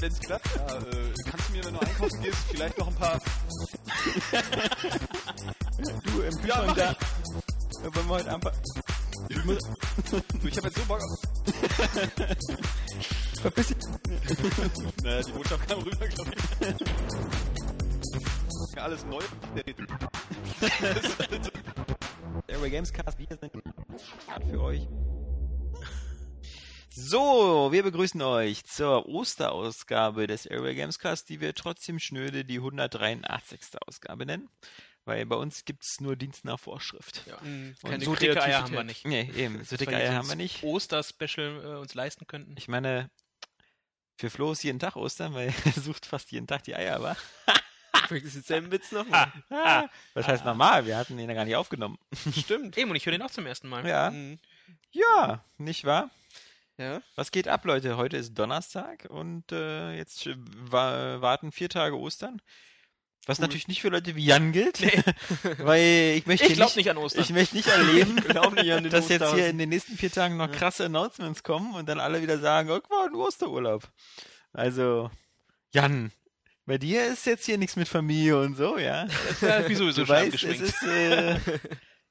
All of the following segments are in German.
Wenn's klappt, ja, äh, kannst du mir, wenn du einkaufen gehst, vielleicht noch ein paar... du, im Kühlschrank ja, da... Wollen wir heute einfach... Ich, muss, ich hab jetzt so Bock auf... Verpiss dich. naja, die Botschaft kam rüber, glaube ich. Alles neu. Airway Gamescast, wir sind für euch. So, wir begrüßen euch zur Osterausgabe des Airway Gamescast, die wir trotzdem schnöde die 183. Ausgabe nennen. Weil bei uns gibt es nur Dienst nach Vorschrift. Ja. Mhm, keine so dicke Eier haben wir nicht. Nee, eben. So dicke Eier haben wir nicht. Oster-Special äh, uns leisten könnten. Ich meine, für Flo ist jeden Tag Ostern, weil er sucht fast jeden Tag die Eier, aber. Übrigens denselben Witz nochmal. Ah, was heißt normal? Wir hatten ihn ja gar nicht aufgenommen. Stimmt. Eben, und ich höre den auch zum ersten Mal. Ja. Mhm. Ja, nicht wahr? Ja. Was geht ab, Leute? Heute ist Donnerstag und äh, jetzt warten vier Tage Ostern. Was cool. natürlich nicht für Leute wie Jan gilt, nee. weil ich möchte ich nicht, nicht an Ostern. Ich möchte nicht erleben, nicht dass jetzt hier in den nächsten vier Tagen noch krasse Announcements kommen und dann alle wieder sagen, oh, war ein Osterurlaub. Also, Jan, bei dir ist jetzt hier nichts mit Familie und so, ja? ja wie sowieso du schon weißt, es ist, äh,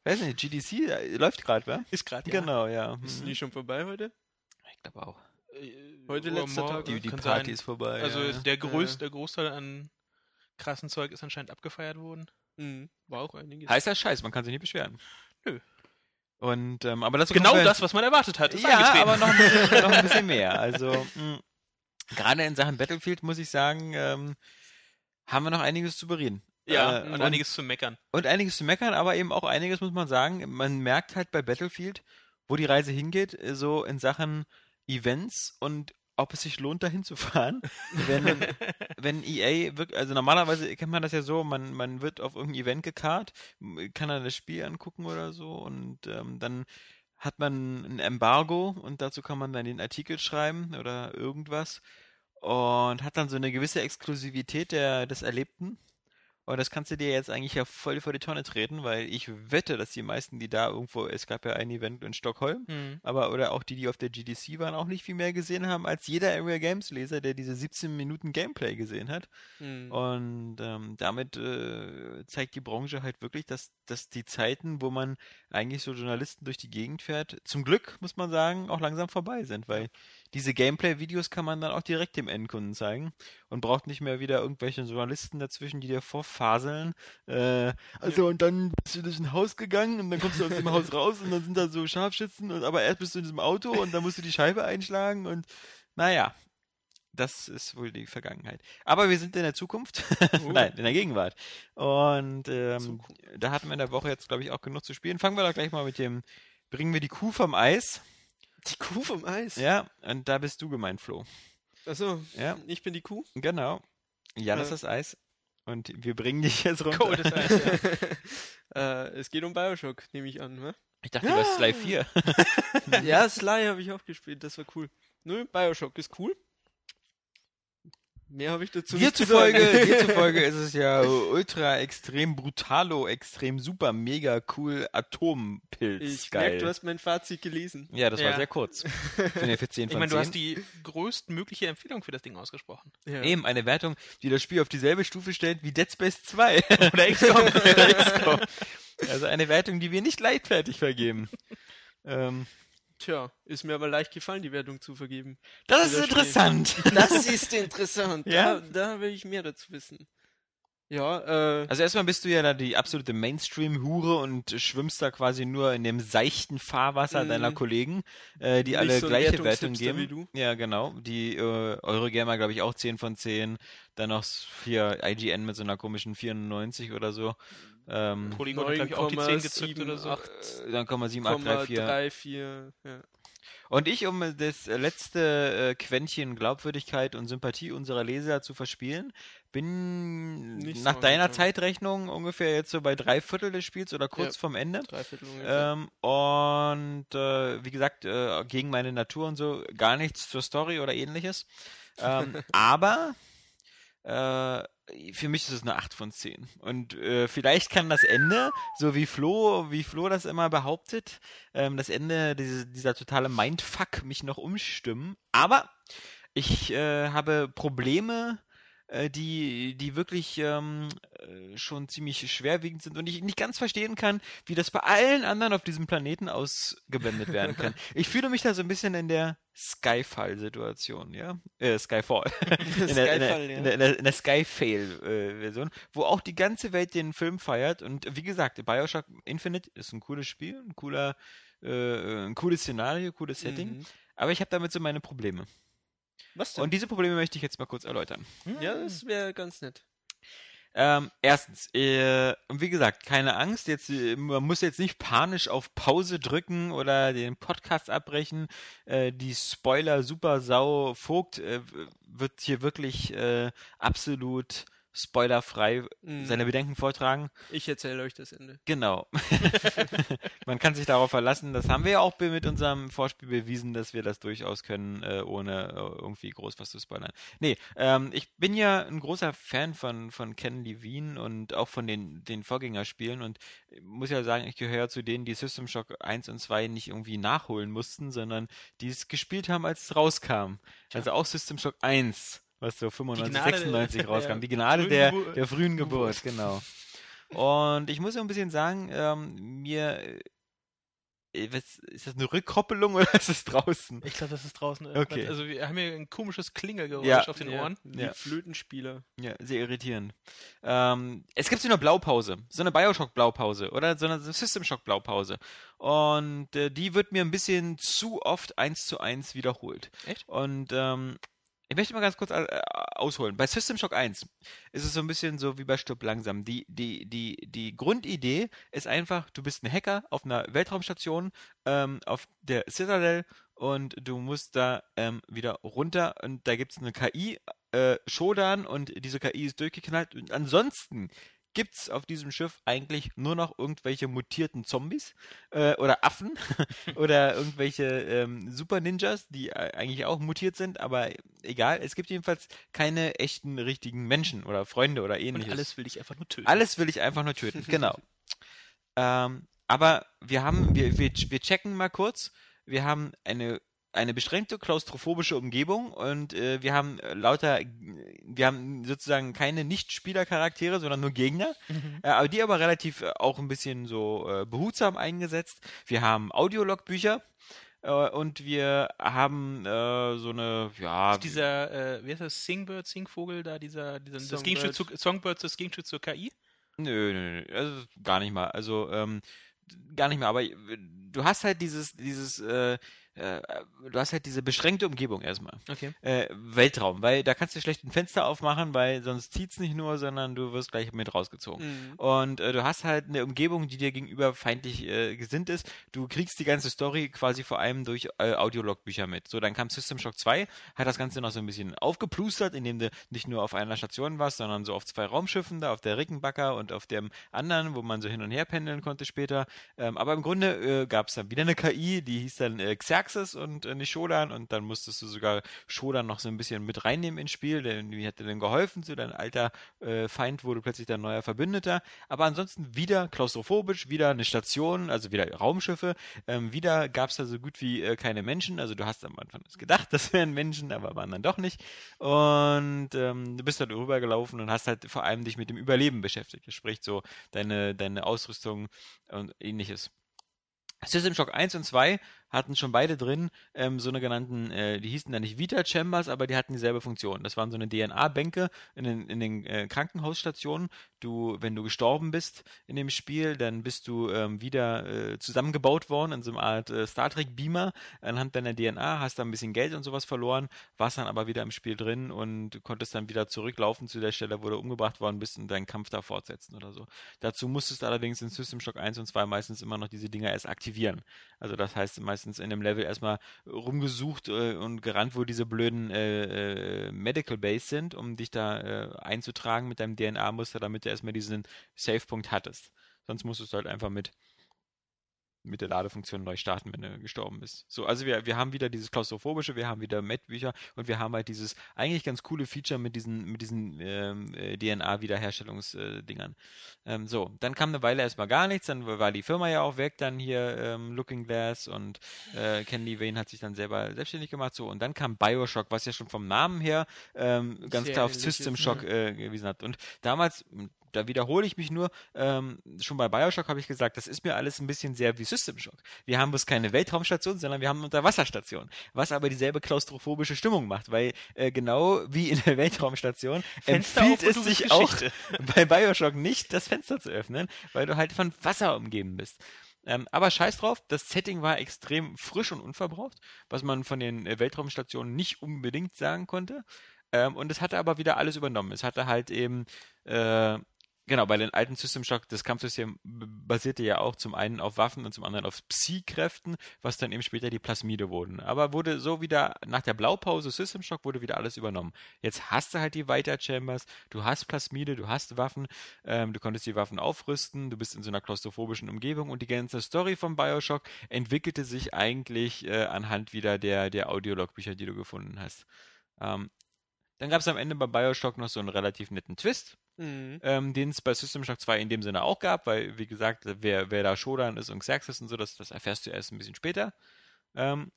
weiß nicht, GDC äh, läuft gerade, wa? Ist gerade, ja. Genau, ja. Ist die schon vorbei heute? Glaube auch. Äh, Heute letzter Tag. Die, die Party sein. ist vorbei. Also ja. der, Größ, der Großteil an krassen Zeug ist anscheinend abgefeiert worden. Mhm. War auch einiges. Heißer Scheiß, man kann sich nicht beschweren. Nö. Und, ähm, aber das genau das, was man erwartet hat. ja, aber noch ein, bisschen, noch ein bisschen mehr. Also, mh, gerade in Sachen Battlefield muss ich sagen, ähm, haben wir noch einiges zu bereden. Ja, äh, und, und, einiges zu meckern. Und einiges zu meckern, aber eben auch einiges muss man sagen. Man merkt halt bei Battlefield, wo die Reise hingeht, so in Sachen Events und ob es sich lohnt, dahin zu fahren. Wenn, wenn EA wirklich, also normalerweise kennt man das ja so, man, man wird auf irgendein Event gekarrt, kann dann das Spiel angucken oder so und ähm, dann hat man ein Embargo und dazu kann man dann den Artikel schreiben oder irgendwas und hat dann so eine gewisse Exklusivität der, des Erlebten und das kannst du dir jetzt eigentlich ja voll vor die Tonne treten, weil ich wette, dass die meisten, die da irgendwo, es gab ja ein Event in Stockholm, mhm. aber oder auch die, die auf der GDC waren, auch nicht viel mehr gesehen haben als jeder Area Games Leser, der diese 17 Minuten Gameplay gesehen hat. Mhm. Und ähm, damit äh, zeigt die Branche halt wirklich, dass, dass die Zeiten, wo man eigentlich so Journalisten durch die Gegend fährt, zum Glück, muss man sagen, auch langsam vorbei sind, weil diese Gameplay-Videos kann man dann auch direkt dem Endkunden zeigen und braucht nicht mehr wieder irgendwelche Journalisten dazwischen, die dir vorfaseln. Äh, also und dann bist du durch ein Haus gegangen und dann kommst du aus dem Haus raus und dann sind da so Scharfschützen und aber erst bist du in diesem Auto und dann musst du die Scheibe einschlagen und naja. Das ist wohl die Vergangenheit. Aber wir sind in der Zukunft. Uh. Nein, in der Gegenwart. Und ähm, da hatten wir in der Woche jetzt, glaube ich, auch genug zu spielen. Fangen wir doch gleich mal mit dem Bringen wir die Kuh vom Eis. Die Kuh vom Eis? Ja, und da bist du gemeint, Flo. Achso, ja. ich bin die Kuh? Genau. Jan ja. ist das Eis. Und wir bringen dich jetzt runter. Coldes Eis, ja. äh, es geht um Bioshock, nehme ich an, ne? Ich dachte, ja. du warst Sly 4. ja, Sly habe ich auch gespielt, das war cool. Nö, Bioshock ist cool. Mehr habe ich dazu dir nicht zufolge, sagen. Dir zufolge ist es ja ultra extrem brutalo, extrem super, mega cool Atompilz. Ich merke, du hast mein Fazit gelesen. Ja, das ja. war sehr kurz. Für, für 10 von ich meine, du hast die größtmögliche Empfehlung für das Ding ausgesprochen. Ja. Eben, eine Wertung, die das Spiel auf dieselbe Stufe stellt wie Dead Space 2 oder XCOM. XCOM. Also eine Wertung, die wir nicht leichtfertig vergeben. ähm, Tja, ist mir aber leicht gefallen, die Wertung zu vergeben. Das ist interessant. Das ist interessant. ja? Da, da will ich mehr dazu wissen. Ja, äh. Also erstmal bist du ja da die absolute Mainstream-Hure und schwimmst da quasi nur in dem seichten Fahrwasser deiner Kollegen, äh, die alle so gleiche Wertung geben. Ja, genau. Die äh, Eurogamer, glaube ich, auch 10 von 10. Dann noch hier IGN mit so einer komischen 94 oder so. Ähm, Polygon, glaube ich, auch die 10 gezückt oder so. 8, äh, dann 7, 8, 3, 4. 3, 4 ja. Und ich, um das letzte äh, Quäntchen Glaubwürdigkeit und Sympathie unserer Leser zu verspielen, bin Nicht nach so deiner ja. Zeitrechnung ungefähr jetzt so bei drei Viertel des Spiels oder kurz Ja. vorm Ende. Ungefähr. Ähm, und äh, wie gesagt, äh, gegen meine Natur und so gar nichts zur Story oder ähnliches. Ähm, aber äh, für mich ist es eine 8 von 10. Und äh, vielleicht kann das Ende, so wie Flo, wie Flo das immer behauptet, ähm, das Ende, diese, dieser totale Mindfuck mich noch umstimmen. Aber ich äh, habe Probleme, die, die wirklich ähm, äh, schon ziemlich schwerwiegend sind und ich nicht ganz verstehen kann, wie das bei allen anderen auf diesem Planeten ausgeblendet werden kann. Ich fühle mich da so ein bisschen in der Skyfall-Situation, ja? Äh, Skyfall. in, der, in, der, Skyfall, ja. in, der, in Skyfail-Version, wo auch die ganze Welt den Film feiert und wie gesagt, Bioshock Infinite ist ein cooles Spiel, ein cooler, äh, ein cooles Szenario, cooles Setting, Mhm. aber ich habe damit so meine Probleme. Was denn? Und diese Probleme möchte ich jetzt mal kurz erläutern. ja, das wäre ganz nett. Ähm, erstens, äh, und wie gesagt, keine Angst, jetzt, äh, man muss jetzt nicht panisch auf Pause drücken oder den Podcast abbrechen. Äh, die Spoiler Super Sau Vogt äh, wird hier wirklich äh, absolut spoilerfrei Mhm. seine Bedenken vortragen. Ich erzähle euch das Ende. Genau. Man kann sich darauf verlassen. Das haben wir ja auch mit unserem Vorspiel bewiesen, dass wir das durchaus können, äh, ohne äh, irgendwie groß was zu spoilern. Nee, ähm, ich bin ja ein großer Fan von, von Ken Levine und auch von den, den Vorgängerspielen und muss ja sagen, ich gehöre zu denen, die System Shock 1 und 2 nicht irgendwie nachholen mussten, sondern die es gespielt haben, als es rauskam. Also auch System Shock 1, was so 95, Gnade der- 96 rauskam. Die Gnade der, der frühen Geburt, genau. Und ich muss so ein bisschen sagen, ähm, mir äh, was, ist das eine Rückkoppelung oder ist es draußen? Ich glaube, das ist draußen. Okay. Also wir haben hier ein komisches Klingelgeräusch Ja. auf den Ja, Ohren. Ja. Flötenspieler. Ja, sehr irritierend. Ähm, es gibt so eine Blaupause, so eine Bioshock-Blaupause oder so eine System Shock-Blaupause. Und äh, die wird mir ein bisschen zu oft eins zu eins wiederholt. Echt? Und ähm, ich möchte mal ganz kurz äh, ausholen. Bei System Shock 1 ist es so ein bisschen so wie bei Stirb langsam. Die, die, die, die Grundidee ist einfach, du bist ein Hacker auf einer Weltraumstation, ähm, auf der Citadel und du musst da ähm, wieder runter und da gibt es eine KI, äh, Shodan und diese KI ist durchgeknallt und ansonsten gibt's auf diesem Schiff eigentlich nur noch irgendwelche mutierten Zombies äh, oder Affen oder irgendwelche ähm, Super Ninjas, die äh, eigentlich auch mutiert sind, aber egal, es gibt jedenfalls keine echten richtigen Menschen oder Freunde oder Und ähnliches. alles will ich einfach nur töten. Alles will ich einfach nur töten, genau. ähm, aber wir haben, wir, wir, wir checken mal kurz, wir haben eine eine beschränkte klaustrophobische Umgebung und äh, wir haben äh, lauter, wir haben sozusagen keine Nicht-Spieler-Charaktere, sondern nur Gegner, äh, aber die aber relativ äh, auch ein bisschen so äh, behutsam eingesetzt. Wir haben Audiologbücher äh, und wir haben äh, so eine, ja, Ist dieser, äh, wie heißt das, Singbird, Singvogel da, dieser, dieser das Songbird. Gegenstück zu, Songbird, das Gegenstück zur KI? Nö, nö, nö, also gar nicht mal. Also ähm, gar nicht mehr. Aber äh, du hast halt dieses, dieses, äh, äh, du hast halt diese beschränkte Umgebung erstmal. Okay. Äh, Weltraum, weil da kannst du schlecht ein Fenster aufmachen, weil sonst zieht's nicht nur, sondern du wirst gleich mit rausgezogen. Mhm. Und äh, du hast halt eine Umgebung, die dir gegenüber feindlich äh, gesinnt ist. Du kriegst die ganze Story quasi vor allem durch äh, Audiologbücher mit. So, dann kam System Shock 2, hat das Ganze noch so ein bisschen aufgeplustert, indem du nicht nur auf einer Station warst, sondern so auf zwei Raumschiffen, da auf der Rickenbacker und auf dem anderen, wo man so hin und her pendeln konnte später. Ähm, aber im Grunde äh, gab es dann wieder eine KI, die hieß dann äh, Xerxes und äh, nicht Shodan und dann musstest du sogar Shodan noch so ein bisschen mit reinnehmen ins Spiel, denn die hat dir dann geholfen, so dein alter äh, Feind wurde plötzlich dein neuer Verbündeter. Aber ansonsten wieder klaustrophobisch, wieder eine Station, also wieder Raumschiffe, ähm, wieder gab es da so gut wie äh, keine Menschen, also du hast am Anfang gedacht, das wären Menschen, aber waren dann doch nicht. Und ähm, du bist da drüber gelaufen und hast halt vor allem dich mit dem Überleben beschäftigt, sprich so deine, deine Ausrüstung und ähnliches. System Shock 1 und 2 hatten schon beide drin ähm, so eine genannten, äh, die hießen dann nicht Vita Chambers, aber die hatten dieselbe Funktion. Das waren so eine DNA-Bänke in den, in den äh, Krankenhausstationen. Du, wenn du gestorben bist in dem Spiel, dann bist du ähm, wieder äh, zusammengebaut worden in so einer Art äh, Star Trek Beamer anhand deiner DNA, hast da ein bisschen Geld und sowas verloren, warst dann aber wieder im Spiel drin und konntest dann wieder zurücklaufen zu der Stelle, wo du umgebracht worden bist und deinen Kampf da fortsetzen oder so. Dazu musstest du allerdings in System Shock 1 und 2 meistens immer noch diese Dinger erst aktivieren. Also das heißt meistens meistens in dem Level erstmal rumgesucht äh, und gerannt, wo diese blöden äh, äh, Medical Base sind, um dich da äh, einzutragen mit deinem DNA-Muster, damit du erstmal diesen Save-Punkt hattest. Sonst musstest du halt einfach mit mit der Ladefunktion neu starten, wenn er gestorben bist. So, also wir, wir haben wieder dieses Klaustrophobische, wir haben wieder Met-Bücher und wir haben halt dieses eigentlich ganz coole Feature mit diesen, mit diesen ähm, äh, DNA-Wiederherstellungsdingern. Ähm, so, dann kam eine Weile erstmal gar nichts, dann war die Firma ja auch weg, dann hier ähm, Looking Glass und äh, Ken Levine hat sich dann selber selbstständig gemacht, so, und dann kam Bioshock, was ja schon vom Namen her ähm, ganz Sehr klar auf ist, System Shock äh, gewiesen hat. Und damals, da wiederhole ich mich nur, ähm, schon bei Bioshock habe ich gesagt, das ist mir alles ein bisschen sehr wie System Shock. Wir haben bloß keine Weltraumstation, sondern wir haben eine Unterwasserstation, was aber dieselbe klaustrophobische Stimmung macht, weil äh, genau wie in der Weltraumstation Fenster empfiehlt es sich auch bei Bioshock nicht, das Fenster zu öffnen, weil du halt von Wasser umgeben bist. Ähm, aber scheiß drauf, das Setting war extrem frisch und unverbraucht, was man von den äh, Weltraumstationen nicht unbedingt sagen konnte. Ähm, und es hatte aber wieder alles übernommen. Es hatte halt eben, äh, genau, bei den alten System Shock, das Kampfsystem basierte ja auch zum einen auf Waffen und zum anderen auf Psi-Kräften, was dann eben später die Plasmide wurden. Aber wurde so wieder, nach der Blaupause System Shock wurde wieder alles übernommen. Jetzt hast du halt die Weiter Chambers, du hast Plasmide, du hast Waffen, ähm, du konntest die Waffen aufrüsten, du bist in so einer klaustrophobischen Umgebung und die ganze Story von Bioshock entwickelte sich eigentlich äh, anhand wieder der, der Audiologbücher, die du gefunden hast. Ähm, dann gab es am Ende bei Bioshock noch so einen relativ netten Twist, Mhm. ähm, den es bei System Shock 2 in dem Sinne auch gab, weil, wie gesagt, wer, wer da Shodan ist und Xerxes und so, das, das erfährst du erst ein bisschen später. Ähm,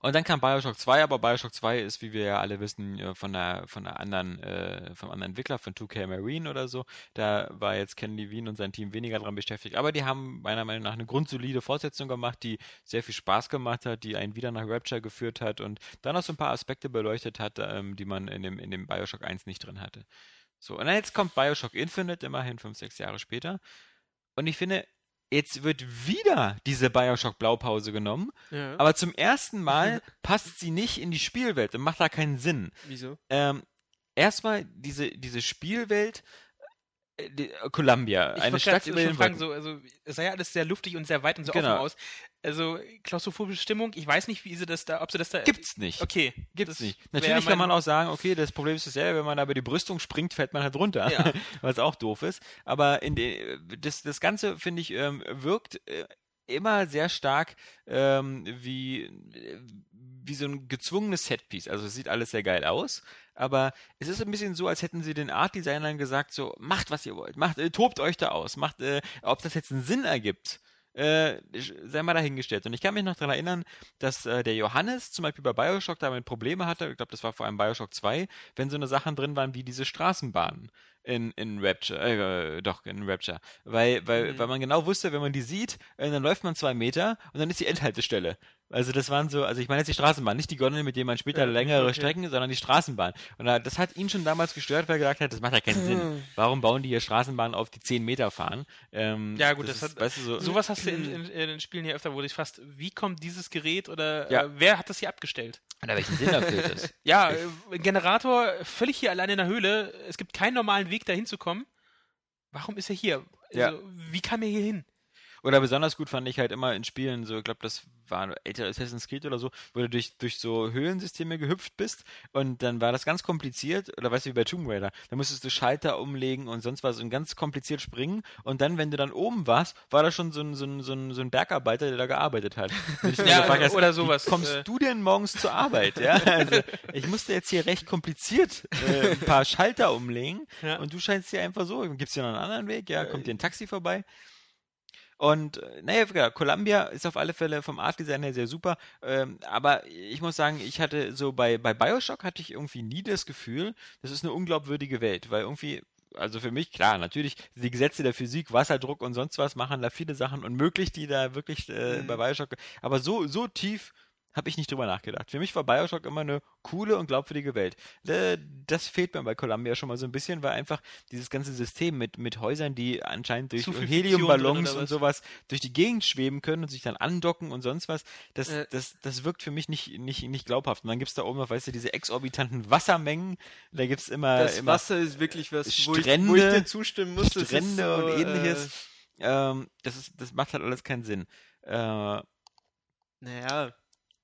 und dann kam Bioshock 2, aber Bioshock 2 ist, wie wir ja alle wissen, äh, von der, von der anderen, äh, vom anderen Entwickler, von 2K Marine oder so. Da war jetzt Ken Levine und sein Team weniger dran beschäftigt. Aber die haben meiner Meinung nach eine grundsolide Fortsetzung gemacht, die sehr viel Spaß gemacht hat, die einen wieder nach Rapture geführt hat und dann noch so ein paar Aspekte beleuchtet hat, ähm, die man in dem, in dem Bioshock 1 nicht drin hatte. So, und dann jetzt kommt Bioshock Infinite, immerhin 5, 6 Jahre später. Und ich finde, jetzt wird wieder diese Bioshock-Blaupause genommen, Ja. aber zum ersten Mal passt sie nicht in die Spielwelt und macht da keinen Sinn. Wieso? Ähm, erstmal diese, diese Spielwelt, äh, die, äh, Columbia, Ich eine Stadt über den fragen, so, also es sah ja alles sehr luftig und sehr weit und so Genau. offen aus. Also klaustrophobische Stimmung, ich weiß nicht, wie sie das da, ob sie das da. Gibt's nicht. Okay. Gibt's nicht. Natürlich kann man auch sagen, okay, das Problem ist dasselbe, wenn man da über die Brüstung springt, fällt man halt runter, Ja. was auch doof ist. Aber de, das, das Ganze, finde ich, ähm, wirkt äh, immer sehr stark ähm, wie, wie so ein gezwungenes Setpiece. Also es sieht alles sehr geil aus, aber es ist ein bisschen so, als hätten sie den Art-Designern gesagt, so, macht, was ihr wollt, macht, äh, tobt euch da aus, macht, äh, ob das jetzt einen Sinn ergibt. Äh, sei mal dahingestellt. Und ich kann mich noch daran erinnern, dass äh, der Johannes zum Beispiel bei Bioshock damit Probleme hatte, ich glaube, das war vor allem Bioshock 2, wenn so eine Sachen drin waren wie diese Straßenbahnen in, in Rapture, äh, doch, in Rapture. Weil, weil, Mhm. weil man genau wusste, wenn man die sieht, äh, dann läuft man zwei Meter und dann ist die Endhaltestelle. Also das waren so, also ich meine jetzt die Straßenbahn, nicht die Gondel, mit denen man später Ja, längere okay. Strecken, sondern die Straßenbahn. Und da, das hat ihn schon damals gestört, weil er gesagt hat, das macht ja keinen Sinn. Warum bauen die hier Straßenbahnen auf, die 10 Meter fahren? Ähm, Ja, gut, das ist, hat- weißt du, so, Sowas hast du in, in, in den Spielen hier öfter, wo dich fast, wie kommt dieses Gerät oder Ja. äh, wer hat das hier abgestellt? oder welchen Sinn erfüllt das? Ja, äh, ein Generator völlig hier allein in der Höhle. Es gibt keinen normalen Weg, da hinzukommen. Warum ist er hier? Ja. Also, wie kam er hier hin? Oder besonders gut fand ich halt immer in Spielen, so, ich glaube, das war älter Assassin's Creed oder so, wo du durch, durch so Höhlensysteme gehüpft bist und dann war das ganz kompliziert, oder weißt du, wie bei Tomb Raider, da musstest du Schalter umlegen und sonst was und ganz kompliziert springen und dann, wenn du dann oben warst, war da schon so ein, so ein, so ein, so ein Bergarbeiter, der da gearbeitet hat. Ja, gefragt oder sowas, kommst äh. du denn morgens zur Arbeit, ja? Also, ich musste jetzt hier recht kompliziert äh, ein paar Schalter umlegen Ja. und du scheinst hier einfach so, gibt es hier noch einen anderen Weg, ja, kommt dir ein Taxi vorbei. Und äh, naja, ja, Columbia ist auf alle Fälle vom Art-Design her sehr super. Ähm, aber ich muss sagen, ich hatte so bei, bei Bioshock hatte ich irgendwie nie das Gefühl, das ist eine unglaubwürdige Welt, weil irgendwie, also für mich, klar, natürlich, die Gesetze der Physik, Wasserdruck und sonst was machen da viele Sachen unmöglich, die da wirklich äh, Mhm. bei Bioshock, aber so, so tief habe ich nicht drüber nachgedacht. Für mich war Bioshock immer eine coole und glaubwürdige Welt. Äh, Das fehlt mir bei Columbia schon mal so ein bisschen, weil einfach dieses ganze System mit, mit Häusern, die anscheinend durch Heliumballons und was? sowas durch die Gegend schweben können und sich dann andocken und sonst was, das, Äh. das, das wirkt für mich nicht, nicht, nicht glaubhaft. Und dann gibt's da oben noch, weißt du, diese exorbitanten Wassermengen, da gibt's immer, Das immer Wasser ist wirklich was, wo ich, wo ich Strände- dir zustimmen muss. Strände so, und äh, ähnliches. Ähm, das, ist, das macht halt alles keinen Sinn. Äh, Naja,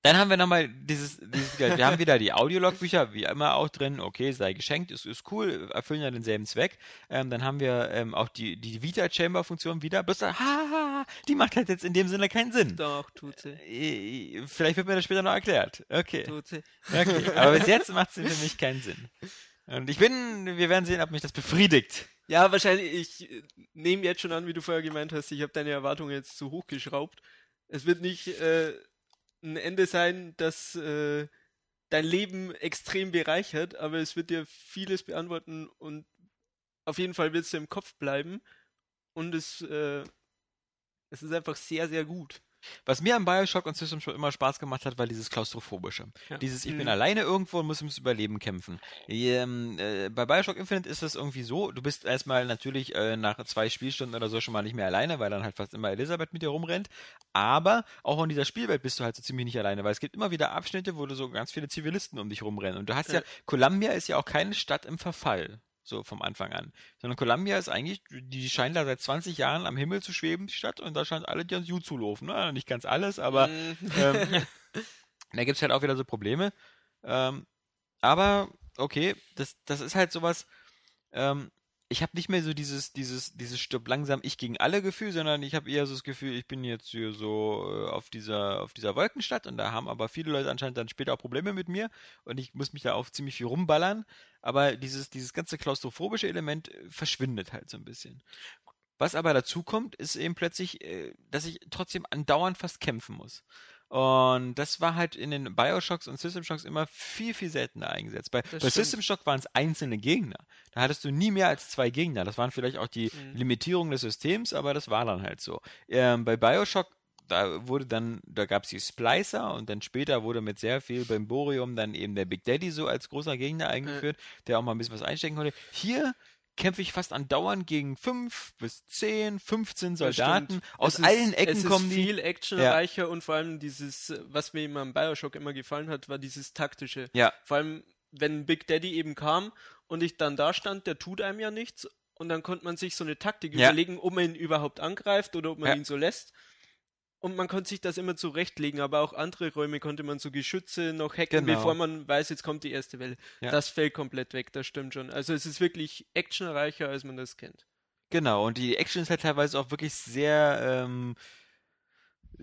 Dann haben wir nochmal dieses, dieses, wir haben wieder die Audiologbücher, wie immer auch drin, okay, sei geschenkt, ist, ist cool, erfüllen ja denselben Zweck. Ähm, dann haben wir ähm, auch die, die Vita-Chamber-Funktion wieder, bloß, ha, ha, ha, die macht halt jetzt in dem Sinne keinen Sinn. doch, tut sie. Äh, Vielleicht wird mir das später noch erklärt. Okay. Tut sie. Okay, aber bis jetzt macht sie für mich keinen Sinn. Und ich bin, wir werden sehen, ob mich das befriedigt. Ja, wahrscheinlich, ich äh, nehme jetzt schon an, wie du vorher gemeint hast, ich habe deine Erwartungen jetzt zu hoch geschraubt. Es wird nicht äh, ein Ende sein, das äh, dein Leben extrem bereichert, aber es wird dir vieles beantworten und auf jeden Fall wird es dir im Kopf bleiben und es, äh, es ist einfach sehr, sehr gut. Was mir am Bioshock und System schon immer Spaß gemacht hat, war dieses Klaustrophobische. Ja. Dieses, ich bin Mhm. alleine irgendwo und muss ums Überleben kämpfen. Ähm, äh, bei Bioshock Infinite ist es irgendwie so, du bist erstmal natürlich äh, nach zwei Spielstunden oder so schon mal nicht mehr alleine, weil dann halt fast immer Elisabeth mit dir rumrennt. Aber auch in dieser Spielwelt bist du halt so ziemlich nicht alleine, weil es gibt immer wieder Abschnitte, wo du so ganz viele Zivilisten um dich rumrennen. Und du hast ja, Ja. Columbia ist ja auch keine Stadt im Verfall. So vom Anfang an. Sondern Columbia ist eigentlich, die scheint da seit 20 Jahren am Himmel zu schweben, die Stadt, und da scheint alle ganz gut zu laufen. Ne? Nicht ganz alles, aber Mm, ähm, da gibt es halt auch wieder so Probleme. Ähm, aber okay, das, das ist halt sowas. Ähm, ich habe nicht mehr so dieses, dieses, dieses Stirb langsam ich gegen alle Gefühl, sondern ich habe eher so das Gefühl, ich bin jetzt hier so äh, auf dieser, auf dieser Wolkenstadt und da haben aber viele Leute anscheinend dann später auch Probleme mit mir und ich muss mich da auf ziemlich viel rumballern. Aber dieses, dieses ganze klaustrophobische Element äh, verschwindet halt so ein bisschen. Was aber dazu kommt, ist eben plötzlich, äh, dass ich trotzdem andauernd fast kämpfen muss. Und das war halt in den Bioshocks und System Shocks immer viel, viel seltener eingesetzt. Bei, bei. System Shock waren es einzelne Gegner. Da hattest du nie mehr als zwei Gegner. Das waren vielleicht auch die Mhm. Limitierungen des Systems, aber das war dann halt so. Ähm, bei Bioshock, da wurde dann, da gab es die Splicer und dann später wurde mit sehr viel beim Borium dann eben der Big Daddy so als großer Gegner eingeführt, der auch mal ein bisschen was einstecken konnte. Hier kämpfe ich fast andauernd gegen fünf bis zehn, 15 Das Soldaten. Aus Es ist- allen Ecken es kommen ist die. viel actionreicher und vor allem dieses, was mir eben am Bioshock immer gefallen hat, war dieses taktische. Ja. Vor allem, wenn Big Daddy eben kam und ich dann da stand, der tut einem ja nichts und dann konnte man sich so eine Taktik Ja. überlegen, ob man ihn überhaupt angreift oder ob man Ja. ihn so lässt. Und man konnte sich das immer zurechtlegen, aber auch andere Räume konnte man so Geschütze noch hacken, Genau. bevor man weiß, jetzt kommt die erste Welle. Ja. Das fällt komplett weg, das stimmt schon. Also es ist wirklich actionreicher, als man das kennt. Genau, und die Action ist halt teilweise auch wirklich sehr, ähm,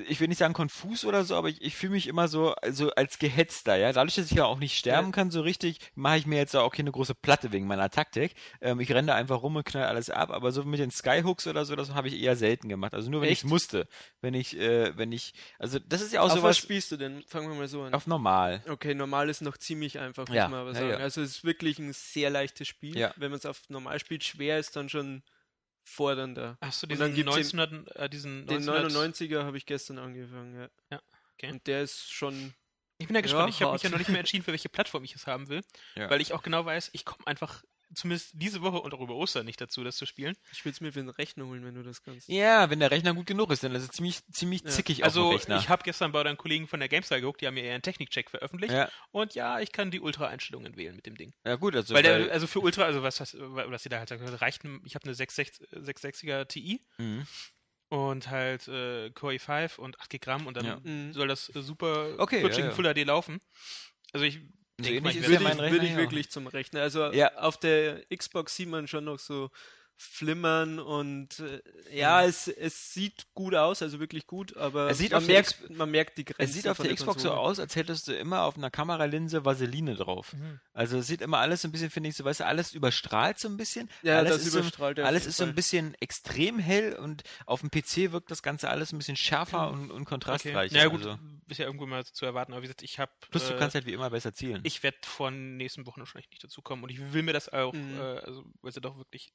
ich will nicht sagen konfus oder so, aber ich, ich fühle mich immer so also als gehetzter, ja. Dadurch, dass ich ja auch nicht sterben Ja. kann so richtig, mache ich mir jetzt auch keine große Platte wegen meiner Taktik. Ähm, ich renne da einfach rum und knall alles ab, aber so mit den Skyhooks oder so, das habe ich eher selten gemacht. Also nur wenn ich Echt? musste. Wenn ich, äh, wenn ich, also das ist ja auch Auf was sowas spielst du denn? Fangen wir mal so an. auf normal. Okay, normal ist noch ziemlich einfach, muss Ja, man aber ja, sagen. ja. Also es ist wirklich ein sehr leichtes Spiel. Ja. Wenn man es auf normal spielt, schwer ist dann schon fordernder. Hast du Und dann diesen gibt's 1900, äh, diesen Den 1900 99er habe ich gestern angefangen, ja. Ja, okay. Und der ist schon. Ich bin ja gespannt. Ja, ich habe mich ja noch nicht mehr entschieden, für welche Plattform ich es haben will, Ja. weil ich auch genau weiß, ich komme einfach zumindest diese Woche und auch über Ostern nicht dazu, das zu spielen. Ich will es mir für den Rechner holen, wenn du das kannst. Ja, wenn der Rechner gut genug ist, dann ist es ziemlich, ziemlich Ja. zickig auf Also dem Rechner. ich habe gestern bei deinen Kollegen von der GameStar geguckt, die haben mir eher einen Technikcheck veröffentlicht. ja, Und ja, ich kann die Ultra-Einstellungen wählen mit dem Ding. ja gut, also Weil der, also für Ultra, also was, was, was ihr da halt sagt, reicht, ich habe eine 660, 660er Ti mhm. und halt äh, Core i5 und 8 Gramm und dann Ja. Mhm. soll das äh, super Okay, ja, in ja. Full HD laufen. Also ich So mal, ähnlich ich ist ja mein Rechner würde ich ja auch. wirklich zum Rechner. Also Ja. auf der Xbox sieht man schon noch so flimmern und äh, ja, es, es sieht gut aus, also wirklich gut, aber Mhm. Es sieht man, auf der merkt, X- man merkt die Grenzen. Es sieht auf von der Xbox so aus, als hättest du immer auf einer Kameralinse Vaseline drauf. Mhm. Also es sieht immer alles so ein bisschen, finde ich, so, weißt du, alles überstrahlt so ein bisschen. Ja, alles das ist so, überstrahlt er auf Alles ist so ein bisschen extrem hell und auf dem PC wirkt das Ganze alles ein bisschen schärfer und, und Okay. kontrastreicher. Ja gut, Also. ist ja irgendwo mal zu erwarten, aber wie gesagt, ich habe Plus du äh, kannst halt wie immer besser zielen. ich werde von nächsten Wochen wahrscheinlich nicht dazu kommen und ich will mir das auch, Mhm. äh, also weil es ja doch wirklich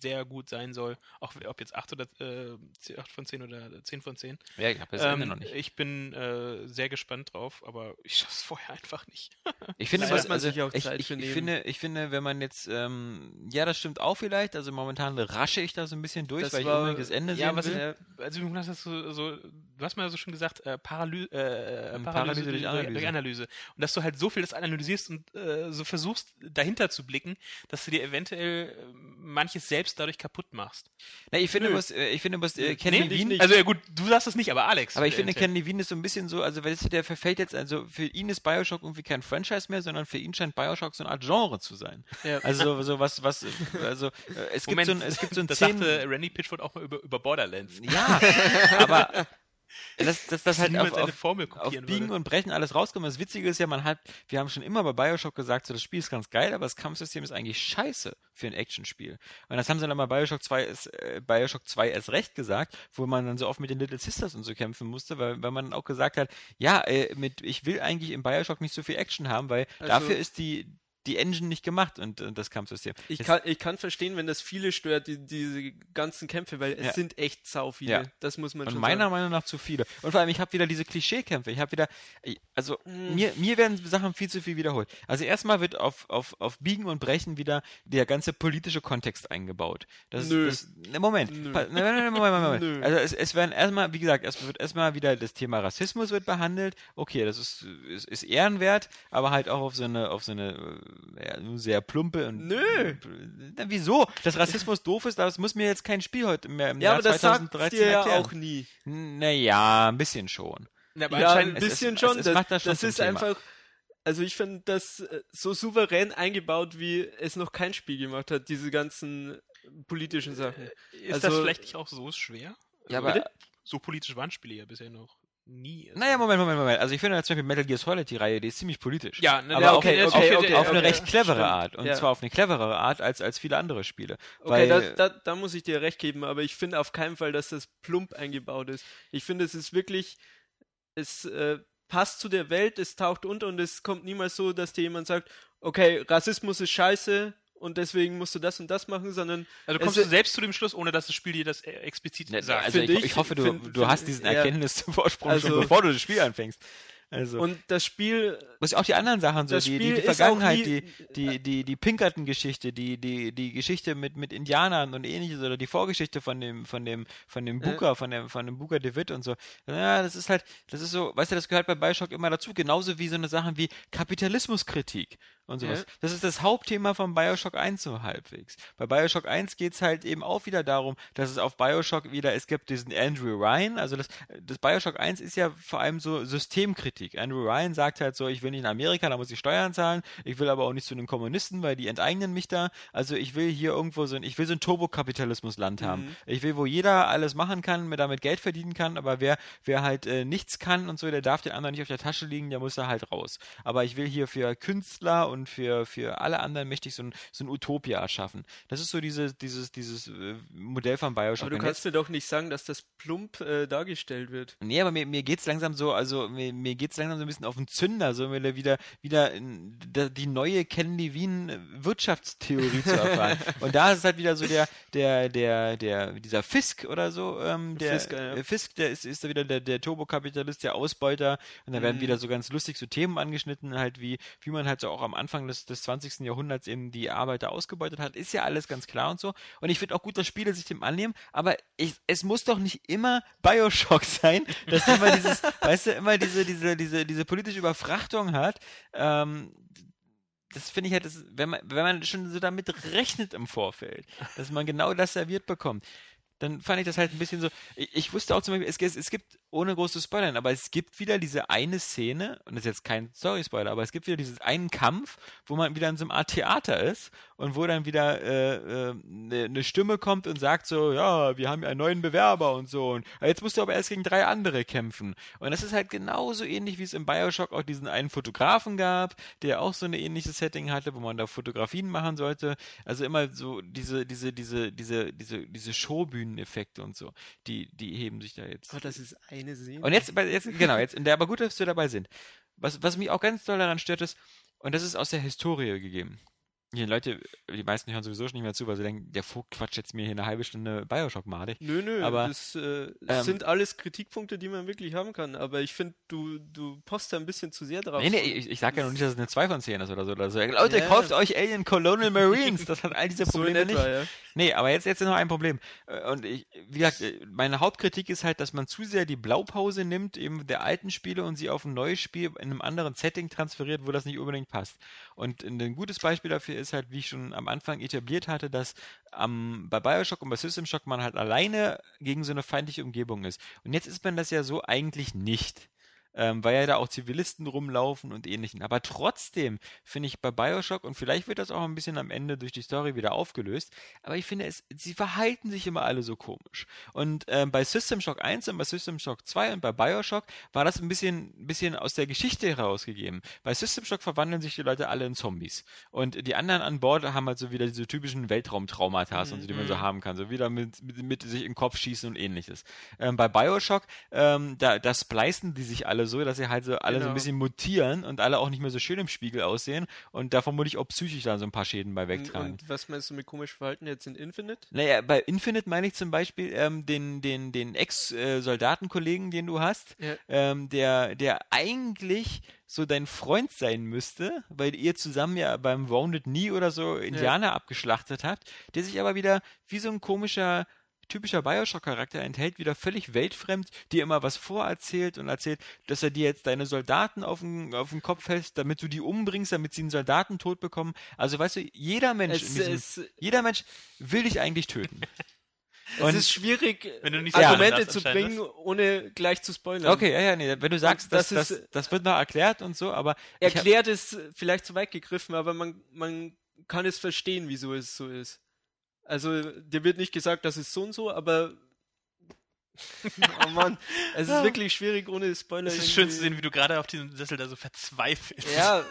sehr gut sein soll, auch ob jetzt 8 oder äh, 8 von 10 oder 10 von 10. ja, ich habe das Ende Ähm, noch nicht. Ich bin äh, sehr gespannt drauf, aber ich schaffe es vorher einfach nicht. Ich finde, was, also, ich, Zeit ich, ich finde, ich finde, wenn man jetzt, ähm, ja, das stimmt auch vielleicht. Also momentan rasche ich da so ein bisschen durch, Das weil ich war- unbedingt das Ende ja, sehen was will. ich, also du hast, so, so, du hast mal so schon gesagt, äh, Paraly äh, Ähm, Paralyse, Paralyse durch durch Analyse. durch Analyse. Und dass du halt so viel das analysierst und äh, so versuchst, dahinter zu blicken, dass du dir eventuell äh, manches selbst selbst dadurch kaputt machst. Na, ich finde, Nö. was, äh, ich finde, was äh, Nee, Ken ich Levine, nicht. Also ja gut, du sagst es nicht, aber Alex. aber ich finde, Ken Levine ist so ein bisschen so, also weißt du, der verfällt jetzt, also für ihn ist Bioshock irgendwie kein Franchise mehr, sondern für ihn scheint Bioshock so eine Art Genre zu sein. Ja. Also so was, was, also äh, es gibt Moment, so ein, es gibt so ein das zehn, sagte Randy Pitchford auch mal über, über Borderlands. ja, aber das, das, das halt auf, auf, auf Biegen würde. und Brechen alles rauskommen. Das Witzige ist ja, man hat, wir haben schon immer bei Bioshock gesagt, so das Spiel ist ganz geil, aber das Kampfsystem ist eigentlich scheiße für ein Actionspiel. Und das haben sie dann bei Bioshock 2, ist, äh, Bioshock 2 erst recht gesagt, wo man dann so oft mit den Little Sisters und so kämpfen musste, weil, weil man auch gesagt hat, ja, äh, mit, ich will eigentlich im Bioshock nicht so viel Action haben, weil Also- dafür ist die, die Engine nicht gemacht und, und das Kampfsystem. Ich kann, ich kann verstehen, wenn das viele stört, die, diese ganzen Kämpfe, weil es Ja. sind echt sau viele. Ja. Das muss man Und schon meiner sagen. Meinung nach zu viele. Und vor allem, ich habe wieder diese Klischeekämpfe. Ich habe wieder, also Mm. mir, mir werden Sachen viel zu viel wiederholt. Also erstmal wird auf, auf, auf Biegen und Brechen wieder der ganze politische Kontext eingebaut. Das, Nö. Das, ne, Moment. Nö. Pa- ne, ne, ne, Moment, Moment, Moment. Also es, es werden erstmal, wie gesagt, es wird erstmal wieder das Thema Rassismus wird behandelt. Okay, das ist, ist, ist ehrenwert, aber halt auch auf so eine, auf so eine äh, sehr plumpe und. Nö. Na, wieso? Dass Rassismus doof ist, das muss mir jetzt kein Spiel heute mehr im Ja, Jahr aber das sagt 2013 dir ja erklären. auch nie. Naja, ein bisschen schon. Ja, aber Ja, ein es bisschen es- schon. es das macht das schon das zum ist Thema. einfach. Also ich finde das äh, so souverän eingebaut, wie es noch kein Spiel gemacht hat, diese ganzen politischen Sachen. ist das also- vielleicht nicht auch so schwer? Ja, aber- so politisch waren Spiele ja bisher noch nie. Naja, Moment, Moment, Moment. Also ich finde zum Beispiel Metal Gear Solid, die Reihe, die ist ziemlich politisch. Ja, ne, aber ja, auf, okay, auf, okay, auf, okay, auf eine recht clevere. Art. Und Ja. zwar auf eine cleverere Art als, als viele andere Spiele. Okay, da, da, da muss ich dir recht geben, aber ich finde auf keinen Fall, dass das plump eingebaut ist. Ich finde, es ist wirklich, es äh, passt zu der Welt, es taucht unter und es kommt niemals so, dass dir jemand sagt, okay, Rassismus ist scheiße und deswegen musst du das und das machen, sondern Also kommst du selbst zu dem Schluss, ohne dass das Spiel dir das äh, explizit Ne, sagt. also ich, ich ich- hoffe, du, find- du hast diesen. Erkenntnisvorsprung schon, Also- bevor du das Spiel anfängst. Also, und das Spiel, was auch die anderen Sachen, so das die, die, Spiel die Vergangenheit, nie- die, die, die, die Pinkerton-Geschichte, die, die, die Geschichte mit, mit Indianern und ähnliches oder die Vorgeschichte von dem, von dem, von dem Booker, von dem, von dem Booker DeWitt und so. Ja, das ist halt, das ist so, weißt du, das gehört bei Bioshock immer dazu, genauso wie so eine Sachen wie Kapitalismuskritik und sowas. Ja. Das ist das Hauptthema von Bioshock 1 so halbwegs. Bei Bioshock 1 geht es halt eben auch wieder darum, dass es auf Bioshock wieder, es gibt diesen Andrew Ryan, also das, das Bioshock 1 ist ja vor allem so Systemkritik. Andrew Ryan sagt halt so, ich will nicht in Amerika, da muss ich Steuern zahlen, ich will aber auch nicht zu den Kommunisten, weil die enteignen mich da. Also ich will hier irgendwo so ein, ich will so ein Turbokapitalismusland haben. Mhm. Ich will, wo jeder alles machen kann, mir damit Geld verdienen kann, aber wer, wer halt äh, nichts kann und so, der darf den anderen nicht auf der Tasche liegen, der muss da halt raus. Aber ich will hier für Künstler und für, für alle anderen möchte ich so ein, so ein Utopia erschaffen. Das ist so diese, dieses, dieses äh, Modell von Bioshock. aber du Und kannst mir doch nicht sagen, dass das plump äh, dargestellt wird. Nee, aber mir, mir geht's langsam so, also mir, mir geht's langsam so ein bisschen auf den Zünder, so wieder wieder, wieder da, die neue Ken Levine Wirtschaftstheorie zu erfahren. Und da ist es halt wieder so der, der, der, der, dieser Fisk oder so, ähm, der Fisk, ja. äh, Fisk, der ist, ist da wieder der, der Turbokapitalist, der Ausbeuter. Und da werden Mhm. wieder so ganz lustig so Themen angeschnitten, halt wie, wie man halt so auch am Anfang des, des 20. Jahrhunderts eben die Arbeiter ausgebeutet hat. Ist ja alles ganz klar und so. Und ich finde auch gut, dass Spiele sich dem annehmen, aber ich, es muss doch nicht immer Bioshock sein, dass immer dieses, weißt du, immer diese, diese, diese, diese politische Überfrachtung hat. Ähm, das finde ich halt, das, wenn man, wenn man schon so damit rechnet im Vorfeld, dass man genau das serviert bekommt, dann fand ich das halt ein bisschen so. Ich, ich wusste auch zum Beispiel, es, es, es gibt, ohne groß zu spoilern, aber es gibt wieder diese eine Szene, und das ist jetzt kein Story-Spoiler, aber es gibt wieder diesen einen Kampf, wo man wieder in so einem Art Theater ist und wo dann wieder äh, äh, ne eine Stimme kommt und sagt so, ja, wir haben einen neuen Bewerber und so. Und jetzt musst du aber erst gegen drei andere kämpfen. Und das ist halt genauso ähnlich, wie es im Bioshock auch diesen einen Fotografen gab, der auch so eine ähnliche Setting hatte, wo man da Fotografien machen sollte. Also immer so diese, diese, diese, diese, diese, diese Showbühneneffekte und so, die, die heben sich da jetzt. Oh, das ist eine Szene. Und jetzt, jetzt genau, jetzt in der, aber gut, dass wir dabei sind. Was, was mich auch ganz doll daran stört, ist, und das ist aus der Historie gegeben. Die Leute, die meisten hören sowieso schon nicht mehr zu, weil sie denken, der Vogt quatscht jetzt mir hier eine halbe Stunde Bioshock madig. Nö, nö, Aber, das äh, ähm, sind alles Kritikpunkte, die man wirklich haben kann. Aber ich finde, du, du post da ein bisschen zu sehr drauf. Nee, nee, ich, ich sag ja noch nicht, dass es eine 2 von 10 ist oder so. Oder so. Leute, Ja. kauft euch Alien Colonial Marines. Das hat all diese so Probleme etwa, nicht. ja. Nee, aber jetzt, jetzt noch ein Problem. Äh, Und ich, wie gesagt, äh, meine Hauptkritik ist halt, dass man zu sehr die Blaupause nimmt, eben der alten Spiele und sie auf ein neues Spiel in einem anderen Setting transferiert, wo das nicht unbedingt passt. Und ein gutes Beispiel dafür ist halt, wie ich schon am Anfang etabliert hatte, dass ähm, bei Bioshock und bei System Shock man halt alleine gegen so eine feindliche Umgebung ist. Und jetzt ist man das ja so eigentlich nicht ähm, weil ja da auch Zivilisten rumlaufen und ähnlichen. Aber trotzdem finde ich bei Bioshock, und vielleicht wird das auch ein bisschen am Ende durch die Story wieder aufgelöst, aber ich finde, es, sie verhalten sich immer alle so komisch. Und ähm, bei System Shock 1 und bei System Shock 2 und bei Bioshock war das ein bisschen, bisschen aus der Geschichte herausgegeben. Bei System Shock verwandeln sich die Leute alle in Zombies. Und die anderen an Bord haben halt so wieder diese typischen Weltraumtraumata, mhm. die man so haben kann. So wieder mit, mit, mit sich in den Kopf schießen und ähnliches. Ähm, bei Bioshock, ähm, da, da splicen die sich alle so, dass sie halt so alle genau. so ein genau. bisschen mutieren und alle auch nicht mehr so schön im Spiegel aussehen und da vermutlich auch psychisch da so ein paar Schäden bei wegtragen. Und was meinst du mit komisch Verhalten jetzt in Infinite? Naja, bei Infinite meine ich zum Beispiel ähm, den, den, den Ex-Soldatenkollegen, den du hast, ja. ähm, der, der eigentlich so dein Freund sein müsste, weil ihr zusammen ja beim Wounded Knee oder so Indianer ja. abgeschlachtet habt, der sich aber wieder wie so ein komischer typischer Bioshock-Charakter enthält, wieder völlig weltfremd, dir immer was vorerzählt und erzählt, dass er dir jetzt deine Soldaten auf den, auf den Kopf hält, damit du die umbringst, damit sie einen Soldaten tot bekommen. Also weißt du, jeder Mensch, es, diesem, es, jeder Mensch will dich eigentlich töten. Und es ist schwierig, Argumente zu bringen, ohne gleich zu spoilern. Okay, ja, ja, nee. Wenn du sagst, das, das, ist, das, das wird noch erklärt und so, aber. Erklärt ist vielleicht zu weit gegriffen, aber man, man kann es verstehen, wieso es so ist. Also, dir wird nicht gesagt, das ist so und so, aber. oh Mann, es ist wirklich schwierig ohne Spoiler. Es ist schön zu sehen, wie du gerade auf diesem Sessel da so verzweifelst. Ja.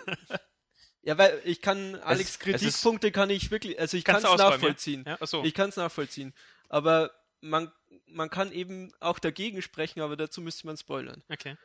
Ja, weil ich kann Alex es, Kritikpunkte es kann ich wirklich, also ich kann es nachvollziehen. Ja? Ja? Ich kann es nachvollziehen. Aber man, man kann eben auch dagegen sprechen, aber dazu müsste man spoilern. Okay.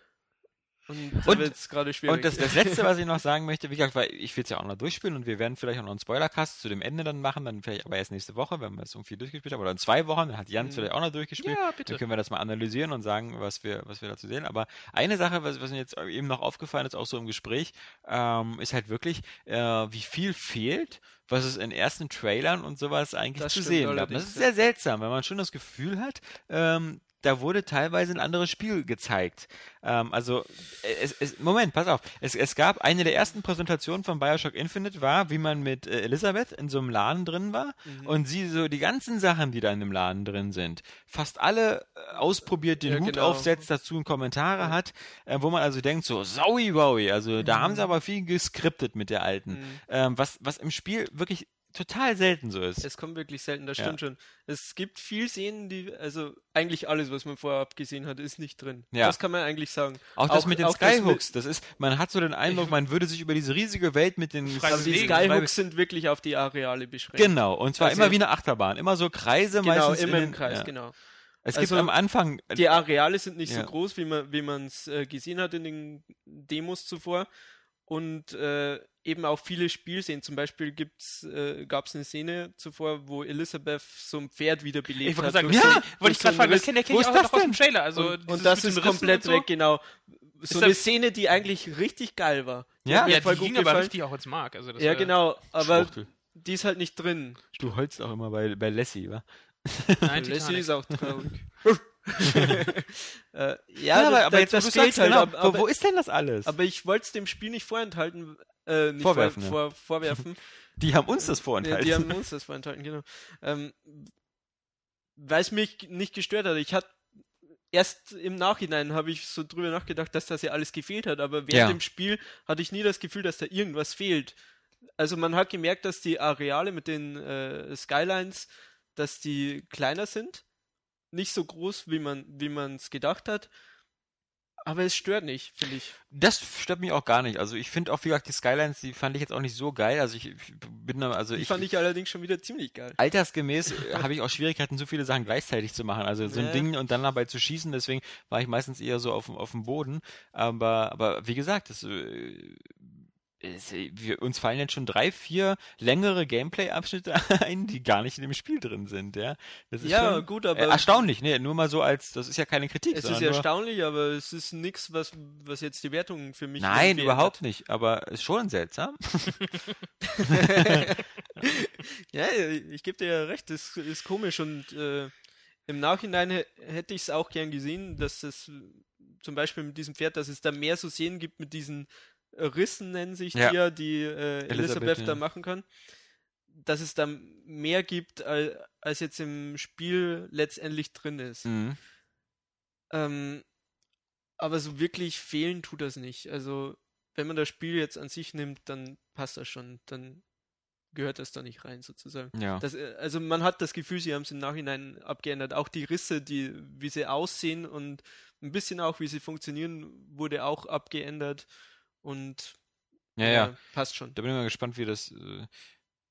Und, und. Und das, das Letzte, was ich noch sagen möchte, wie gesagt, weil ich will es ja auch noch durchspielen und wir werden vielleicht auch noch einen Spoilercast zu dem Ende dann machen, dann vielleicht aber erst nächste Woche, wenn wir es irgendwie durchgespielt haben, oder in zwei Wochen, dann hat Jan mhm. vielleicht auch noch durchgespielt. Ja, bitte. Dann können wir das mal analysieren und sagen, was wir, was wir dazu sehen. Aber eine Sache, was, was mir jetzt eben noch aufgefallen ist, auch so im Gespräch, ähm, ist halt wirklich, äh, wie viel fehlt was es in ersten Trailern und sowas eigentlich das zu sehen gab. Das ist sehr seltsam, weil man schon das Gefühl hat, ähm, da wurde teilweise ein anderes Spiel gezeigt. Ähm, also, es, es, Moment, pass auf. Es, es gab eine der ersten Präsentationen von Bioshock Infinite war, wie man mit äh, Elisabeth in so einem Laden drin war mhm. und sie so die ganzen Sachen, die da in dem Laden drin sind, fast alle äh, ausprobiert, den ja, Hut genau. aufsetzt, dazu und Kommentare ja. hat, äh, wo man also denkt so, saui wowi, also mhm. da haben sie aber viel geskriptet mit der alten. Mhm. Ähm, was, was im Spiel wirklich total selten so ist. Es kommt wirklich selten, das stimmt ja. schon. Es gibt viel Szenen, die, also eigentlich alles, was man vorher abgesehen hat, ist nicht drin. Ja. Das kann man eigentlich sagen. Auch das auch, mit den Skyhooks, das, das, ist, man hat so den Eindruck, man würde sich über diese riesige Welt mit den also die Skyhooks sind wirklich auf die Areale beschränkt. Genau, und zwar also immer wie eine Achterbahn, immer so Kreise genau, meistens. Genau, immer im Kreis, ja. genau. Es gibt also, am Anfang. Die Areale sind nicht ja. so groß, wie man wie es äh, gesehen hat in den Demos zuvor. Und äh, eben auch viele Spielszenen. Zum Beispiel äh, gab es eine Szene zuvor, wo Elisabeth so ein Pferd wiederbelebt ich hat. Sagen, ja, wollte ich gerade fragen, das kenne kenn ich auch noch aus dem Trailer. Also und, und das ist komplett so? weg, genau. So ist eine Szene, die eigentlich richtig geil war. Ja, ja die ging aber richtig auch ins Mark. Also ja, genau, aber Schwuchtel. die ist halt nicht drin. Du holst auch immer bei, bei Lassie, wa? Nein, Lassie ist auch traurig. äh, ja, ja, aber, aber jetzt, das fehlt halt. Genau, aber, wo ist denn das alles? Aber ich wollte es dem Spiel nicht vorenthalten, äh, nicht vorwerfen. Vor, vor, vorwerfen. die haben uns das vorenthalten. Ja, die haben uns das vorenthalten, genau. Ähm, Weil es mich nicht gestört hat. Ich hatte erst im Nachhinein habe ich so drüber nachgedacht, dass das ja alles gefehlt hat, aber während ja. dem Spiel hatte ich nie das Gefühl, dass da irgendwas fehlt. Also man hat gemerkt, dass die Areale mit den äh, Skylines, dass die kleiner sind, nicht so groß, wie man wie man es gedacht hat. Aber es stört nicht, finde ich. Das stört mich auch gar nicht. Also ich finde auch, wie gesagt, die Skylines, die fand ich jetzt auch nicht so geil. Also ich, bin da, also die ich. fand ich allerdings schon wieder ziemlich geil. Altersgemäß habe ich auch Schwierigkeiten, so viele Sachen gleichzeitig zu machen. Also so ein ja. Ding und dann dabei zu schießen, deswegen war ich meistens eher so auf, auf dem Boden. Aber, aber wie gesagt, das, äh, wir, uns fallen jetzt schon drei, vier längere Gameplay-Abschnitte ein, die gar nicht in dem Spiel drin sind, ja. Das ist ja, schon, gut, aber. Äh, erstaunlich, ne? Nur mal so als, das ist ja keine Kritik. Es ist ja erstaunlich, aber es ist nichts, was, was jetzt die Wertung für mich Nein, überhaupt hat. nicht, aber ist schon seltsam. ja, ich gebe dir ja recht, das ist komisch und äh, im Nachhinein hätte ich es auch gern gesehen, dass es zum Beispiel mit diesem Pferd, dass es da mehr so Szenen gibt mit diesen Rissen nennen sich Ja. die ja, die äh, Elisabeth, Elisabeth, da machen kann, dass es da mehr gibt, als, als jetzt im Spiel letztendlich drin ist. Mhm. Ähm, aber so wirklich fehlen tut das nicht. Also, wenn man das Spiel jetzt an sich nimmt, dann passt das schon. Dann gehört das da nicht rein, sozusagen. Ja. Das, äh, also man hat das Gefühl, sie haben es im Nachhinein abgeändert. Auch die Risse, die, wie sie aussehen und ein bisschen auch, wie sie funktionieren, wurde auch abgeändert. Und ja, ja. äh, passt schon. Da bin ich mal gespannt, wie das. Äh,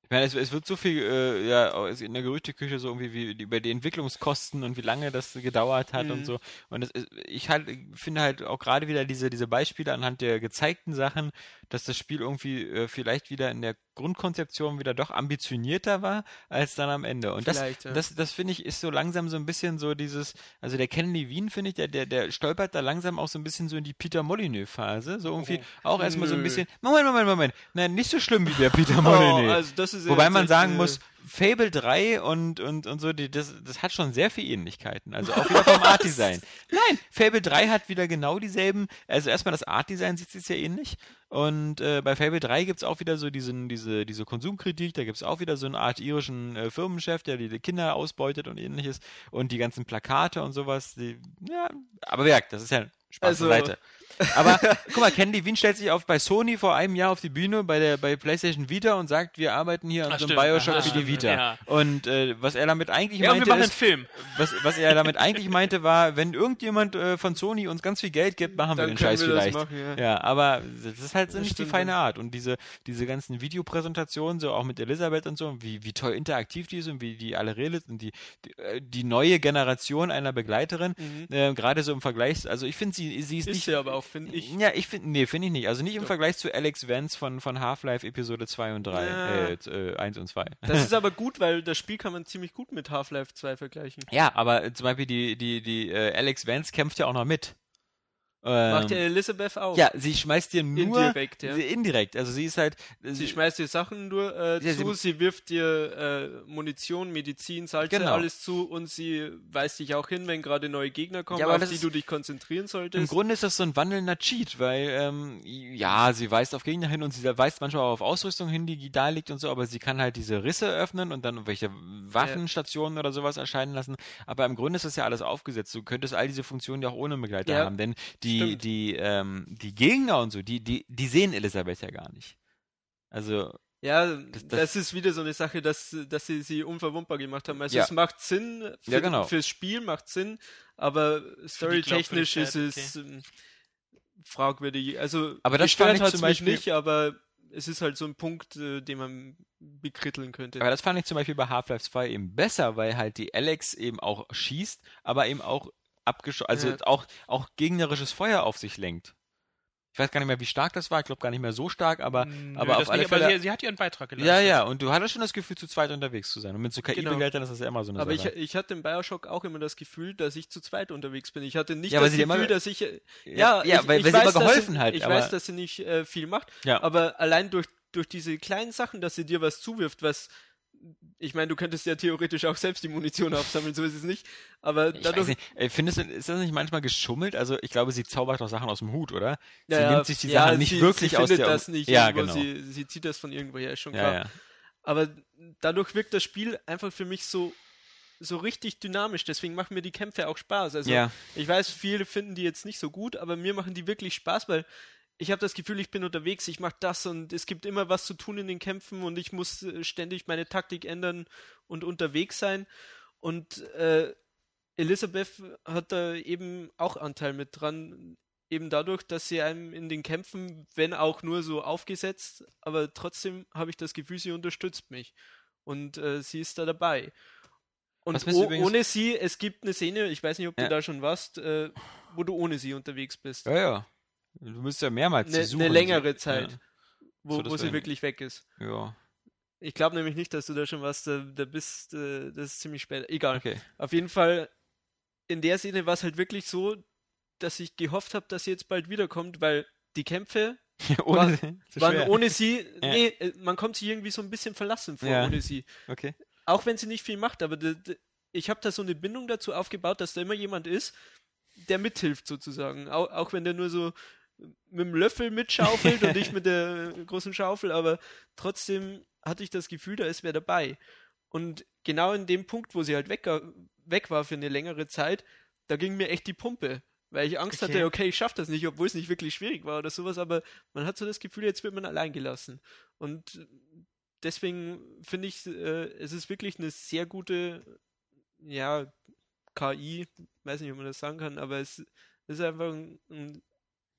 ich meine, es, es wird so viel, äh, ja, in der Gerüchteküche so irgendwie wie, die- über die Entwicklungskosten und wie lange das gedauert hat und Mhm. so. Und ist- ich halt finde halt auch gerade wieder diese, diese Beispiele anhand der gezeigten Sachen, dass das Spiel irgendwie äh, vielleicht wieder in der Grundkonzeption wieder doch ambitionierter war als dann am Ende. Und das, ja. das, das finde ich, ist so langsam so ein bisschen so dieses, also der Ken Levine, finde ich, der, der, der stolpert da langsam auch so ein bisschen so in die Peter Molyneux-Phase. So irgendwie auch erstmal so ein bisschen, Moment, Moment, Moment. Nein, nicht so schlimm wie der Peter Oh, Molyneux. also das ist Wobei man sagen muss, Fable 3 und, und, und so, die, das, das hat schon sehr viele Ähnlichkeiten. Also auch wieder vom Art-Design. Nein, Fable 3 hat wieder genau dieselben, also erstmal das Art-Design sieht sich sehr ähnlich. Und äh, bei Fable 3 gibt es auch wieder so diesen, diese, diese Konsumkritik, da gibt es auch wieder so eine Art irischen äh, Firmenchef, der die, Kinder ausbeutet und ähnliches. Und die ganzen Plakate und sowas, die, ja, aber wer, das ist ja Spaß Also- zur Seite. Aber guck mal, Ken Levine stellt sich auf bei Sony vor einem Jahr auf die Bühne bei der bei PlayStation Vita und sagt, wir arbeiten hier an Ach, so einem stimmt. Bioshock Aha, für die Vita. ja. Und äh, was er damit eigentlich Ja, wir meinte, machen einen ist, Film. was, was er damit eigentlich meinte, war, wenn irgendjemand äh, von Sony uns ganz viel Geld gibt, machen wir Dann den können Scheiß wir das vielleicht. machen, ja. ja. aber das ist halt so Das nicht die feine. Art. Und diese, diese ganzen Videopräsentationen, so auch mit Elisabeth und so, wie, wie toll interaktiv die ist und wie die alle redet und die, die, äh, die neue Generation einer Begleiterin, Mhm. äh, gerade so im Vergleich, also ich finde, sie, sie ist, Ist nicht. sie aber auch, finde ich. Ja, ich finde, nee, finde ich nicht. Also nicht im Doch. Vergleich zu Alex Vance von, von Half-Life Episode 2 und 3, Ja. äh, äh, 1 und 2. Das ist aber gut, weil das Spiel kann man ziemlich gut mit Half-Life 2 vergleichen. Ja, aber zum Beispiel die, die, die äh, Alex Vance kämpft ja auch noch mit. Ähm, Macht ja Elisabeth auch. ja, sie schmeißt dir nur Indirekt, ja. sie, indirekt. Also sie ist halt Sie schmeißt dir Sachen nur äh, Ja, zu, sie- sie, wirft dir äh, Munition, Medizin, Salze, Genau. alles zu und sie weist dich auch hin, wenn gerade neue Gegner kommen, Ja, auf die ist- du dich konzentrieren im solltest. Grunde ist das so ein wandelnder Cheat, weil ähm, ja, sie weist auf Gegner hin und sie weist manchmal auch auf Ausrüstung hin, die da liegt und so, aber sie kann halt diese Risse öffnen und dann irgendwelche Waffenstationen oder sowas erscheinen lassen. Aber im Grunde ist das ja alles aufgesetzt. Du könntest all diese Funktionen ja auch ohne Begleiter haben, denn die, stimmt. die, ähm, die Gegner und so, die, die, die sehen Elisabeth ja gar nicht. Also, Ja, das, das- ist wieder so eine Sache, dass, dass sie sie unverwundbar gemacht haben. Also Ja. es macht Sinn, für, Ja, genau. fürs Spiel macht Sinn, aber storytechnisch ist es ähm, fragwürdig. Also Aber das ich hat's zum mich Beispiel- nicht, aber es ist halt so ein Punkt, äh, den man bekritteln könnte. Aber das fand ich zum Beispiel bei Half-Life 2 eben besser, weil halt die Alex eben auch schießt, aber eben auch abgeschossen, also Ja. auch, auch gegnerisches Feuer auf sich lenkt. Ich weiß gar nicht mehr, wie stark das war, ich glaube gar nicht mehr so stark, aber, Nö, aber auf alle nicht, aber Fälle. sie, sie hat ihren Beitrag geleistet. ja, ja, und du hattest schon das Gefühl, zu zweit unterwegs zu sein. Und mit so KI-Begleitern ist das ja immer so eine Aber ich, Sache. ich hatte im Bioshock auch immer das Gefühl, dass ich zu zweit unterwegs bin. Ich hatte nicht Ja, das Gefühl, immer- dass ich. äh, ja, Ja, ich, weil, ich weil weiß, sie immer geholfen hat. Ich aber, weiß, dass sie nicht äh, viel macht, Ja. aber allein durch, durch diese kleinen Sachen, dass sie dir was zuwirft, was. Ich meine, du könntest ja theoretisch auch selbst die Munition aufsammeln, so ist es nicht. Aber ich dadurch. nicht, äh, findest du, ist das nicht manchmal geschummelt? Also ich glaube, sie zaubert doch Sachen aus dem Hut, oder? Ja, sie ja, nimmt sich die ja, Sachen nicht sie, wirklich sie aus findet der das nicht Ja, irgendwo, genau. sie, sie zieht das von irgendwoher, ist schon klar. Aber dadurch wirkt das Spiel einfach für mich so, so richtig dynamisch. Deswegen machen mir die Kämpfe auch Spaß. Also Ja. ich weiß, viele finden die jetzt nicht so gut, aber mir machen die wirklich Spaß, weil ich habe das Gefühl, ich bin unterwegs, ich mache das und es gibt immer was zu tun in den Kämpfen und ich muss äh, ständig meine Taktik ändern und unterwegs sein. Und äh, Elisabeth hat da eben auch Anteil mit dran, eben dadurch, dass sie einem in den Kämpfen, wenn auch nur so aufgesetzt, aber trotzdem habe ich das Gefühl, sie unterstützt mich. Und äh, sie ist da dabei. Und oh, übrigens- ohne sie, es gibt eine Szene, ich weiß nicht, ob Ja. du da schon warst, äh, wo du ohne sie unterwegs bist. ja, ja. Du müsst ja mehrmals Eine, suchen. eine längere. Zeit, wo, So, wo sie wirklich weg ist. Ja. ja. Ich glaube nämlich nicht, dass du da schon was, da, da bist, äh, das ist ziemlich spät. Egal. Okay. Auf jeden Fall, in der Szene war es halt wirklich so, dass ich gehofft habe, dass sie jetzt bald wiederkommt, weil die Kämpfe ohne, zu waren ohne sie, Ja. nee, äh, man kommt sich irgendwie so ein bisschen verlassen vor Ja. ohne sie. Okay. Auch wenn sie nicht viel macht, aber ich habe da so eine Bindung dazu aufgebaut, dass da immer jemand ist, der mithilft sozusagen. Auch, auch wenn der nur so mit dem Löffel mitschaufelt und ich mit der großen Schaufel, aber trotzdem hatte ich das Gefühl, da ist wer dabei. Und genau in dem Punkt, wo sie halt weg, weg war für eine längere Zeit, da ging mir echt die Pumpe. Weil ich Angst Okay. hatte, okay, ich schaff das nicht, obwohl es nicht wirklich schwierig war oder sowas, aber man hat so das Gefühl, jetzt wird man allein gelassen. Und deswegen finde ich, äh, es ist wirklich eine sehr gute, ja, KI, weiß nicht, ob man das sagen kann, aber es ist einfach ein, ein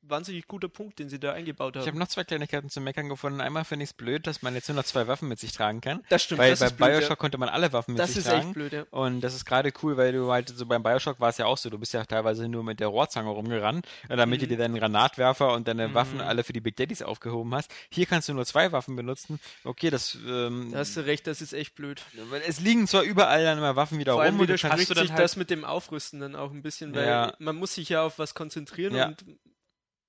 wahnsinnig guter Punkt, den sie da eingebaut Ich haben. habe noch zwei Kleinigkeiten zum Meckern gefunden. Einmal finde ich es blöd, dass man jetzt nur noch zwei Waffen mit sich tragen kann. das stimmt, Weil das bei ist blöd, Bioshock ja. konnte man alle Waffen mit Das sich ist tragen. echt blöd, ja. Und das ist gerade cool, weil du halt so beim Bioshock war es ja auch so, du bist ja teilweise nur mit der Rohrzange rumgerannt, äh, damit du Mhm. dir deinen Granatwerfer und deine Mhm. Waffen alle für die Big Daddies aufgehoben hast. Hier kannst du nur zwei Waffen benutzen. Okay, das ähm, Da hast du recht, das ist echt blöd. weil es liegen zwar überall dann immer Waffen wieder Vor rum allem und du kannst, du dann sich halt- das mit dem Aufrüsten dann auch ein bisschen, weil Ja. man muss sich ja auf was konzentrieren und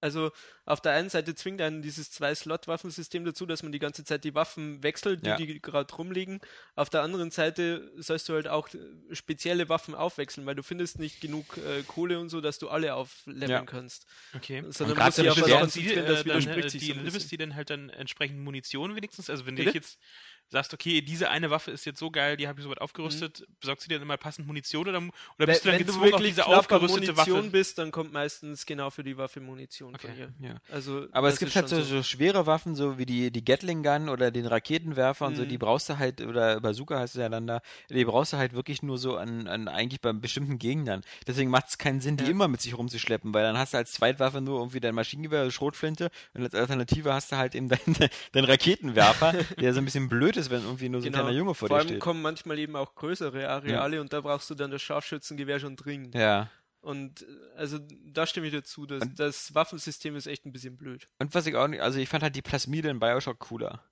also auf der einen Seite zwingt einen dieses Zwei-Slot-Waffensystem dazu, dass man die ganze Zeit die Waffen wechselt, die, Ja. die gerade rumliegen. Auf der anderen Seite sollst du halt auch spezielle Waffen aufwechseln, weil du findest nicht genug äh, Kohle und so, dass du alle aufleveln Ja. kannst. Okay. Sondern musst auf eine was Stelle- konzentrieren, das äh, dann, widerspricht äh, sich die so ein die dann halt dann entsprechend Munition wenigstens, also wenn du Bitte? jetzt sagst, okay, diese eine Waffe ist jetzt so geil, die habe ich so weit aufgerüstet, besorgst du dir dann immer passend Munition oder, oder bist du dann wenn du gezwungen, auf wirklich diese aufgerüstete Munition Waffe? bist, dann kommt meistens genau für die Waffe Munition Okay. von ihr. ja. Also, Aber es gibt halt so, so schwere Waffen, so wie die, die Gatling Gun oder den Raketenwerfer und so, Mhm. die brauchst du halt, oder Bazooka heißt es ja dann da, die brauchst du halt wirklich nur so an, an eigentlich bei bestimmten Gegnern. Deswegen macht es keinen Sinn, die Ja. immer mit sich rumzuschleppen, weil dann hast du als Zweitwaffe nur irgendwie dein Maschinengewehr, Schrotflinte und als Alternative hast du halt eben deinen dein Raketenwerfer, der so ein bisschen blöd ist, wenn irgendwie nur so ein Genau. kleiner Junge vor, Vor dir allem steht. kommen manchmal eben auch größere Areale und da brauchst du dann das Scharfschützengewehr schon dringend. Ja. Und äh, also da stimme ich dazu, dass Und- das Waffensystem ist echt ein bisschen blöd. Und was ich auch nicht, also ich fand halt die Plasmide in Bioshock cooler.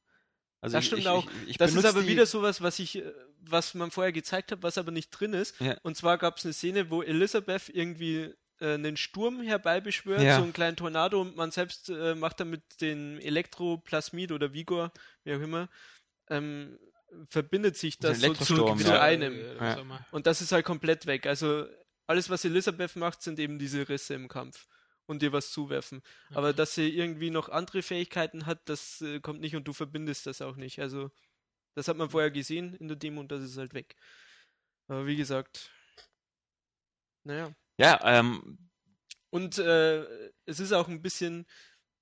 Also Das ich, stimmt ich, auch. Ich, Das ist aber die, wieder sowas, was ich, äh, was man vorher gezeigt hat, was aber nicht drin ist. Ja. Und zwar gab es eine Szene, wo Elisabeth irgendwie äh, einen Sturm herbeibeschwört, Ja. so einen kleinen Tornado und man selbst äh, macht damit den Elektroplasmid oder Vigor, wie auch immer, ähm, verbindet sich das so zu, zu ja. einem. Äh, Ja. Und das ist halt komplett weg. Also alles, was Elisabeth macht, sind eben diese Risse im Kampf und dir was zuwerfen. Aber dass sie irgendwie noch andere Fähigkeiten hat, das äh, kommt nicht und du verbindest das auch nicht. Also das hat man vorher gesehen in der Demo und das ist halt weg. Aber wie gesagt, naja. Ja, ähm, Und äh, es ist auch ein bisschen.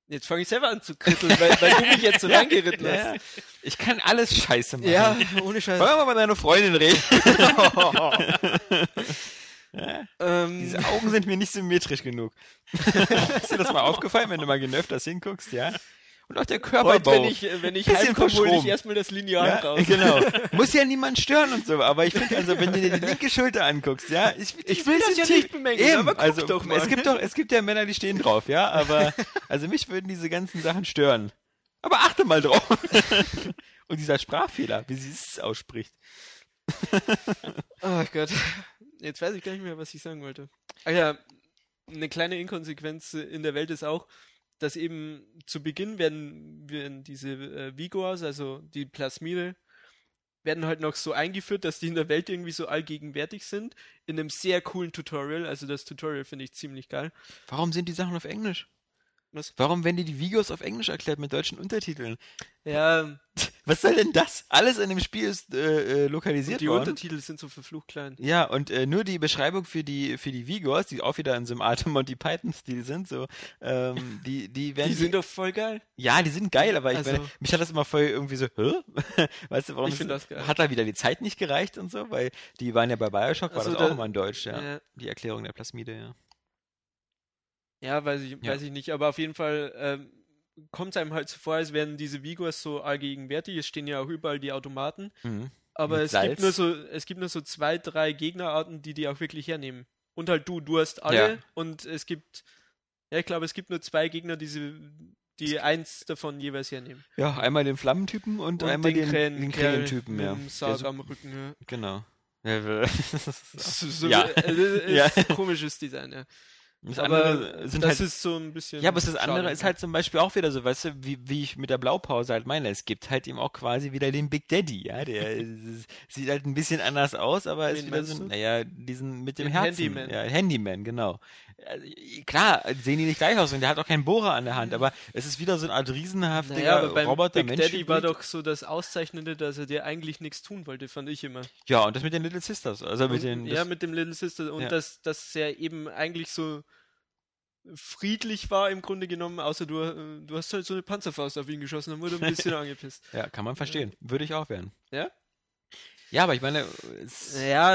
Jetzt fange ich selber an zu kritteln, weil, weil du mich jetzt so Ja, reingeritten ja, hast. ich kann alles scheiße machen. Ja, ohne Scheiß. Wollen wir mal mit deiner Freundin reden? Ähm, Diese Augen sind mir nicht symmetrisch genug. ist dir das mal aufgefallen, wenn du mal öfters hinguckst, ja? Und auch der heute, Körperbau. wenn ich, wenn ich heimkomme, hole ich erstmal das Lineal ja, raus. genau. Muss ja niemand stören und so, aber ich finde also, wenn du dir die linke Schulter anguckst, ja, ich, Ich will das ja tief- nicht bemängeln, Eben, aber guck also doch mal. es gibt doch, es gibt ja Männer, die stehen drauf, ja, aber also mich würden diese ganzen Sachen stören. Aber achte mal drauf. und dieser Sprachfehler, wie sie es ausspricht. Oh Gott. Jetzt weiß ich gar nicht mehr, was ich sagen wollte. Ah ja, eine kleine Inkonsequenz in der Welt ist auch, dass eben zu Beginn werden, werden diese äh, Vigors, also die Plasmide, werden halt noch so eingeführt, dass die in der Welt irgendwie so allgegenwärtig sind. In einem sehr coolen Tutorial. Also das Tutorial finde ich ziemlich geil. Warum sind die Sachen auf Englisch? Was? Warum werden dir die Videos auf Englisch erklärt mit deutschen Untertiteln? Ja, Was soll denn das? Alles in dem Spiel ist äh, äh, lokalisiert die worden. Untertitel sind so verflucht klein. Ja, und äh, nur die Beschreibung für die für die Vigors, die auch wieder in so einem alten Monty Python-Stil sind, so, ähm, die, die werden. Die sind doch voll geil. ja, die sind geil, aber ich Also- meine, mich hat das immer voll irgendwie so, hä? weißt du, warum Ich ist- find das geil. hat da wieder die Zeit nicht gereicht und so, weil die waren ja bei Bioshock, war Also das auch immer in Deutsch, ja. Ja. Die Erklärung der Plasmide, ja. Ja, weiß ich, Ja. weiß ich nicht, aber auf jeden Fall ähm, kommt es einem halt so vor, als wären diese Vigors so allgegenwärtig. Es stehen ja auch überall die Automaten, Mhm. aber es Salz. gibt nur so, es gibt nur so zwei, drei Gegnerarten, die die auch wirklich hernehmen. Und halt du, du hast alle Ja. und es gibt, ja, ich glaube, es gibt nur zwei Gegner, die, sie, die eins davon jeweils hernehmen. Ja, einmal den Flammentypen und, einmal den, Krähen- den Krähentypen, mit ja. Sarg so- am Rücken. Ja. Genau. Ja, So, so, Ja. äh, Ja. ist ein komisches Design, ja. Das aber andere sind das halt ist so ein bisschen. Ja, aber das andere schade. ist halt zum Beispiel auch wieder so, weißt du, wie, wie ich mit der Blaupause halt meine. Es gibt halt eben auch quasi wieder den Big Daddy, ja. Der sieht halt ein bisschen anders aus, aber ist wieder so, naja, diesen mit dem Den Herzen. Handyman. Ja, Handyman, genau. also, klar, sehen die nicht gleich aus und der hat auch keinen Bohrer an der Hand, aber es ist wieder so eine Art riesenhaftiger Naja, aber beim Roboter Big Daddy war doch so das Auszeichnende, dass er dir eigentlich nichts tun wollte, fand ich immer. Ja, und das mit den Little Sisters, also mit Und- den ja, mit dem Little Sister und Ja. dass das ja eben eigentlich so friedlich war im Grunde genommen, außer du, äh, du hast halt so eine Panzerfaust auf ihn geschossen, dann wurde er ein bisschen angepisst. ja, kann man verstehen. Würde ich auch werden. Ja? Ja, aber ich meine, es, Ja,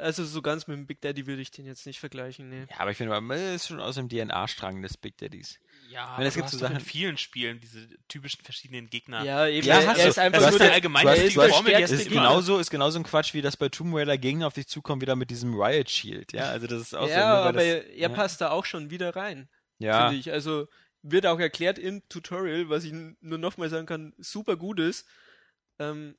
also so ganz mit dem Big Daddy würde ich den jetzt nicht vergleichen, ne. ja, aber ich finde, es ist schon aus dem DNA-Strang des Big Daddies. Ja, Wenn es gibt hast so doch in Sachen- vielen Spielen diese typischen verschiedenen Gegner. Ja, eben, Ja, er, hast er du. ist einfach nur ist eine ja- allgemein du hast- gültige du hast- Formel, ist immer. genauso, ist genauso ein Quatsch, wie das bei Tomb Raider Gegner auf dich zukommen, wieder mit diesem Riot Shield, ja, also das ist auch so. ja, weil aber das, er ja. passt da auch schon wieder rein, ja, finde ich. Also wird auch erklärt im Tutorial, was ich nur nochmal sagen kann, super gut ist. Ähm,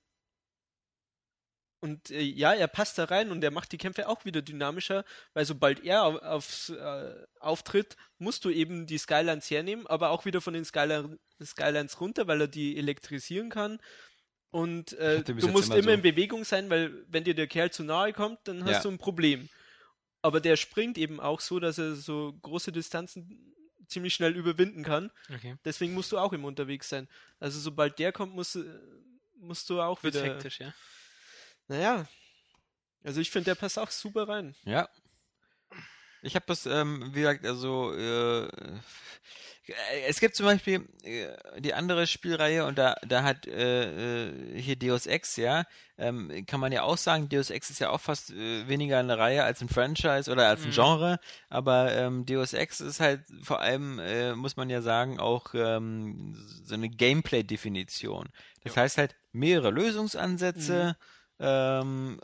und äh, ja, er passt da rein und er macht die Kämpfe auch wieder dynamischer, weil sobald er auf, aufs, äh, auftritt, musst du eben die Skylines hernehmen, aber auch wieder von den Skyline, Skylines runter, weil er die elektrisieren kann. Und äh, du musst immer immer so- in Bewegung sein, weil wenn dir der Kerl zu nahe kommt, dann hast Ja. du ein Problem. Aber der springt eben auch so, dass er so große Distanzen ziemlich schnell überwinden kann. Okay. Deswegen musst du auch im unterwegs sein. Also sobald der kommt, musst, du- musst du auch Wird's wieder. hektisch, ja. Naja. Also ich finde, der passt auch super rein. Ja. Ich habe das, ähm, wie gesagt, also äh, es gibt zum Beispiel äh, die andere Spielreihe und da, da hat äh, äh, hier Deus Ex, ja, ähm, kann man ja auch sagen, Deus Ex ist ja auch fast äh, weniger eine Reihe als ein Franchise oder als ein Mhm. Genre, aber ähm, Deus Ex ist halt vor allem, äh, muss man ja sagen, auch ähm, so eine Gameplay-Definition. Das Ja. heißt halt mehrere Lösungsansätze, ähm,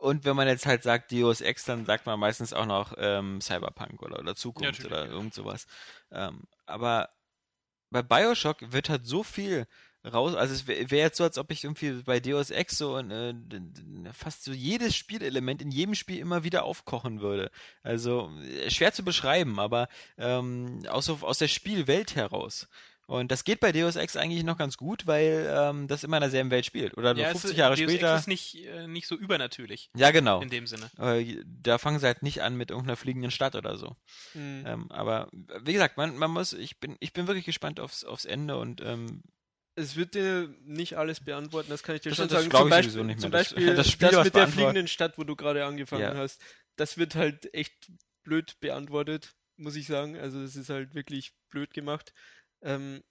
und wenn man jetzt halt sagt Deus Ex, dann sagt man meistens auch noch ähm, Cyberpunk oder, oder Zukunft Natürlich, oder ja. irgend sowas. Ähm, aber bei Bioshock wird halt so viel raus, also es wäre wär jetzt so, als ob ich irgendwie bei Deus Ex so äh, d- fast so jedes Spielelement in jedem Spiel immer wieder aufkochen würde. Also äh, schwer zu beschreiben, aber ähm, so- aus der Spielwelt heraus. Und das geht bei Deus Ex eigentlich noch ganz gut, weil ähm, das immer in derselben Welt spielt. Oder ja, 50 es, Jahre Deus später. Ex ist nicht, äh, nicht so übernatürlich Ja, genau. in dem Sinne. Äh, da fangen sie halt nicht an mit irgendeiner fliegenden Stadt oder so. Mhm. Ähm, aber wie gesagt, man, man muss, ich bin, ich bin wirklich gespannt aufs, aufs Ende und ähm, Es wird dir nicht alles beantworten, das kann ich dir Das- schon das sagen. Zum ich Beispiel, sowieso nicht zum mehr. Das- Beispiel das das, Spiel was mit der fliegenden Stadt, wo du gerade angefangen Ja. hast, das wird halt echt blöd beantwortet, muss ich sagen. Also es ist halt wirklich blöd gemacht. Ähm,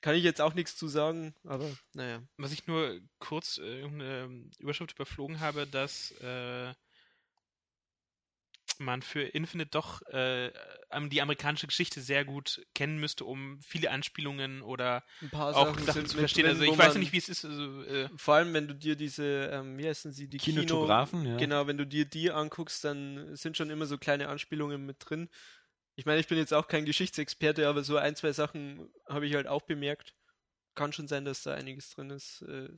kann ich jetzt auch nichts zu sagen, aber naja. Was ich nur kurz äh, irgendeine Überschrift überflogen habe, dass äh, man für Infinite doch äh, die amerikanische Geschichte sehr gut kennen müsste, um viele Anspielungen oder Ein paar auch Sachen Sachen zu verstehen. drin, Also ich weiß nicht, wie es ist. Also, äh, Vor allem, wenn du dir diese, ähm, wie heißen sie, die Kino, Kinotographen, ja. Genau, wenn du dir die anguckst, dann sind schon immer so kleine Anspielungen mit drin. Ich meine, ich bin jetzt auch kein Geschichtsexperte, aber so ein, zwei Sachen habe ich halt auch bemerkt. Kann schon sein, dass da einiges drin ist. Äh,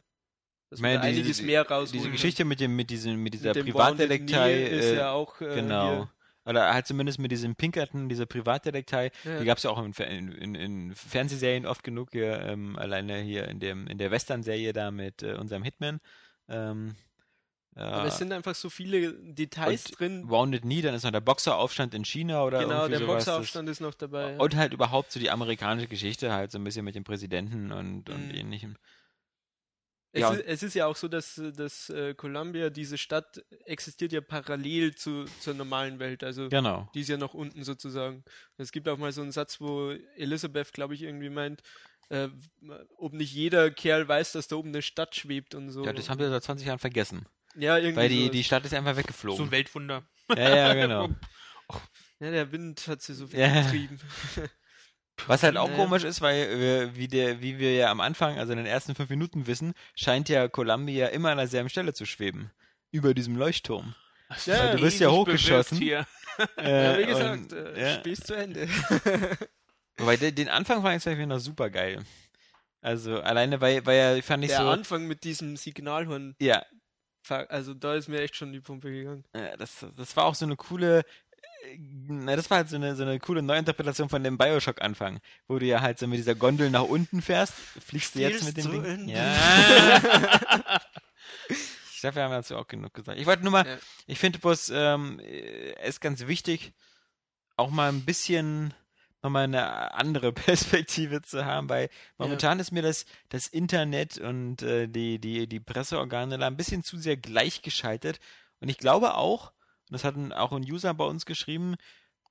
dass meine, man da diese- einiges mehr rausholen diese. Geschichte mit dem, mit diesem, mit dieser Mit Privatdetektei, ist äh, ja auch äh, genau. hier- Oder halt zumindest mit diesem Pinkerton, dieser Privatdetektei, Ja. die gab es ja auch in, in, in Fernsehserien oft genug, hier, ähm, alleine hier in dem, in der Western-Serie da mit äh, unserem Hitman. Ähm, Aber es sind einfach so viele Details und drin. Wounded Knee, dann ist noch der Boxeraufstand in China oder Genau, der sowas. Boxeraufstand ist noch dabei. Und halt überhaupt so die amerikanische Geschichte, halt so ein bisschen mit dem Präsidenten und, und Mhm. ähnlichem. Es, Ja, ist, es ist ja auch so, dass, dass äh, Columbia, diese Stadt, existiert ja parallel zu, zur normalen Welt. Also Genau. die ist ja noch unten sozusagen. Es gibt auch mal so einen Satz, wo Elizabeth, glaube ich, irgendwie meint, äh, ob nicht jeder Kerl weiß, dass da oben eine Stadt schwebt und so. Ja, das haben wir seit 20 Jahren vergessen. Ja, irgendwie Weil die, sowas. die Stadt ist einfach so ein weggeflogen. Weltwunder. Ja, ja, genau. ja, der Wind hat sie so viel Ja. getrieben. Was halt auch Naja. komisch ist, weil wir, wie, der, wie wir ja am Anfang, also in den ersten fünf Minuten wissen, scheint ja Columbia immer an derselben Stelle zu schweben. Über diesem Leuchtturm. Ja, du wirst ja hochgeschossen. Hier. ja, wie Äh, gesagt, und, äh, ja. Spiel's zu Ende. Wobei den, Anfang fand ich zum Beispiel noch super geil. Also alleine, weil, weil ja, fand ich Der so. Anfang mit diesem Signalhorn, Ja, also da ist mir echt schon die Pumpe gegangen. Ja, das, das war auch so eine coole, äh, na, das war halt so eine, so eine coole Neuinterpretation von dem Bioshock-Anfang, wo du ja halt so mit dieser Gondel nach unten fährst. Fliegst du jetzt mit dem Ding? in- Ja. ich glaube, wir haben dazu auch genug gesagt. Ich wollte nur mal, Ja. ich finde bloß, ähm, äh, es ist ganz wichtig, auch mal ein bisschen nochmal eine andere Perspektive zu haben, weil momentan ist mir das, das Internet und äh, die, die, die Presseorgane da ein bisschen zu sehr gleichgeschaltet. Und ich glaube auch, und das hat auch ein User bei uns geschrieben,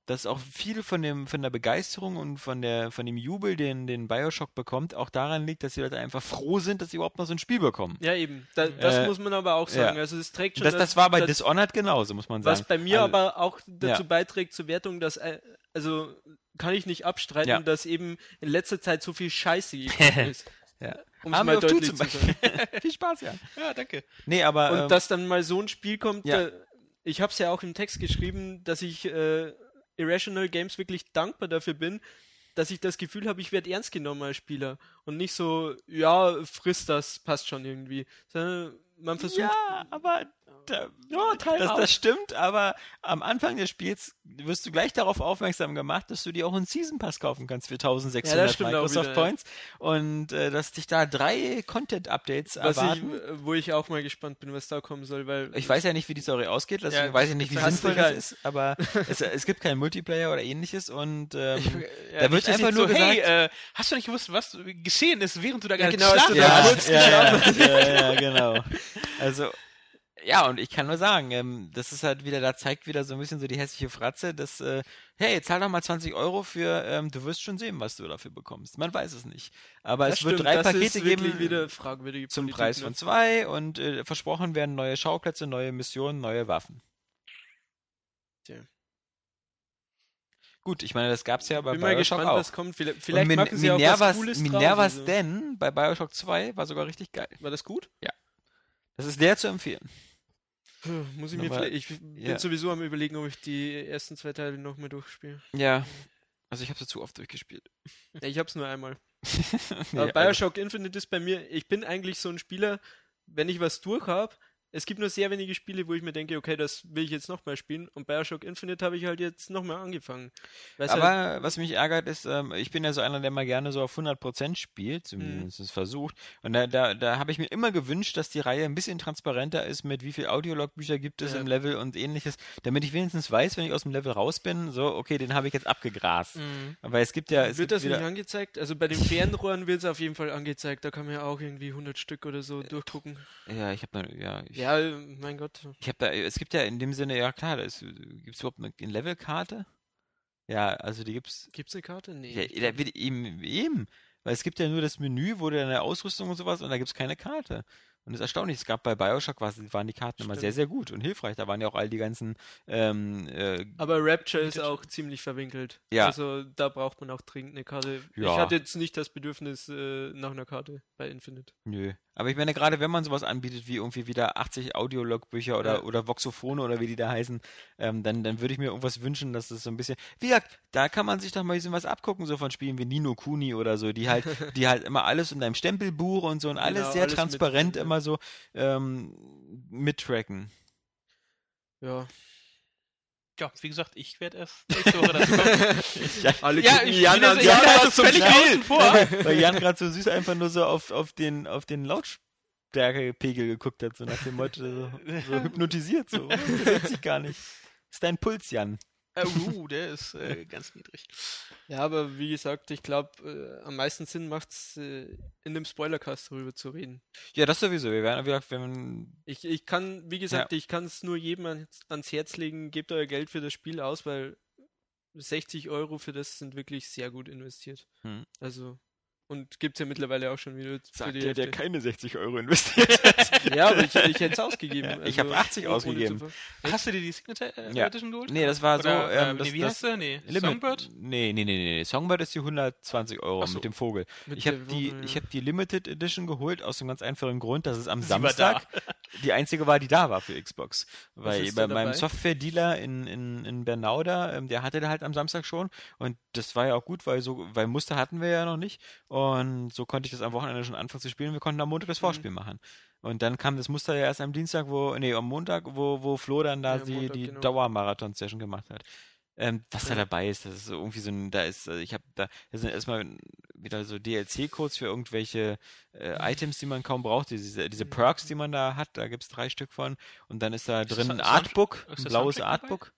dass auch viel von dem von der Begeisterung und von der von dem Jubel, den den BioShock bekommt, auch daran liegt, dass die Leute einfach froh sind, dass sie überhaupt noch so ein Spiel bekommen. Ja, eben. Da, das Äh, muss man aber auch sagen. ja. Also es trägt schon Das, das war bei das- Dishonored genauso, muss man sagen. Was bei mir Also- aber auch dazu ja. beiträgt zur Wertung, dass, äh, also kann ich nicht abstreiten, Ja. dass eben in letzter Zeit so viel Scheiße gekommen ist. Ja. Um es mal wir auch du deutlich zum zu sagen. Beispiel. Viel Spaß, ja. Ja, danke. Nee, aber Und ähm, dass dann mal so ein Spiel kommt, ja. da, ich habe es ja auch im Text geschrieben, dass ich äh, Irrational Games wirklich dankbar dafür bin, dass ich das Gefühl habe, ich werde ernst genommen als Spieler und nicht so, ja, frisst das, passt schon irgendwie. Sondern man versucht, Ja, aber da, Ja, Teil das, das stimmt, aber am Anfang des Spiels wirst du gleich darauf aufmerksam gemacht, dass du dir auch einen Season Pass kaufen kannst für 1600 Ja, Microsoft wieder, ja. Points und äh, dass dich da drei Content-Updates was ich, erwarten. äh, wo ich auch mal gespannt bin, was da kommen soll, weil Ich weiß ja nicht, wie die Story ausgeht, deswegen Ja, weiß ich nicht, wie sinnvoll das ja- ist, aber es, es gibt keinen Multiplayer oder ähnliches und ähm, Ja, da wird einfach nur so, hey, gesagt, äh, hast du nicht gewusst, was geschehen ist, während du da gerade genau, als du geschlafen da hast? ja, ja, ja, ja, genau. Also, ja, und ich kann nur sagen, ähm, das ist halt wieder, da zeigt wieder so ein bisschen so die hässliche Fratze, dass, äh, hey, zahl doch mal 20 Euro für, ähm, du wirst schon sehen, was du dafür bekommst. Man weiß es nicht. Aber Das es wird stimmt, drei das Pakete geben wieder fragwürdige zum Politik, Preis ne? von zwei und äh, versprochen werden neue Schauplätze, neue Missionen, neue Waffen. Tja. Gut, ich meine, das gab's ja bei Bin mal Bioshock gespannt, auch. was kommt. Vielleicht, vielleicht Min machen sie auch was Minervas, Cooles Minervas. Also. Den bei Bioshock 2 war sogar richtig geil. War das gut? Das ist der zu empfehlen. Muss ich mir vielleicht. Ich bin ja. sowieso am überlegen, ob ich die ersten zwei Teile noch mal durchspiele. Ja. Also ich habe sie zu oft durchgespielt. Ja, ich hab's nur einmal. Nee, Bioshock Infinite ist bei mir, ich bin eigentlich so ein Spieler, wenn ich was durch habe, es gibt nur sehr wenige Spiele, wo ich mir denke, okay, das will ich jetzt nochmal spielen. Und Bioshock Infinite habe ich halt jetzt nochmal angefangen. Weil's halt, Aber was mich ärgert ist, ähm, ich bin ja so einer, der mal gerne so auf 100% spielt, Mhm. zumindest es versucht. Und da, da, da habe ich mir immer gewünscht, dass die Reihe ein bisschen transparenter ist, mit wie viel Audiologbücher gibt es Ja. im Level und ähnliches, damit ich wenigstens weiß, wenn ich aus dem Level raus bin, so, okay, den habe ich jetzt abgegrast. Mhm. Aber es gibt ja, es wird gibt das wieder, nicht angezeigt? Also bei den Fernrohren wird es auf jeden Fall angezeigt. Da kann man ja auch irgendwie 100 Stück oder so durchgucken. ja, ich habe ja, ich, Ja, mein Gott. ich habe da, es gibt ja in dem Sinne, ja klar, gibt es überhaupt eine, Levelkarte? Ja, also die gibt's, Gibt's eine Karte? Nee. Ja, da wird eben, eben. Weil es gibt ja nur das Menü, wo du deine Ausrüstung und sowas und da gibt es keine Karte. Und das ist erstaunlich. Es gab bei Bioshock, war, waren die Karten immer Stimmt. sehr, sehr gut und hilfreich. Da waren ja auch all die ganzen ähm, äh, Aber Rapture ist auch ziemlich verwinkelt. Ja. Also da braucht man auch dringend eine Karte. Ja. Ich hatte jetzt nicht das Bedürfnis äh, nach einer Karte bei Infinite. Nö. Aber ich meine, gerade wenn man sowas anbietet, wie irgendwie wieder 80 Audiologbücher oder, Ja. oder Voxophone oder wie die da heißen, ähm, dann, dann würde ich mir irgendwas wünschen, dass das so ein bisschen. Wie gesagt, da kann man sich doch mal ein bisschen was abgucken, so von Spielen wie Nino Kuni oder so, die halt, die halt immer alles in deinem Stempelbuch und so und alles Genau, sehr alles transparent mit- ja. Immer so ähm, mittracken. Ja. Ja, wie gesagt, ich werde erst nächste Woche dazu. Alle ja, gucken ich Jan bin an, jetzt, Jan bin hat zum völlig außen vor. Weil Jan gerade so süß einfach nur so auf, auf den, auf den Lautstärkepegel geguckt hat, so nach dem Motto, so, so hypnotisiert, so. Bewegt sich gar nicht. Ist dein Puls, Jan. Äh, uh, der ist äh, ganz niedrig. Ja, aber wie gesagt, ich glaube, äh, am meisten Sinn macht's äh, in dem Spoilercast darüber zu reden. Ja, das sowieso. Wir werden, wie gesagt, wenn, Ich, ich kann, wie gesagt, ich kann es nur jedem ans, ans Herz legen, gebt euer Geld für das Spiel aus, weil 60 Euro für das sind wirklich sehr gut investiert. Hm. Also, und gibt's ja mittlerweile auch schon wieder sagt der, der keine 60 Euro investiert hat. Ja, aber ich, ich hätte es ausgegeben. Ja, ich also, hab 80 ohne ausgegeben. Hast du dir die Signature äh, Ja. Edition geholt? Nee, das war so, Oder, ähm, äh, das- nee, wie das- heißt der? Nee, Limit- Songbird? Nee, nee, nee, nee. Songbird ist die 120 Euro so. mit dem Vogel. Mit Ich habe die, ich ja. habe die Limited Edition geholt aus dem ganz einfachen Grund, dass es am Sie Samstag die einzige war, die da war für Xbox. Weil bei meinem? Software-Dealer in, in, in Bernau da, ähm, der hatte da halt am Samstag schon und das war ja auch gut, weil so, weil Muster hatten wir ja noch nicht und so konnte ich das am Wochenende schon anfangen zu spielen. Wir konnten am Montag Mhm. das Vorspiel machen. Und dann kam das Muster ja erst am Dienstag, wo, nee, am Montag, wo, wo Flo dann da Ja, die, Montag, die genau. Dauermarathon-Session gemacht hat. Ähm, was da Ja. dabei ist, das ist irgendwie so ein, da ist, also ich habe da, da sind erstmal wieder so DLC-Codes für irgendwelche äh, Items, die man kaum braucht, diese, diese Perks, die man da hat, da gibt's drei Stück von. Und dann ist da Ist drin das ein Artbook, ein blaues? Artbook.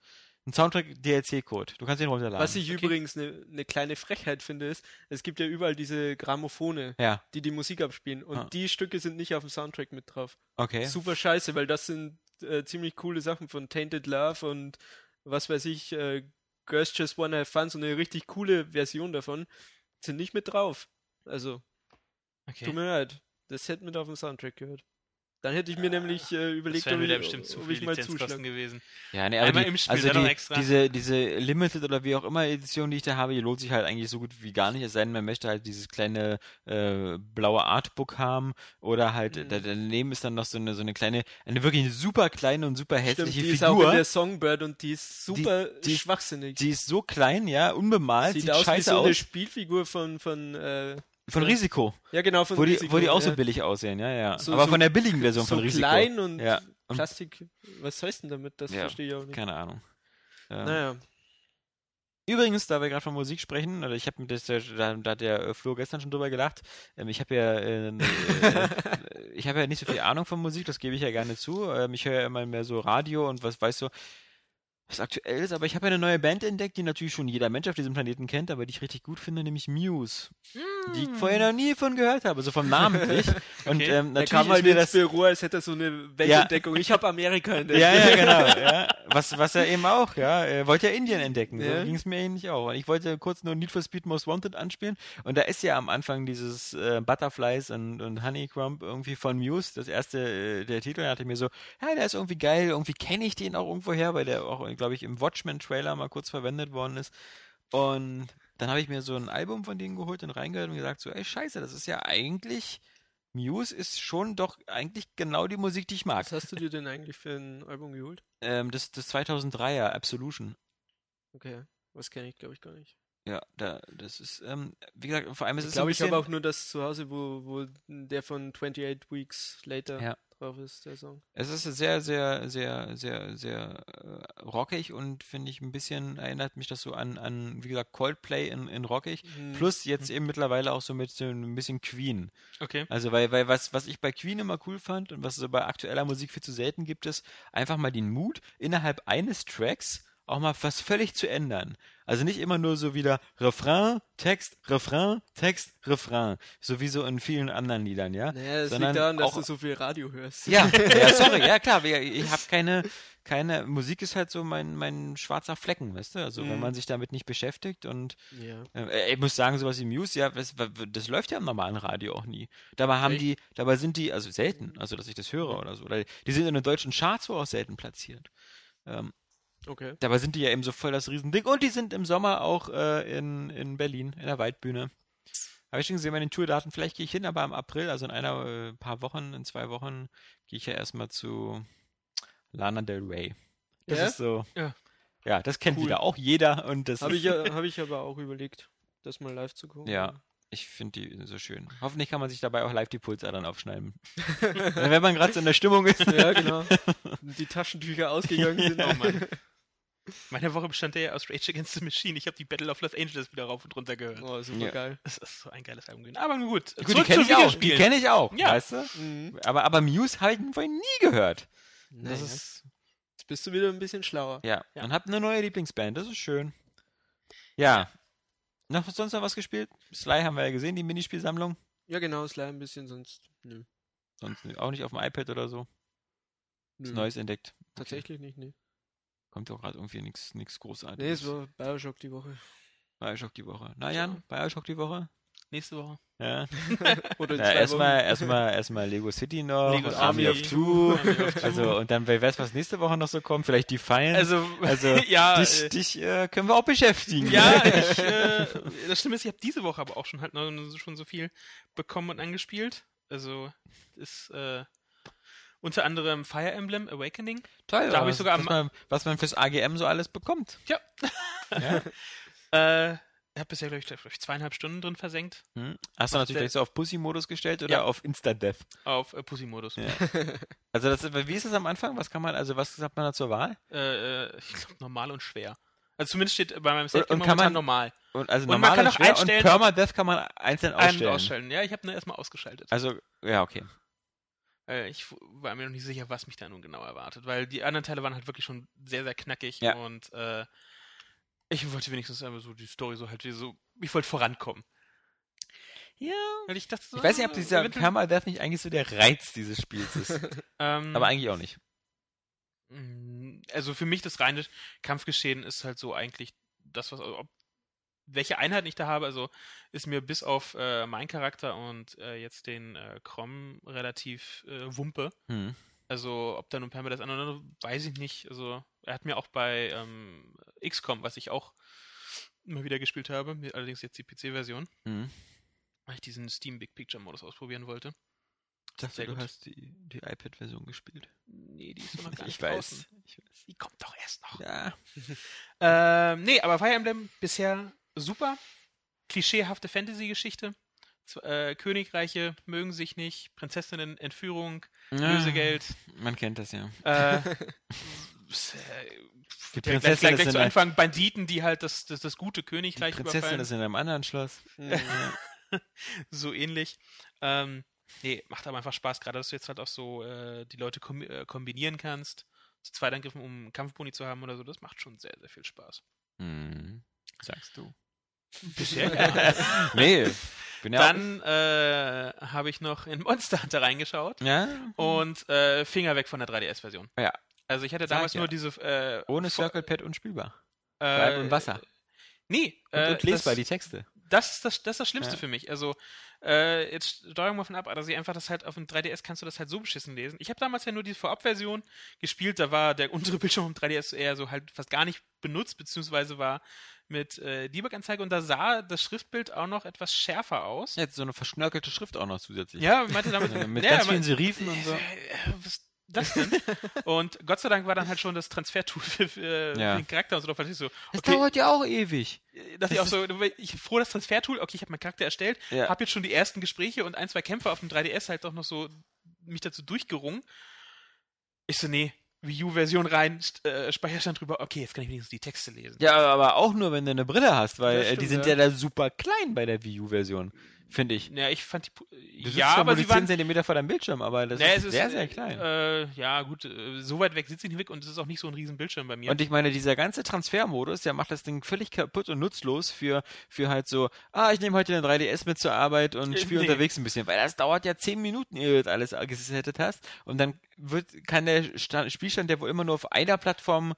Ein Soundtrack-DLC-Code. Du kannst ihn runterladen. Was ich übrigens eine ne kleine Frechheit finde, ist, es gibt ja überall diese Grammophone, ja, die die Musik abspielen. Und Ah. die Stücke sind nicht auf dem Soundtrack mit drauf. okay. Super scheiße, weil das sind äh, ziemlich coole Sachen von Tainted Love und was weiß ich, äh, Girls Just Wanna Have Fun, so eine richtig coole Version davon, sind nicht mit drauf. Also, Okay. tut mir leid. Das hätte mit auf dem Soundtrack gehört. Dann hätte ich mir nämlich äh, das überlegt, wären ob wieder ich, bestimmt zu ob viel ich mal Lizenzkosten zuschlage. gewesen. Ja, nee, aber Einmal die, im Spiel, also die, extra. diese, diese Limited oder wie auch immer Edition, die ich da habe, die lohnt sich halt eigentlich so gut wie gar nicht, es sei denn, man möchte halt dieses kleine äh, blaue Artbook haben oder halt Mhm. da, daneben ist dann noch so eine, so eine kleine, eine wirklich super kleine und super Stimmt, hässliche die ist auch Figur. in der Songbird und die ist super die- schwachsinnig. die ist so klein, ja, unbemalt, Sieht sieht, aus wie scheiße so eine aus. Spielfigur von, von äh, Von Risiko. ja genau, von Wo die, Risiko, wo die auch ja. so billig aussehen, ja, ja. So- Aber so- von der billigen Version so von Risiko. klein und Ja, Plastik. Was heißt denn damit? Das Ja, verstehe ich auch nicht. Keine Ahnung. Ja. Naja. Übrigens, da wir gerade von Musik sprechen, oder ich habe das, da, da hat der äh, Flo gestern schon drüber gelacht. Ähm, ich habe ja, äh, äh, ich habe ja nicht so viel Ahnung von Musik, das gebe ich ja gerne zu. Ähm, ich höre ja immer mehr so Radio und was weiß so, was aktuell ist. Aber ich habe ja eine neue Band entdeckt, die natürlich schon jeder Mensch auf diesem Planeten kennt, aber die ich richtig gut finde, nämlich Muse, die ich vorher noch nie von gehört habe, so vom namentlich. Und Okay. ähm, Der natürlich kam ist halt mir das Büro, als hätte er so eine Weltentdeckung. Ich habe Amerika entdeckt. ja, ja, genau. Ja. Was, was er eben auch, ja. Er wollte ja Indien entdecken. So Ja. ging es mir ähnlich auch. Und ich wollte kurz nur Need for Speed Most Wanted anspielen. Und da ist ja am Anfang dieses äh, Butterflies und, und Honeycomb irgendwie von Muse, das erste, äh, der Titel. Da dachte ich mir so, ja, der ist irgendwie geil. Irgendwie kenne ich den auch irgendwo her, weil der auch, glaube ich, im Watchmen-Trailer mal kurz verwendet worden ist. Und dann habe ich mir so ein Album von denen geholt und reingehört und gesagt so, ey, scheiße, das ist ja eigentlich... Muse ist schon doch eigentlich genau die Musik, die ich mag. Was hast du dir denn eigentlich für ein Album geholt? Ähm, das, das 2003er Absolution. Okay. Was kenne ich, glaube ich, gar nicht. Ja, da, das ist, ähm, wie gesagt, vor allem ist Ich es glaube, ein ich bisschen, habe auch nur das zu Hause, wo, wo der von 28 Weeks Later Ja. Drauf ist, der Song. es ist sehr, sehr, sehr, sehr, sehr äh, rockig und finde ich ein bisschen, erinnert mich das so an, an wie gesagt, Coldplay in, in rockig. Hm. Plus jetzt eben mittlerweile auch so mit so ein bisschen Queen. Okay. Also, weil, weil was, was ich bei Queen immer cool fand und was es so bei aktueller Musik viel zu selten gibt, ist einfach mal den Mut, innerhalb eines Tracks auch mal was völlig zu ändern. Also nicht immer nur so wieder Refrain, Text, Refrain, Text, Refrain. So wie so in vielen anderen Liedern, ja? Naja, das sondern liegt daran, dass du so viel Radio hörst. Ja, ja, sorry, ja klar, ich habe keine, keine, Musik ist halt so mein, mein schwarzer Flecken, weißt du? Also wenn Mhm. man sich damit nicht beschäftigt und ja. äh, ich muss sagen, sowas wie Muse, ja, das, das läuft ja im normalen Radio auch nie. Dabei haben Echt? die, dabei sind die, also selten, also dass ich das höre oder so. Oder die sind in den deutschen Charts wohl auch selten platziert. Ähm, Okay. dabei sind die ja eben so voll das Riesending. Und die sind im Sommer auch äh, in, in Berlin, in der Waldbühne. Habe ich schon gesehen bei den Tourdaten, vielleicht gehe ich hin, aber im April, also in einer äh, paar Wochen, in zwei Wochen, gehe ich ja erstmal zu Lana Del Rey. Das Ja? ist so. Ja. Ja, das kennt Cool. wieder auch jeder und das Habe ich, ja, hab ich aber auch überlegt, das mal live zu gucken. Ja. Ich finde die so schön. Hoffentlich kann man sich dabei auch live die Pulsadern aufschneiden. Wenn man gerade so in der Stimmung ist. Ja, genau. Die Taschentücher ausgegangen sind. Oh Mann. Meine Woche bestand ja aus Rage Against the Machine. Ich habe die Battle of Los Angeles wieder rauf und runter gehört. Oh, super Ja. geil. Das ist so ein geiles Album. Aber nun gut. Gut, die kenne ich auch. Die kenne ich auch. Ja. Weißt du? Mhm. Aber, aber Muse habe ich vorhin nie gehört. Das Naja, ist. Jetzt bist du wieder ein bisschen schlauer. Ja. Ja. Und hab eine neue Lieblingsband. Das ist schön. Ja. Noch sonst noch was gespielt? Sly haben wir ja gesehen, die Minispielsammlung. Ja, genau, Sly ein bisschen, sonst. Nö. Sonst auch nicht auf dem iPad oder so. Nö. Neues entdeckt. Tatsächlich nicht, nee. Kommt doch gerade irgendwie nichts nichts Großartiges. Nee, es war Bioshock die Woche. Bioshock die Woche. Na Jan, Bioshock die Woche? Nächste Woche. Ja. Oder Na, zwei erstmal erstmal erstmal Lego City noch, Lego und Army of City, Two. Army of Two. Also und dann wer weiß, was nächste Woche noch so kommt, vielleicht die Fallen. Also, also ja, dich, äh, dich äh, können wir auch beschäftigen. ja, ich, äh, das Schlimme ist, ich habe diese Woche aber auch schon halt noch so- schon so viel bekommen und angespielt. Also, ist, äh, unter anderem Fire Emblem Awakening. Toll. Da hab ich sogar was man, was man fürs AGM so alles bekommt. Ja. Ja. Äh, ich habe bisher, glaube ich, glaub ich, zweieinhalb Stunden drin versenkt Hm. Hast du natürlich gleich so auf Pussy-Modus gestellt oder Ja. auf Insta-Death? auf äh, Pussy-Modus. Ja. Also das ist, wie ist das am Anfang? Was kann man, also was hat man da zur Wahl? Äh, äh, ich glaube, normal und schwer. Also zumindest steht bei meinem Save und kann man- normal. Und also Und man normal kann und auch schwer und einstellen, Permadeath kann man einzeln Ein- und ausstellen. ausstellen. Ja, ich habe ne erstmal ausgeschaltet. Also, ja, okay. Äh, ich war mir noch nicht sicher, was mich da nun genau erwartet, weil die anderen Teile waren halt wirklich schon sehr, sehr knackig Ja. und äh, ich wollte wenigstens einfach so die Story so halt so, ich wollte vorankommen. Ja. Weil ich dachte so, Ich weiß nicht, ob dieser Permadeath nicht eigentlich so der Reiz dieses Spiels ist. ähm, Aber eigentlich auch nicht. Mm, Also für mich das reine Kampfgeschehen ist halt so eigentlich das, was ob, welche Einheit ich da habe, also ist mir bis auf äh, meinen Charakter und äh, jetzt den äh, Krom relativ äh, Wumpe. Hm. Also ob da nun Perma das andere, weiß ich nicht. Also er hat mir auch bei ähm, XCOM, was ich auch immer wieder gespielt habe, allerdings jetzt die PC-Version, Hm. weil ich diesen Steam Big Picture Modus ausprobieren wollte. Ich dachte, Sehr du gut. hast die, die iPad-Version gespielt. Nee, die ist noch gar nicht Ich weiß. draußen. Ich weiß. Die kommt doch erst noch. Ja. Ähm, nee, aber Fire Emblem bisher super. Klischeehafte Fantasy-Geschichte. Äh, Königreiche mögen sich nicht, Prinzessinnen, Entführung, Lösegeld. Man kennt das ja. Äh, Die gleich, Prinzessin gleich, gleich in zu Anfang Banditen, die halt das, das, das gute Die Königreich Prinzessin überfallen. ist in einem anderen Schloss. so ähnlich. Ähm, nee, macht aber einfach Spaß, gerade dass du jetzt halt auch so äh, die Leute kom äh, kombinieren kannst. Zu Zweitangriffen, um Kampfboni zu haben oder so, das macht schon sehr, sehr viel Spaß. Hm. Sagst du. Bisher ja. nee. Bin ja Dann äh, habe ich noch in Monster Hunter reingeschaut ja. und äh, Finger weg von der 3DS-Version. Ja. Also ich hatte Sag damals ja. nur diese äh, Ohne Circle Pad unspielbar. äh, Bleib im Wasser. Nee, Und, äh, und lesbar, das, die Texte. Das, ist das, das ist das Schlimmste Ja. für mich. Also, äh, jetzt steuern wir von ab, also einfach das halt auf dem 3DS kannst du das halt so beschissen lesen. Ich habe damals ja nur die Vorabversion gespielt, da war der untere Bildschirm im 3DS eher so halt fast gar nicht benutzt, beziehungsweise war mit äh, Debug-Anzeige und da sah das Schriftbild auch noch etwas schärfer aus. Jetzt so eine verschnörkelte Schrift auch noch zusätzlich. Ja, meinte damit, Äh, Mit ja, ganz vielen Serifen und so. Äh, Was ist das denn? und Gott sei Dank war dann halt schon das Transfertool für, für Ja. den Charakter und so. Da fand ich so, Das okay, dauert ja auch ewig. äh, dachte ich auch so, ich froh, das Transfertool, okay, ich habe meinen Charakter erstellt, Ja. habe jetzt schon die ersten Gespräche und ein, zwei Kämpfe auf dem 3DS halt doch noch so mich dazu durchgerungen. Ich so, nee, Wii U-Version rein, äh, Speicherstand drüber, okay, jetzt kann ich wenigstens die Texte lesen. Ja, aber auch nur, wenn du eine Brille hast, weil Das äh, die stimmt, sind ja. ja. da super klein bei der Wii U-Version, finde ich. Ja, ich fand die, Du ja, aber sie waren, 10 cm vor deinem Bildschirm, aber das Nee, ist, es sehr, sehr klein. Äh, ja, gut, äh, so weit weg sitze ich nicht weg und es ist auch nicht so ein riesen Bildschirm bei mir. Und ich meine, dieser ganze Transfermodus, der macht das Ding völlig kaputt und nutzlos für, für halt so, ah, ich nehme heute den 3DS mit zur Arbeit und Äh, spiele nee. unterwegs ein bisschen, weil das dauert ja 10 Minuten, ehe du das alles gesettet hast. Und dann wird, kann der Sta Spielstand, der wohl immer nur auf einer Plattform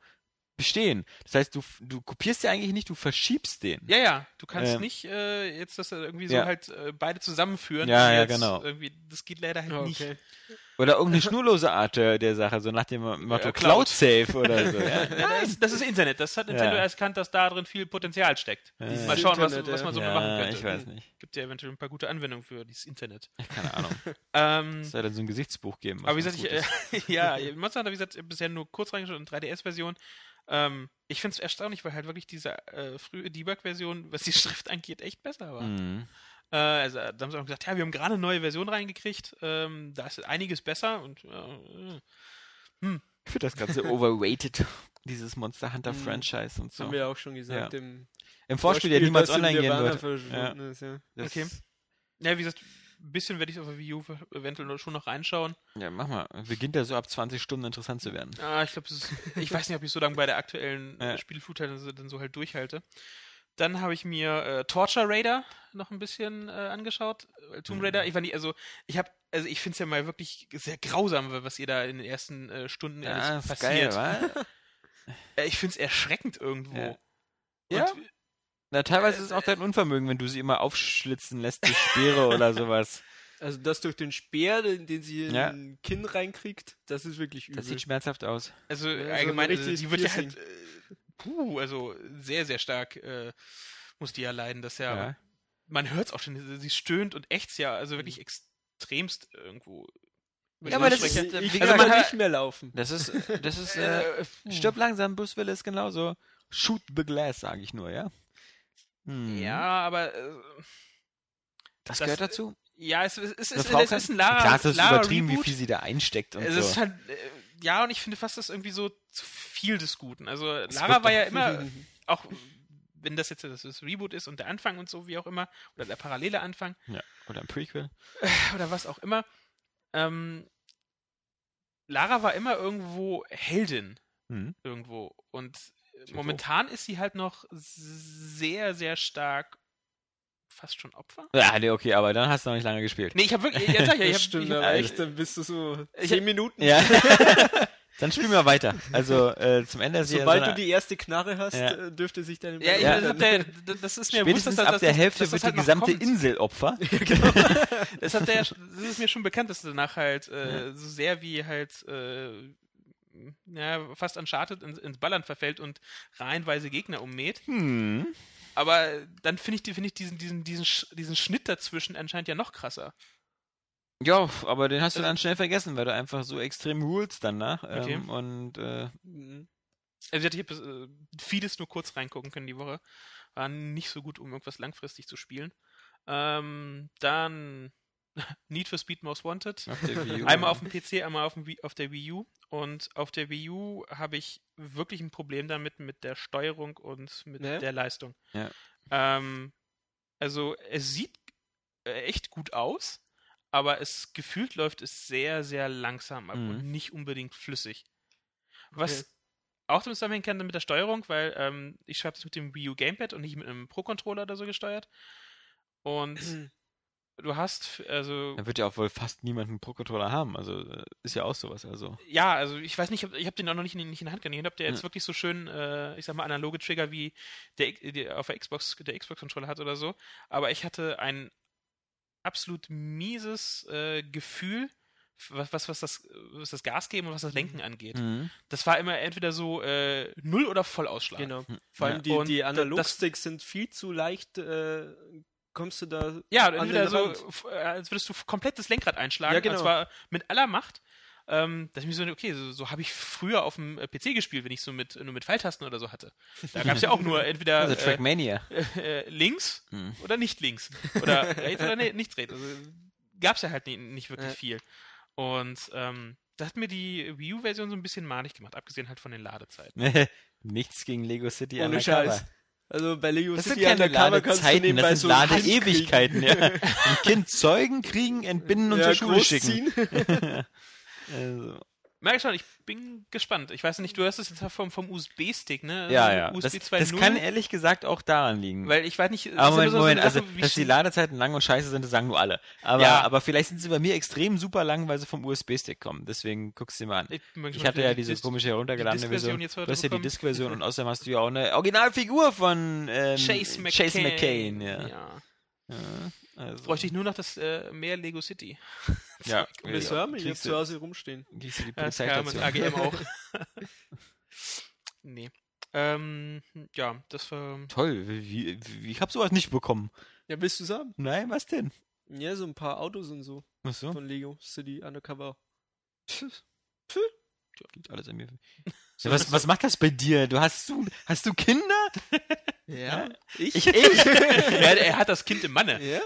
bestehen. Das heißt, du, du kopierst ja eigentlich nicht, du verschiebst den. Ja, ja, du kannst Ähm. nicht äh, jetzt das irgendwie so Ja. halt äh, beide zusammenführen. Ja, ja, genau. Irgendwie, das geht leider halt Okay. nicht. Oder irgendeine schnurlose Art der, der Sache, so nach dem Motto Ja, Cloud Cloud. Safe oder so. Ja. Das, ist, das ist Internet. Das hat Nintendo Ja. erkannt, dass da drin viel Potenzial steckt. Mal schauen, was, Internet, was ja. man so ja, machen könnte. ich weiß nicht. Gibt ja eventuell ein paar gute Anwendungen für dieses Internet. Keine Ahnung. Ähm, Es soll dann so ein Gesichtsbuch geben. was aber wie gesagt, ich, äh, ja, Monster Hunter, wie gesagt, bisher nur kurz reingeschaut in 3DS-Version. Ähm, ich finde es erstaunlich, weil halt wirklich diese äh, frühe Debug-Version, was die Schrift angeht, echt besser war. Mhm. Äh, also, da haben sie auch gesagt, ja, wir haben gerade eine neue Version reingekriegt, ähm, da ist einiges besser und äh, Ich finde das Ganze overrated, dieses Monster Hunter Mhm. Franchise und Das so. haben wir ja auch schon gesagt. Ja. Im Im Vorspiel, der niemals online gehen wird. verschwunden ist, ja. Okay. ja, wie gesagt, ein bisschen werde ich auf der Wii U eventuell schon noch reinschauen. Ja, mach mal. Beginnt ja so ab 20 Stunden interessant zu werden. Ah, ich glaube, ich weiß nicht, ob ich so lange bei der aktuellen Ja. äh, Spielflut halt dann so halt durchhalte. Dann habe ich mir äh, Torture Raider noch ein bisschen äh, angeschaut. Weil Tomb Mhm. Raider, ich war nicht, also ich habe, also ich finde es ja mal wirklich sehr grausam, was ihr da in den ersten äh, Stunden Ja, alles ist geil, passiert. wa? Äh, ich finde es erschreckend irgendwo. Ja. Und, Ja. Na, teilweise ist es auch dein Unvermögen, wenn du sie immer aufschlitzen lässt durch Speere oder sowas. Also das durch den Speer, den, den sie in Ja. den Kinn reinkriegt, das ist wirklich übel. Das sieht schmerzhaft aus. Also Ja, allgemein, ein also, die wird ja halt, äh, puh, also sehr, sehr stark äh, muss die ja leiden, dass ja, Ja. man hört es auch schon, sie- stöhnt und ächzt ja, also wirklich extremst irgendwo. Ja, aber das ich, ist- ich, gesagt, kann man nicht mehr laufen. Das ist, das ist, äh, Äh, stirb langsam, Bruce Willis, genauso. Shoot the glass, sage ich nur, ja? Hm. ja, aber äh, Das, das- gehört dazu. ja, es, es, es, es, Frau es ist ein Lara, Klar, es ist Lara übertrieben, wie Reboot. viel sie da einsteckt und Es so. ist halt, äh, ja, und ich finde fast, das ist irgendwie so zu viel des Guten. Also Es Lara war ja immer, auch wenn das jetzt das, das Reboot ist und der Anfang und so, wie auch immer, oder der parallele Anfang, ja. Oder ein Prequel. oder was auch immer. Ähm, Lara war immer irgendwo Heldin. Hm. Irgendwo. Und momentan ist sie halt noch sehr, sehr stark fast schon Opfer. Ja, nee, okay, aber dann hast du noch nicht lange gespielt. Nee, ich habe wirklich, jetzt sag ich ja, ich das hab, stimmt, ich hab, aber echt, dann bist du so Ich zehn hab- Minuten. Ja. dann spielen wir weiter. Also äh, zum Ende ist ja Sobald so du die erste Knarre hast, Ja. äh, dürfte sich deine ja, ich, Ja. das, der, das ist mir bewusst, dass, ab der Hälfte wird halt die gesamte kommt. Insel Opfer. Das, hat der, das ist mir schon bekannt, dass danach halt äh, so sehr wie halt äh, ja, fast Uncharted ins, ins Ballern verfällt und reihenweise Gegner ummäht. Hm. Aber dann finde ich, finde ich diesen, diesen, diesen, diesen Schnitt dazwischen anscheinend ja noch krasser. Ja, aber den hast du dann schnell vergessen, weil du einfach so extrem rules danach. Okay. Ähm, und äh, Mhm. Also ich habe äh, vieles nur kurz reingucken können die Woche. War nicht so gut, um irgendwas langfristig zu spielen. Ähm, dann Need for Speed Most Wanted. auf U. Einmal auf dem PC, einmal auf, dem Wii, auf der Wii U. Und auf der Wii U habe ich wirklich ein Problem damit mit der Steuerung und mit Ne? der Leistung. Ja. Ähm, also es sieht äh, echt gut aus, aber es gefühlt läuft es sehr, sehr langsam ab Mhm. und nicht unbedingt flüssig. Was Okay. auch damit zusammenhängen kann mit der Steuerung, weil ähm, ich habe es mit dem Wii U Gamepad und nicht mit einem Pro-Controller oder so gesteuert. Und du hast, also Da wird ja auch wohl fast niemand einen Pro-Controller haben. Also äh, ist ja auch sowas. Also. Ja, also ich weiß nicht, ich habe hab den auch noch nicht in, nicht in der Hand genommen. Ich habe der jetzt Ja. wirklich so schön, äh, ich sag mal, analoge Trigger wie der, der auf der Xbox, der Xbox-Controller hat oder so. Aber ich hatte ein absolut mieses äh, Gefühl, was, was, was, das, was das Gas geben und was das Lenken angeht. Mhm. Das war immer entweder so äh, Null- oder Vollausschlag. Genau. Hm. Vor allem Ja. die, die Analogsticks sind viel zu leicht. Äh, kommst du da Ja, entweder so, Rand? äh, als würdest du komplett das Lenkrad einschlagen, Ja, genau. und zwar mit aller Macht. Ähm, dass ich mir so, okay, so, so habe ich früher auf dem äh, PC gespielt, wenn ich so mit, nur mit Pfeiltasten oder so hatte. Da gab es ja auch nur entweder Also äh, Trackmania. äh, links Mhm. oder nicht links. Oder rechts oder ne, nicht rechts. Also gab es ja halt nie, nicht wirklich Ja. viel. Und ähm, da hat mir die Wii U-Version so ein bisschen malig gemacht, abgesehen halt von den Ladezeiten. Nichts gegen Lego City Ohne. Scheiß. Also bei Lego Das sind City keine Undercover kannst du nebenbei das so sind kriegen. Ladeewigkeiten. Ja. Ein Kind zeugen, kriegen, entbinden und Ja, zur Schule schicken. Also, Merk schon, ich bin gespannt. Ich weiß nicht, du hast es jetzt vom, vom USB-Stick, ne? ja, Also ja. USB Das, 2.0. das kann ehrlich gesagt auch daran liegen. Weil ich weiß nicht, aber Moment, so Moment, also, Sache, wie dass die Ladezeiten lang und scheiße sind, das sagen nur alle. Aber, Ja. aber vielleicht sind sie bei mir extrem super lang, weil sie vom USB-Stick kommen. Deswegen guckst du sie mal an. Ich, Ich hatte ja diese Dis- komische heruntergeladene Disk-Version Version. jetzt Du hast ja die. Disk-Version und außerdem hast du ja auch eine Originalfigur von ähm, Chase McCain. Chase McCain ja. ja. Ja, also, Bräuchte ich nur noch das äh, mehr Lego City. ja, Willst du ja, haben? Kriegst zu Hause rumstehen. kriegst du die Ja, ja, mit. AGM auch. nee. Ähm, ja, das war. Toll, wie, wie, ich hab sowas nicht bekommen. Ja, willst du haben? Nein, was denn? Ja, so ein paar Autos und so Was so? von Lego City Undercover. Liegt alles an mir. Ja, was, was macht das bei dir? Du hast du, hast du Kinder? Ja, ich? Ich, ich. er, er hat das Kind im Manne. ja?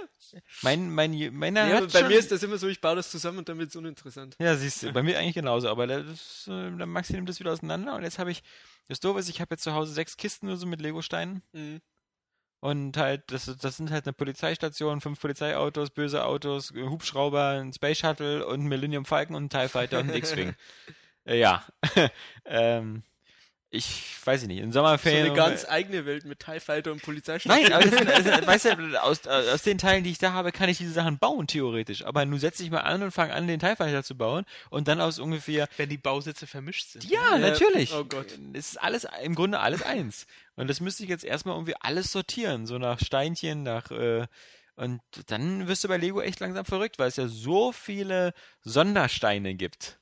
Mein, mein, meiner ja bei schon, mir ist das immer so, ich baue das zusammen und dann wird es uninteressant. Ja, siehst du, bei mir eigentlich genauso, aber das, äh, der Maxi nimmt das wieder auseinander und jetzt habe ich, das Doofe ist, ich habe jetzt zu Hause sechs Kisten nur so mit Lego-Steinen Mhm. und halt, das, das sind halt eine Polizeistation, fünf Polizeiautos, böse Autos, Hubschrauber, ein Space Shuttle und Millennium Falcon und ein TIE Fighter und ein X-Wing. äh, ja, ähm, ich weiß nicht, in So Sommerferien... eine ganz eigene Welt mit TIE Fighter und Polizeistation. Nein, aber das sind, also, weißt du, aus, aus den Teilen, die ich da habe, kann ich diese Sachen bauen, theoretisch. Aber nun setze ich mal an und fange an, den TIE Fighter zu bauen und dann aus ungefähr Wenn die Bausätze vermischt sind. Ja, Ja, natürlich. oh Gott. Es ist alles, im Grunde alles eins. Und das müsste ich jetzt erstmal irgendwie alles sortieren, so nach Steinchen, nach, äh, und dann wirst du bei Lego echt langsam verrückt, weil es ja so viele Sondersteine gibt.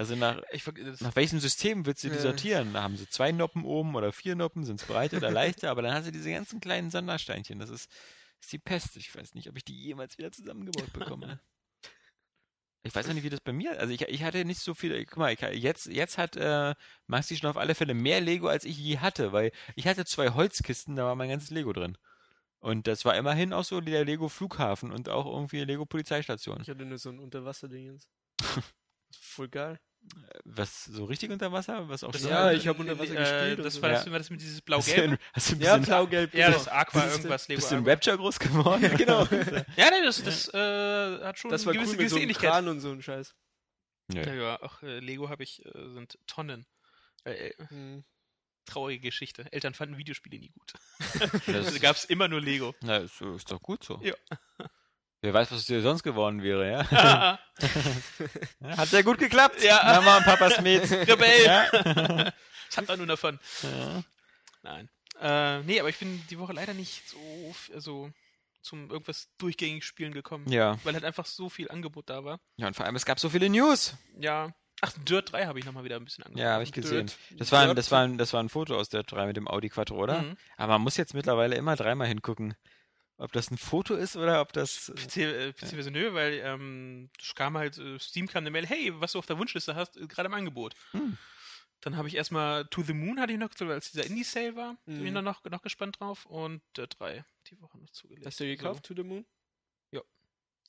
Also nach, Ich, nach welchem System willst du die Ja. sortieren? Da haben sie zwei Noppen oben oder vier Noppen, sind es breiter oder leichter, aber dann hast du diese ganzen kleinen Sondersteinchen. Das ist, ist die Pest. Ich weiß nicht, ob ich die jemals wieder zusammengebaut bekomme. Ich weiß auch nicht, wie das bei mir. Also ich, ich hatte nicht so viel. Guck mal, ich, jetzt, jetzt hat äh, Maxi schon auf alle Fälle mehr Lego, als ich je hatte, weil ich hatte zwei Holzkisten, da war mein ganzes Lego drin. Und das war immerhin auch so der Lego Flughafen und auch irgendwie Lego Polizeistation. Ich hatte nur so ein Unterwasserding. Voll geil. Was so richtig unter Wasser, was auch das schon- Ja, ich hab unter Wasser äh, gespielt Das so. war, das, Ja. war das mit dieses Hast du, Blau-Gelb. ein- hast du ein Ja, bisschen, blau-gelb. Ja, das Aqua, Das ist- irgendwas, Lego bist du in. Rapture groß geworden? Ja, genau. Ja, nee, das, das äh, hat schon Das war gewisse, cool mit gewisse so einem Ähnlichkeit. Kran und so ein Scheiß. Nö. Ja, ja, auch äh, Lego habe ich, äh, sind Tonnen. Äh, äh, Hm. traurige Geschichte. Eltern fanden Videospiele nie gut. Also gab es immer nur Lego. Na, ist, ist doch gut so. Ja. Wer weiß, was aus dir sonst geworden wäre, ja? Ja, Hat sehr gut geklappt. Ja. Mama und Papas Met. Rebell! Ja. Was hat er nun davon? ja. Nein. Äh, nee, aber ich bin die Woche leider nicht so also, zum irgendwas durchgängig Spielen gekommen. Ja. Weil halt einfach so viel Angebot da war. ja, und vor allem, es gab so viele News. Ja. Ach, Dirt 3 habe ich nochmal wieder ein bisschen angeguckt. Ja, habe ich gesehen. Dirt. Das war, ein, Dirt. das, war ein, das war ein Foto aus der 3 mit dem Audi Quattro, oder? Mhm. Aber man muss jetzt mittlerweile immer dreimal hingucken. Ob das ein Foto ist oder ob das. PC, äh, PC Version nö, weil ähm, es kam halt, äh, Steam kam eine Mail, hey, was du auf der Wunschliste hast, ist gerade im Angebot. Hm. Dann habe ich erstmal To the Moon hatte ich noch, weil es dieser Indie-Sale war, bin ich Mhm. dann noch, noch gespannt drauf und Dirt 3 die Woche noch zugelegt. Hast du gekauft, To the Moon?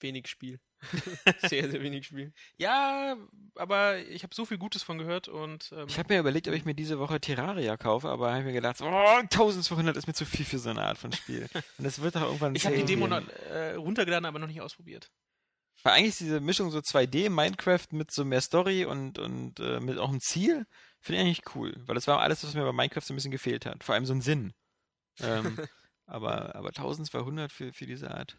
Ja. Wenig Spiel. sehr, sehr wenig Spiel. Ja, aber ich habe so viel Gutes von gehört und ähm, Ich habe mir überlegt, ob ich mir diese Woche Terraria kaufe, aber habe mir gedacht, oh, 1200 ist mir zu viel für so eine Art von Spiel. Und das wird doch irgendwann ich habe die Demo noch, äh, runtergeladen, aber noch nicht ausprobiert. Weil eigentlich ist diese Mischung so 2D, Minecraft mit so mehr Story und, und äh, mit auch einem Ziel, finde ich eigentlich cool. Weil das war alles, was mir bei Minecraft so ein bisschen gefehlt hat. Vor allem so ein Sinn. Ähm, aber, aber 1200 für, für diese Art.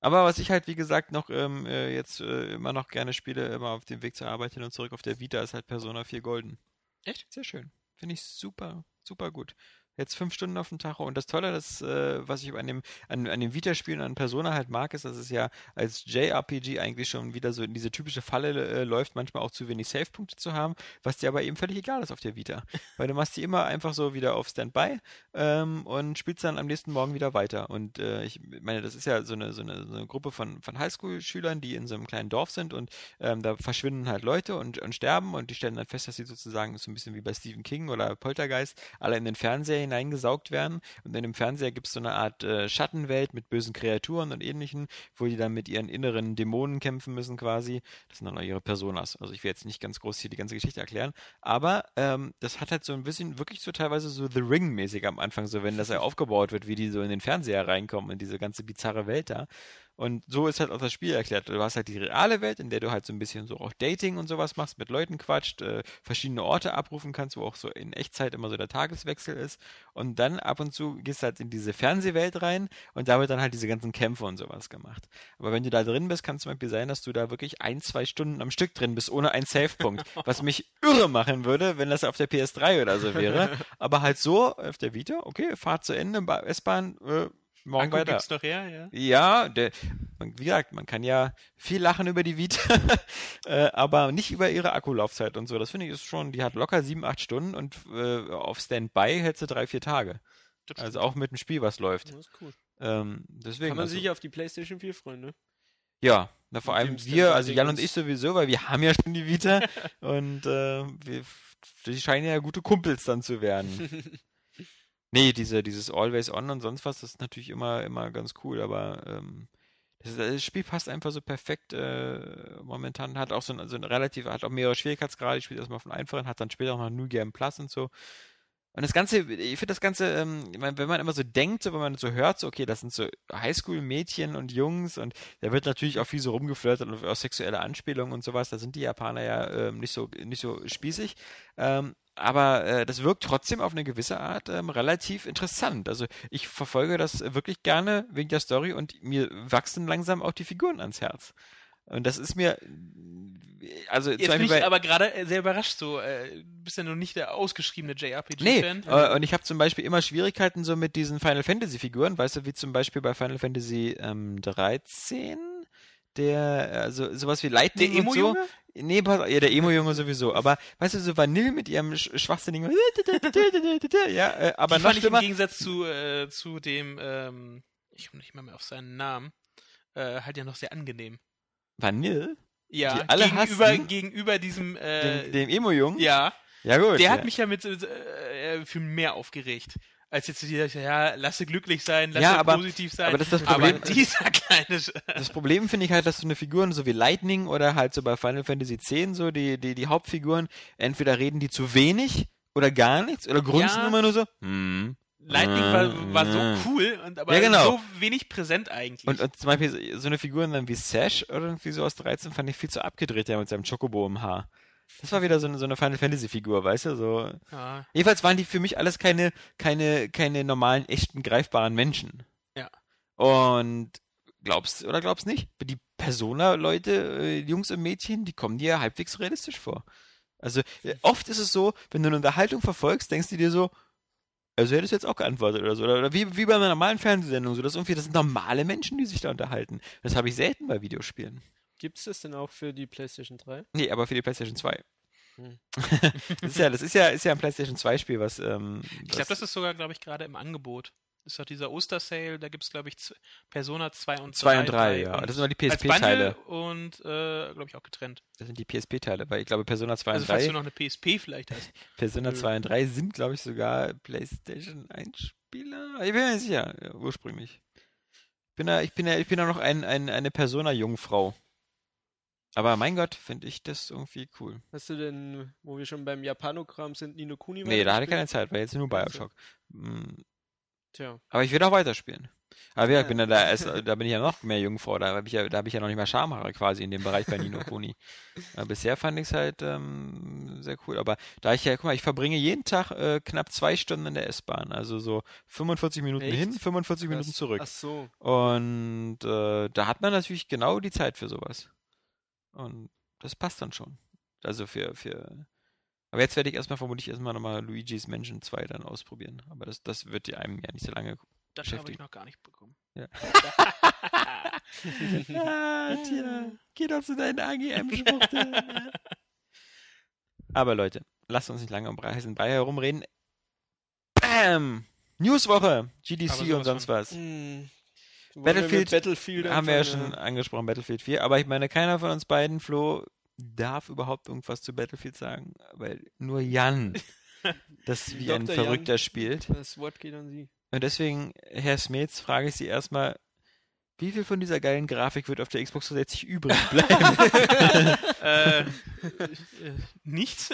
Aber was ich halt, wie gesagt, noch ähm, äh, jetzt äh, immer noch gerne spiele, immer auf dem Weg zur Arbeit hin und zurück auf der Vita, ist halt Persona 4 Golden. Echt? Sehr schön. Finde ich super, super gut. Jetzt fünf Stunden auf dem Tacho. Und das Tolle, das, äh, was ich an dem, an, an dem Vita-Spielen an Persona halt mag, ist, dass es ja als JRPG eigentlich schon wieder so in diese typische Falle äh, läuft, manchmal auch zu wenig Save-Punkte zu haben, was dir aber eben völlig egal ist auf der Vita. Weil du machst die immer einfach so wieder auf Standby ähm, und spielst dann am nächsten Morgen wieder weiter. Und äh, ich meine, das ist ja so eine, so eine, so eine Gruppe von, von Highschool-Schülern, die in so einem kleinen Dorf sind und ähm, da verschwinden halt Leute und, und sterben und die stellen dann fest, dass sie sozusagen so ein bisschen wie bei Stephen King oder Poltergeist alle in den Fernseher hineingesaugt werden und in dem Fernseher gibt es so eine Art äh, Schattenwelt mit bösen Kreaturen und ähnlichen, wo die dann mit ihren inneren Dämonen kämpfen müssen quasi. Das sind dann auch ihre Personas. Also ich will jetzt nicht ganz groß hier die ganze Geschichte erklären, aber ähm, das hat halt so ein bisschen wirklich so teilweise so The Ring-mäßig am Anfang, so wenn das ja aufgebaut wird, wie die so in den Fernseher reinkommen, in diese ganze bizarre Welt da. Und so ist halt auch das Spiel erklärt. Du hast halt die reale Welt, in der du halt so ein bisschen so auch Dating und sowas machst, mit Leuten quatscht, äh, verschiedene Orte abrufen kannst, wo auch so in Echtzeit immer so der Tageswechsel ist. Und dann ab und zu gehst du halt in diese Fernsehwelt rein und da wird dann halt diese ganzen Kämpfe und sowas gemacht. Aber wenn du da drin bist, kann es zum Beispiel sein, dass du da wirklich ein, zwei Stunden am Stück drin bist, ohne einen Save-Punkt. was mich irre machen würde, wenn das auf der PS3 oder so wäre. Aber halt so auf der Vita, okay, Fahrt zu Ende, Ba- S-Bahn, äh, morgen Akku weiter. gibt's noch her, ja. Ja, der, wie gesagt, man kann ja viel lachen über die Vita, äh, aber nicht über ihre Akkulaufzeit und so. Das finde ich ist schon, die hat locker sieben, acht Stunden und äh, auf Standby hält sie drei, vier Tage. Also auch mit dem Spiel, was läuft. Das ist cool. Ähm, deswegen. Kann man also, sich auf die PlayStation 4 freuen, ne? ja, na, vor allem wir, also Jan und ich sowieso, weil wir haben ja schon die Vita und äh, wir, die scheinen ja gute Kumpels dann zu werden. Nee, diese, dieses Always On und sonst was, das ist natürlich immer, immer ganz cool, aber ähm, das, das Spiel passt einfach so perfekt äh, momentan, hat auch so ein, so ein relativ, hat auch mehrere Schwierigkeitsgrade, ich spiele erstmal von einfachen, hat dann später auch noch New Game Plus und so. Und das Ganze, ich finde das Ganze, ähm, wenn man immer so denkt, so, wenn man so hört, so, okay, das sind so Highschool-Mädchen und Jungs und da wird natürlich auch viel so rumgeflirtet und auch sexuelle Anspielungen und sowas, da sind die Japaner ja ähm, nicht so, nicht so spießig. Ähm, aber äh, das wirkt trotzdem auf eine gewisse Art ähm, relativ interessant. Also ich verfolge das wirklich gerne wegen der Story und mir wachsen langsam auch die Figuren ans Herz. Und das ist mir, also Jetzt bin ich aber gerade äh, sehr überrascht, so, äh, du bist ja noch nicht der ausgeschriebene Nee, JRPG-Fan. äh, und ich habe zum Beispiel immer Schwierigkeiten so mit diesen Final Fantasy Figuren, weißt du, wie zum Beispiel bei Final Fantasy ähm, 13, der, also sowas wie Lightning Der und so. Nee, pass, ja, der Emo-Junge sowieso, aber weißt du, so Vanille mit ihrem sch schwachsinnigen, ja, äh, aber die noch fand ich im Gegensatz zu, äh, zu dem, ähm, ich komme nicht mal mehr auf seinen Namen, äh, halt ja noch sehr angenehm. Vanille, Ja, Die alle gegenüber, hassen? gegenüber diesem, äh, dem, dem Emo-Jungen, ja, ja gut, der ja. hat mich ja mit, äh, für mehr aufgeregt. Als jetzt die, ja, lasse glücklich sein, lasse Ja, aber- positiv sein. aber das ist das Problem. Aber dieser kleine, Das Problem finde ich halt, dass so eine Figuren so wie Lightning oder halt so bei Final Fantasy X so die, die, die Hauptfiguren, entweder reden die zu wenig oder gar nichts oder grunzen Ja. immer nur so, hm, Lightning war, war so cool und aber Ja, genau. so wenig präsent eigentlich. Und, und zum Beispiel so eine Figur dann wie Sash oder irgendwie so aus 13 fand ich viel zu abgedreht, der mit seinem Chocobo im Haar. Das war wieder so eine, so eine Final Fantasy Figur, weißt du, so. ja. Jedenfalls waren die für mich alles keine, keine, keine normalen, echten, greifbaren Menschen. Ja. Und glaubst oder glaubst nicht? Die Persona-Leute, äh, Jungs und Mädchen, die kommen dir halbwegs realistisch vor. Also äh, oft ist es so, wenn du eine Unterhaltung verfolgst, denkst du dir so, also hättest du jetzt auch geantwortet oder so. Oder, oder wie, wie bei einer normalen Fernsehsendung, so, das, ist irgendwie, das sind normale Menschen, die sich da unterhalten. Das habe ich selten bei Videospielen. Gibt's das denn auch für die PlayStation 3? Nee, aber für die PlayStation 2. Hm. das ist ja, das ist ja, ist ja ein PlayStation 2 Spiel, was, ähm, Ich glaube, das ist sogar, glaube ich, gerade im Angebot. Das ist doch dieser Ostersale, da gibt es, glaube ich, z- Persona 2 und 3. 2 und 3, ja. und Das sind aber die PSP-Teile. Und, äh, glaube ich, auch getrennt. Das sind die PSP-Teile, weil ich glaube, Persona 2 Also und falls 3, du noch eine PSP vielleicht hast. Persona Nö. 2 und 3 sind, glaube ich, sogar PlayStation 1 Spieler. Ich bin mir nicht sicher, ja, ursprünglich. Ich bin da, ich bin da, ich bin da noch ein, ein, eine Persona-Jungfrau. Aber mein Gott, finde ich das irgendwie cool. Hast du denn, wo wir schon beim Japanogramm sind, Nino Kuni Nee, da hatte ich keine? Zeit, weil jetzt nur. Bioshock. Mm, Tja. Aber ich will auch weiterspielen. Aber wie gesagt, Ja. bin da, da, erst, da bin ich ja noch mehr Jungfrau, da habe ich, ja, da hab ich ja noch nicht mal Schamhaare quasi in dem Bereich bei Nino Kuni. Bisher fand ich es halt ähm, sehr cool. Aber da ich ja, guck mal, ich verbringe jeden Tag äh, knapp zwei Stunden in der S-Bahn. Also so 45 Minuten Echt? hin, 45 Minuten zurück. Ach so. Und äh, da hat man natürlich genau die Zeit für sowas. Und das passt dann schon. Also für, für. Aber jetzt werde ich erstmal vermutlich erstmal nochmal Luigi's Mansion 2 dann ausprobieren. Aber das, das wird einem ja nicht so lange. Das habe ich noch gar nicht bekommen. Ja. ah, tja, geh doch zu deinen AGM-Schwuchteln. Aber Leute, lasst uns nicht lange um heißen Brei herumreden. Bam! Newswoche, GDC und sonst von. was. Hm. Battlefield wir Battlefield Haben wir ja schon angesprochen, Battlefield 4. Aber ich meine, keiner von uns beiden, Flo, darf überhaupt irgendwas zu Battlefield sagen, weil nur Jan das wie ein Dr. Jan. Verrückter spielt. Das Wort geht an Sie. Und deswegen, Herr Smets, frage ich Sie erstmal, wie viel von dieser geilen Grafik wird auf der Xbox 360 übrig bleiben? äh, äh, nichts.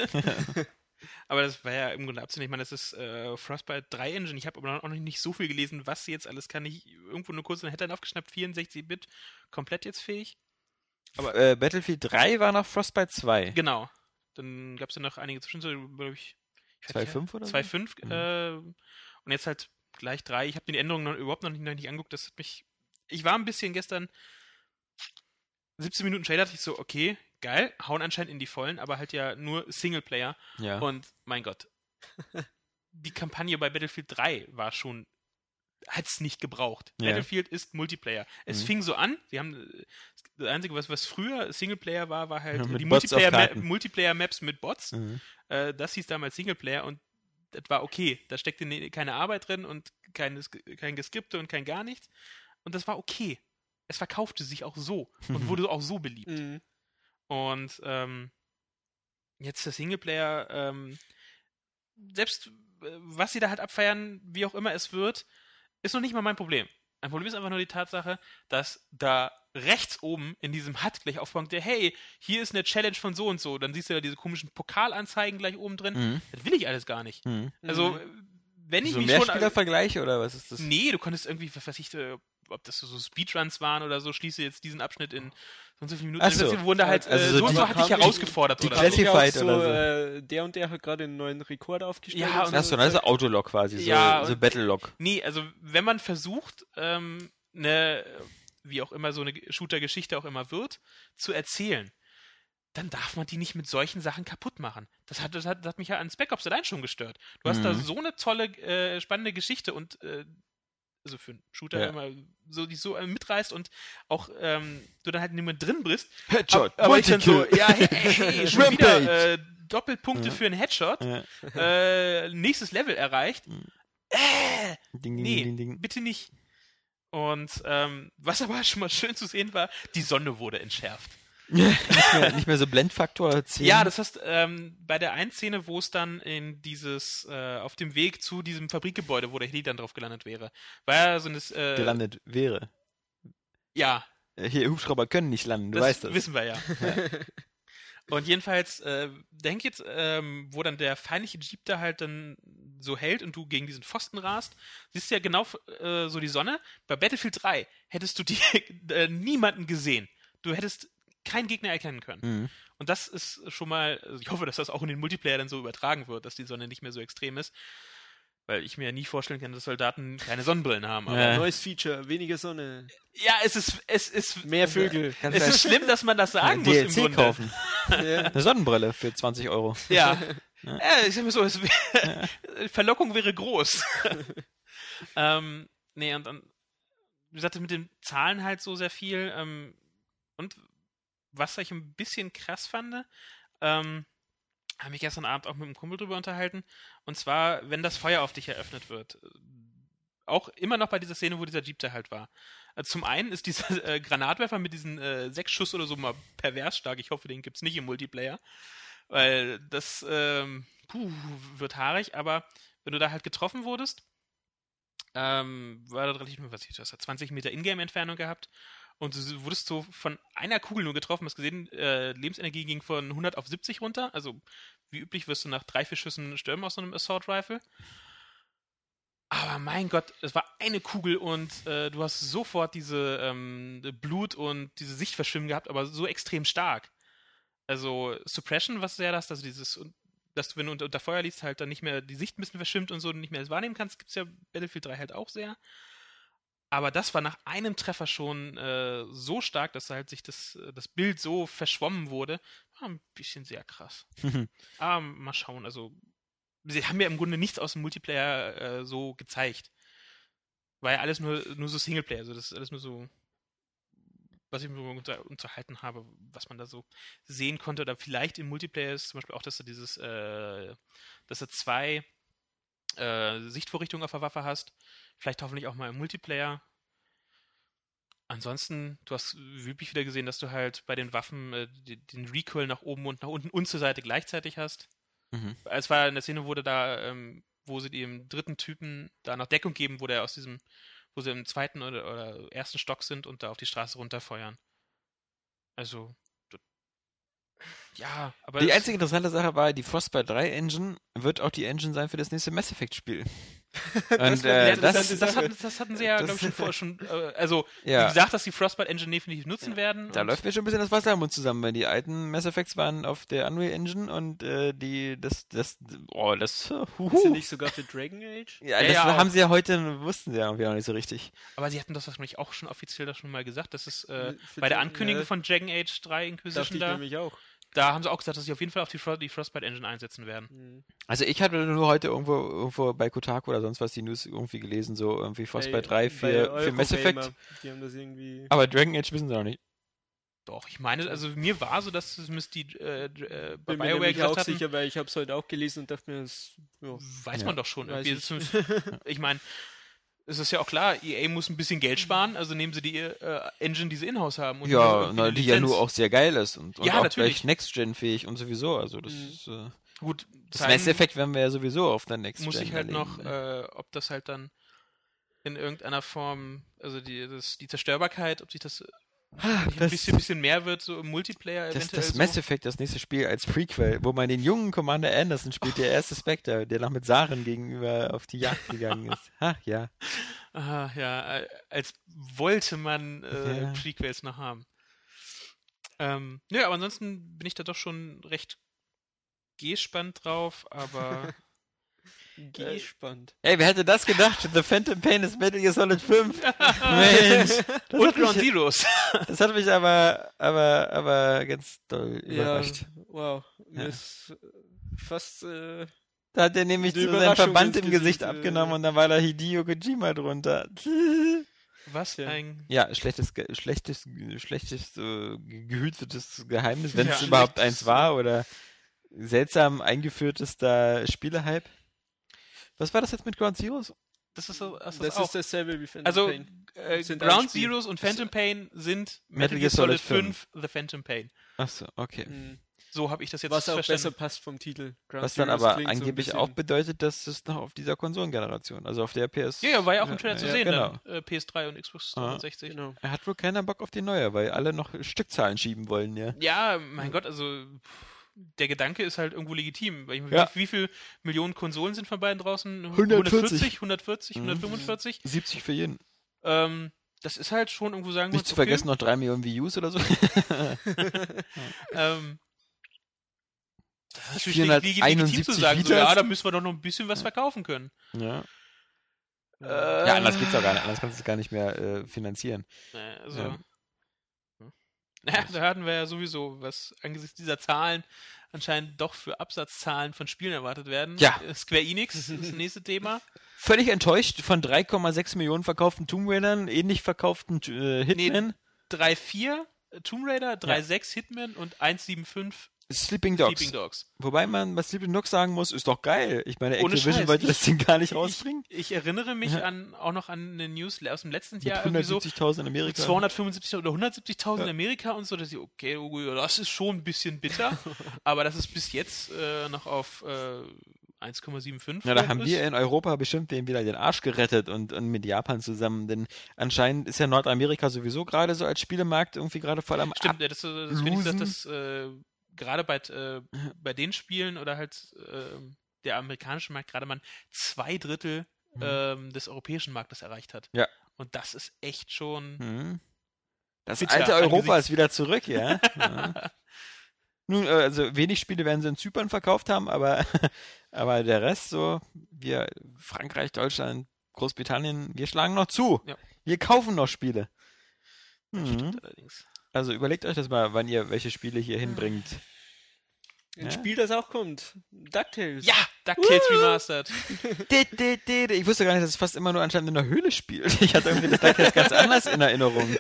Aber das war ja im Grunde abzunehmen. Ich meine, das ist äh, Frostbite 3 Engine. Ich habe aber auch noch nicht so viel gelesen, was sie jetzt alles kann. Ich irgendwo nur kurz eine Headline aufgeschnappt, 64-Bit, komplett jetzt fähig. Aber äh, Battlefield 3 war nach Frostbite 2. Genau. Dann gab es ja noch einige Zwischenstunden, glaube ich. ich weiß nicht, 2.5 oder so? 2.5 Mhm. äh, und jetzt halt gleich 3. Ich habe die Änderungen noch, überhaupt noch nicht, noch nicht angeguckt. Das hat mich. Ich war ein bisschen gestern 17 Minuten Trailer, dachte ich so, okay, geil, hauen anscheinend in die Vollen, aber halt ja nur Singleplayer. Ja. Und mein Gott, die Kampagne bei Battlefield 3 war schon, hat's nicht gebraucht. Ja. Battlefield ist Multiplayer. Es Mhm. fing so an, sie haben das Einzige, was, was früher Singleplayer war, war halt Ja, die. Multiplayer-Maps mit Bots. Mhm. Äh, das hieß damals Singleplayer und das war okay. Da steckte ne, keine Arbeit drin und keine, Sk- kein Geskripte und kein gar nichts. Und das war okay. Es verkaufte sich auch so und wurde auch so beliebt. Mhm. Und ähm, jetzt der Singleplayer, ähm, selbst äh, was sie da halt abfeiern, wie auch immer es wird, ist noch nicht mal mein Problem. Ein Problem ist einfach nur die Tatsache, dass da rechts oben in diesem HUD gleich aufkommt, der, hey, hier ist eine Challenge von so und so. Dann siehst du da diese komischen Pokalanzeigen gleich oben drin. Mhm. Das will ich alles gar nicht. Mhm. Also, Mhm. wenn ich So mich schon. Mehrspielervergleich oder was ist das? Nee, du konntest irgendwie, was weiß ich, äh, ob das so Speedruns waren oder so, schließe jetzt diesen Abschnitt in so und so viele Minuten. Ach so. Wurden da halt, Also äh, so so so hatte ich kam die- herausgefordert die oder so. Classified so, oder so. Äh, der und der hat gerade einen neuen Rekord aufgestellt. Ja, und Ach so, das ist Autolog quasi, so, Ja, so Battle-Log. Nee, also wenn man versucht, ähm, eine, wie auch immer so eine Shooter-Geschichte auch immer wird, zu erzählen, dann darf man die nicht mit solchen Sachen kaputt machen. Das hat, das hat, das hat mich ja an Spec Ops allein schon gestört. Du hast da Mhm. so eine tolle, äh, spannende Geschichte und äh, also für einen Shooter Ja. immer so, die so äh, mitreißt und auch ähm, du dann halt nicht mehr drin bist. Headshot, aber, aber ich dann so, ja, hey, hey, schon Rampage. wieder äh, Doppelpunkte Ja. für einen Headshot, Ja. äh, nächstes Level erreicht. Mhm. Äh, Ding, ding, Nee, ding, ding. bitte nicht. Und ähm, was aber schon mal schön zu sehen war, die Sonne wurde entschärft. Nicht, mehr, nicht mehr so Blendfaktor 10. Ja, das heißt, ähm, bei der einen Szene, wo es dann in dieses, äh, auf dem Weg zu diesem Fabrikgebäude, wo der Heli dann drauf gelandet wäre, war ja so ein, äh, gelandet wäre. Ja, Äh, Hier, Hubschrauber können nicht landen, du das weißt das. wissen wir ja. Und jedenfalls, äh, denk jetzt, ähm, wo dann der feindliche Jeep da halt dann so hält und du gegen diesen Pfosten rast, siehst du ja genau äh, so die Sonne. Bei Battlefield 3 hättest du die, äh, niemanden gesehen. Du hättest keinen Gegner erkennen können. Mhm. Und das ist schon mal, also ich hoffe, dass das auch in den Multiplayer dann so übertragen wird, dass die Sonne nicht mehr so extrem ist. Weil ich mir ja nie vorstellen kann, dass Soldaten keine Sonnenbrillen haben. Aber Ja. Neues Feature, weniger Sonne, ja, es ist, es ist, mehr Vögel. Es du ist schlimm, dass man das sagen muss im DLC Grunde. kaufen. Eine Sonnenbrille für 20 Euro. Ja. ja. ich sag mir so, es wär, Verlockung wäre groß. ähm, nee, und dann, wie gesagt, mit den Zahlen halt so sehr viel. Ähm, und was ich ein bisschen krass fand, ähm, habe mich gestern Abend auch mit einem Kumpel drüber unterhalten. Und zwar, wenn das Feuer auf dich eröffnet wird. Auch immer noch bei dieser Szene, wo dieser Jeep da halt war. Also zum einen ist dieser äh, Granatwerfer mit diesen äh, sechs Schuss oder so mal pervers stark. Ich hoffe, den gibt's nicht im Multiplayer. Weil das ähm, puh, wird haarig, aber wenn du da halt getroffen wurdest, ähm, war das relativ, was ich, du hast ja 20 Meter Ingame-Entfernung gehabt und du wurdest so von einer Kugel nur getroffen, hast gesehen, äh, Lebensenergie ging von 100 auf 70 runter, also wie üblich wirst du nach drei, vier Schüssen sterben aus so einem Assault Rifle. Aber mein Gott, es war eine Kugel und äh, du hast sofort diese ähm, Blut und diese Sicht verschwimmen gehabt, aber so extrem stark. Also Suppression, was ist ja das, also dieses, dass du, wenn du unter, unter Feuer liegst, halt dann nicht mehr die Sicht ein bisschen verschwimmt und so und nicht mehr das wahrnehmen kannst, gibt es ja Battlefield 3 halt auch sehr. Aber das war nach einem Treffer schon äh, so stark, dass halt sich das, äh, das Bild so verschwommen wurde. War ein bisschen sehr krass. Aber mal schauen, also sie haben ja im Grunde nichts aus dem Multiplayer äh, so gezeigt. War ja alles nur, nur so Singleplayer, also das ist alles nur so, was ich mir unter, unterhalten habe, was man da so sehen konnte. Oder vielleicht im Multiplayer ist zum Beispiel auch, dass du dieses, äh, dass du zwei äh, Sichtvorrichtungen auf der Waffe hast. Vielleicht hoffentlich auch mal im Multiplayer. Ansonsten, du hast wirklich wieder gesehen, dass du halt bei den Waffen äh, den Recoil nach oben und nach unten und zur Seite gleichzeitig hast. Mhm. Es war in der Szene, wurde da, ähm, wo sie dem dritten Typen da noch Deckung geben, wo der aus diesem, wo sie im zweiten oder, oder ersten Stock sind und da auf die Straße runterfeuern. Also, ja, aber Die einzige interessante Sache war, die Frostbite 3 Engine wird auch die Engine sein für das nächste Mass Effect Spiel. Die äh, Ja, das, das, das, das, hatten, das hatten sie ja, das- glaube ich, schon vor, schon, äh, also, ja, wie gesagt, dass die Frostbite Engine definitiv nutzen werden. da läuft mir schon ein bisschen das Wasser im Mund zusammen, weil die alten Mass Effects waren auf der Unreal Engine und äh, die, das, das, oh, das, Ist huhu. ja nicht sogar für Dragon Age? Ja, Ja, das ja, haben sie ja heute, wussten sie ja irgendwie auch nicht so richtig. Aber sie hatten das wahrscheinlich auch schon offiziell da schon mal gesagt, dass es äh, bei der Ankündigung ja, von Dragon Age 3 Dachte Inquisition ich da, nämlich auch. Da haben sie auch gesagt, dass sie auf jeden Fall auf die, Fro die Frostbite Engine einsetzen werden. Mhm. Also ich hatte nur heute irgendwo, irgendwo bei Kotaku oder sonst was die News irgendwie gelesen, so irgendwie Frostbite 3 für, für Mass Effect. Eurogamer, Die haben das irgendwie. Aber Dragon Age wissen sie noch nicht. Doch, ich meine, also mir war so, dass es die äh, äh, bei Bin mir BioWare nämlich gesagt auch hatten, sicher, weil ich habe es heute auch gelesen und dachte mir, das, ja, weiß Ja. man doch schon. Irgendwie. ich. Zumindest- Ich meine, es ist ja auch klar, EA muss ein bisschen Geld sparen, also nehmen sie die äh, Engine, die sie in-house haben. Ja, irgendwie na, die ja nur auch sehr geil ist und, und Ja, auch natürlich. gleich Next-Gen-fähig und sowieso. Also das, Mhm. ist, äh, Gut, das Mass Effect werden wir ja sowieso auf der Next-Gen muss ich halt noch, erleben. äh, ob das halt dann in irgendeiner Form, also die, das, die Zerstörbarkeit, ob sich das ein das, bisschen, bisschen mehr wird, so im Multiplayer das, eventuell das so. Mass Effect, das nächste Spiel als Prequel, wo man den jungen Commander Anderson spielt, der erste Spectre, der noch mit Saren gegenüber auf die Jagd gegangen ist. Ach ja. Ah, ja, als wollte man äh, Ja. Prequels noch haben. Ähm, nö, aber ansonsten bin ich da doch schon recht gespannt drauf, aber gespannt. Ey, wer hätte das gedacht? The Phantom Pain ist Metal Gear Solid 5. Mensch. Das und hat, Ground mich, Zeroes. das hat mich aber, aber, aber ganz doll Ja, überrascht. wow. Mir Ja. ist äh, fast. Äh, Da hat er nämlich so seinen Verband im Gesicht äh, abgenommen und dann war da Hideo Kojima drunter. Was Ja. ein Ja, schlechtes, schlechtes, schlechtes äh, gehütetes Geheimnis, wenn es Ja. überhaupt Schlechtes- eins war oder seltsam eingeführtester Spielehype. Was war das jetzt mit Ground Zeroes? das ist, so- das ist das auch. ist dasselbe wie Phantom also Pain. äh, Sind ein Ground. Zeroes und Phantom Pain sind Metal Gear Solid 5 The Phantom Pain. Achso, okay. Mhm. So habe ich das jetzt Was auch verstanden. besser passt vom Titel. Gran Was dann aber so angeblich bisschen- auch bedeutet, dass es noch auf dieser Konsolengeneration, also auf der PS. Ja, ja, war ja auch im Trailer zu ja, sehen, Genau. dann, äh, PS3 und Xbox Ah. 360. Genau. Er hat wohl keiner Bock auf die neue, weil alle noch Stückzahlen schieben wollen, ja. Ja, mein Gott, also pff, der Gedanke ist halt irgendwo legitim. Weil ich, Ja. wie, wie viele Millionen Konsolen sind von beiden draußen? 140. 140, Mhm. 145? 70 für jeden. Ähm, das ist halt schon irgendwo sagen wir Nicht zu vergessen noch 3 Millionen Views oder so. Ähm, das ist natürlich leg- leg- legitim zu 471 sagen, so, ja, da müssen wir doch noch ein bisschen was verkaufen können. ja. Äh, ja, anders geht's auch gar nicht. Anders kannst du es gar nicht mehr äh, finanzieren. Also, Ja. Naja, da hatten wir ja sowieso, was angesichts dieser Zahlen anscheinend doch für Absatzzahlen von Spielen erwartet werden. Ja. Äh, Square Enix ist das nächste Thema. Völlig enttäuscht von 3,6 Millionen verkauften Tomb Raidern, ähnlich verkauften äh, Hitman, 3.4 äh, Tomb Raider, 3.6 Hitman und 1.7.5 Sleeping Dogs. Sleeping Dogs. Wobei man bei Sleeping Dogs sagen muss, ist doch geil. Ich meine, Ohne Activision Scheiß. wollte das Ding gar nicht Ich- rausbringen. Ich erinnere mich Ja. an, auch noch an eine News aus dem letzten Mit Jahr, irgendwie so 170.000 in Amerika. 275 oder 170.000 in Ja. Amerika und so, dass ich, okay, das ist schon ein bisschen bitter, aber das ist bis jetzt äh, noch auf äh, 1,75. Ja, da haben ist. wir in Europa bestimmt denen wieder den Arsch gerettet und, und mit Japan zusammen, denn anscheinend ist ja Nordamerika sowieso gerade so als Spielemarkt irgendwie gerade voll am Stimmt, ja, das, das, das ich, dass Losen. das äh, gerade bei, äh, bei den Spielen oder halt äh, der amerikanische Markt gerade mal zwei Drittel ähm, des europäischen Marktes erreicht hat. Mhm. Ja. Und das ist echt schon. Mhm. Das Bitter alte Europa ist wieder zurück, ja. ja. Nun, äh, also wenig Spiele werden sie in Zypern verkauft haben, aber, aber der Rest so, wir, Frankreich, Deutschland, Großbritannien, wir schlagen noch zu. Ja. Wir kaufen noch Spiele. Das Mhm. stimmt allerdings. Also überlegt euch das mal, wann ihr welche Spiele hier hinbringt. Ein Ja. Spiel, das auch kommt. DuckTales. Ja, DuckTales Remastered. Di- di. Ich wusste gar nicht, dass es fast immer nur anscheinend in der Höhle spielt. Ich hatte irgendwie das DuckTales ganz anders in Erinnerung.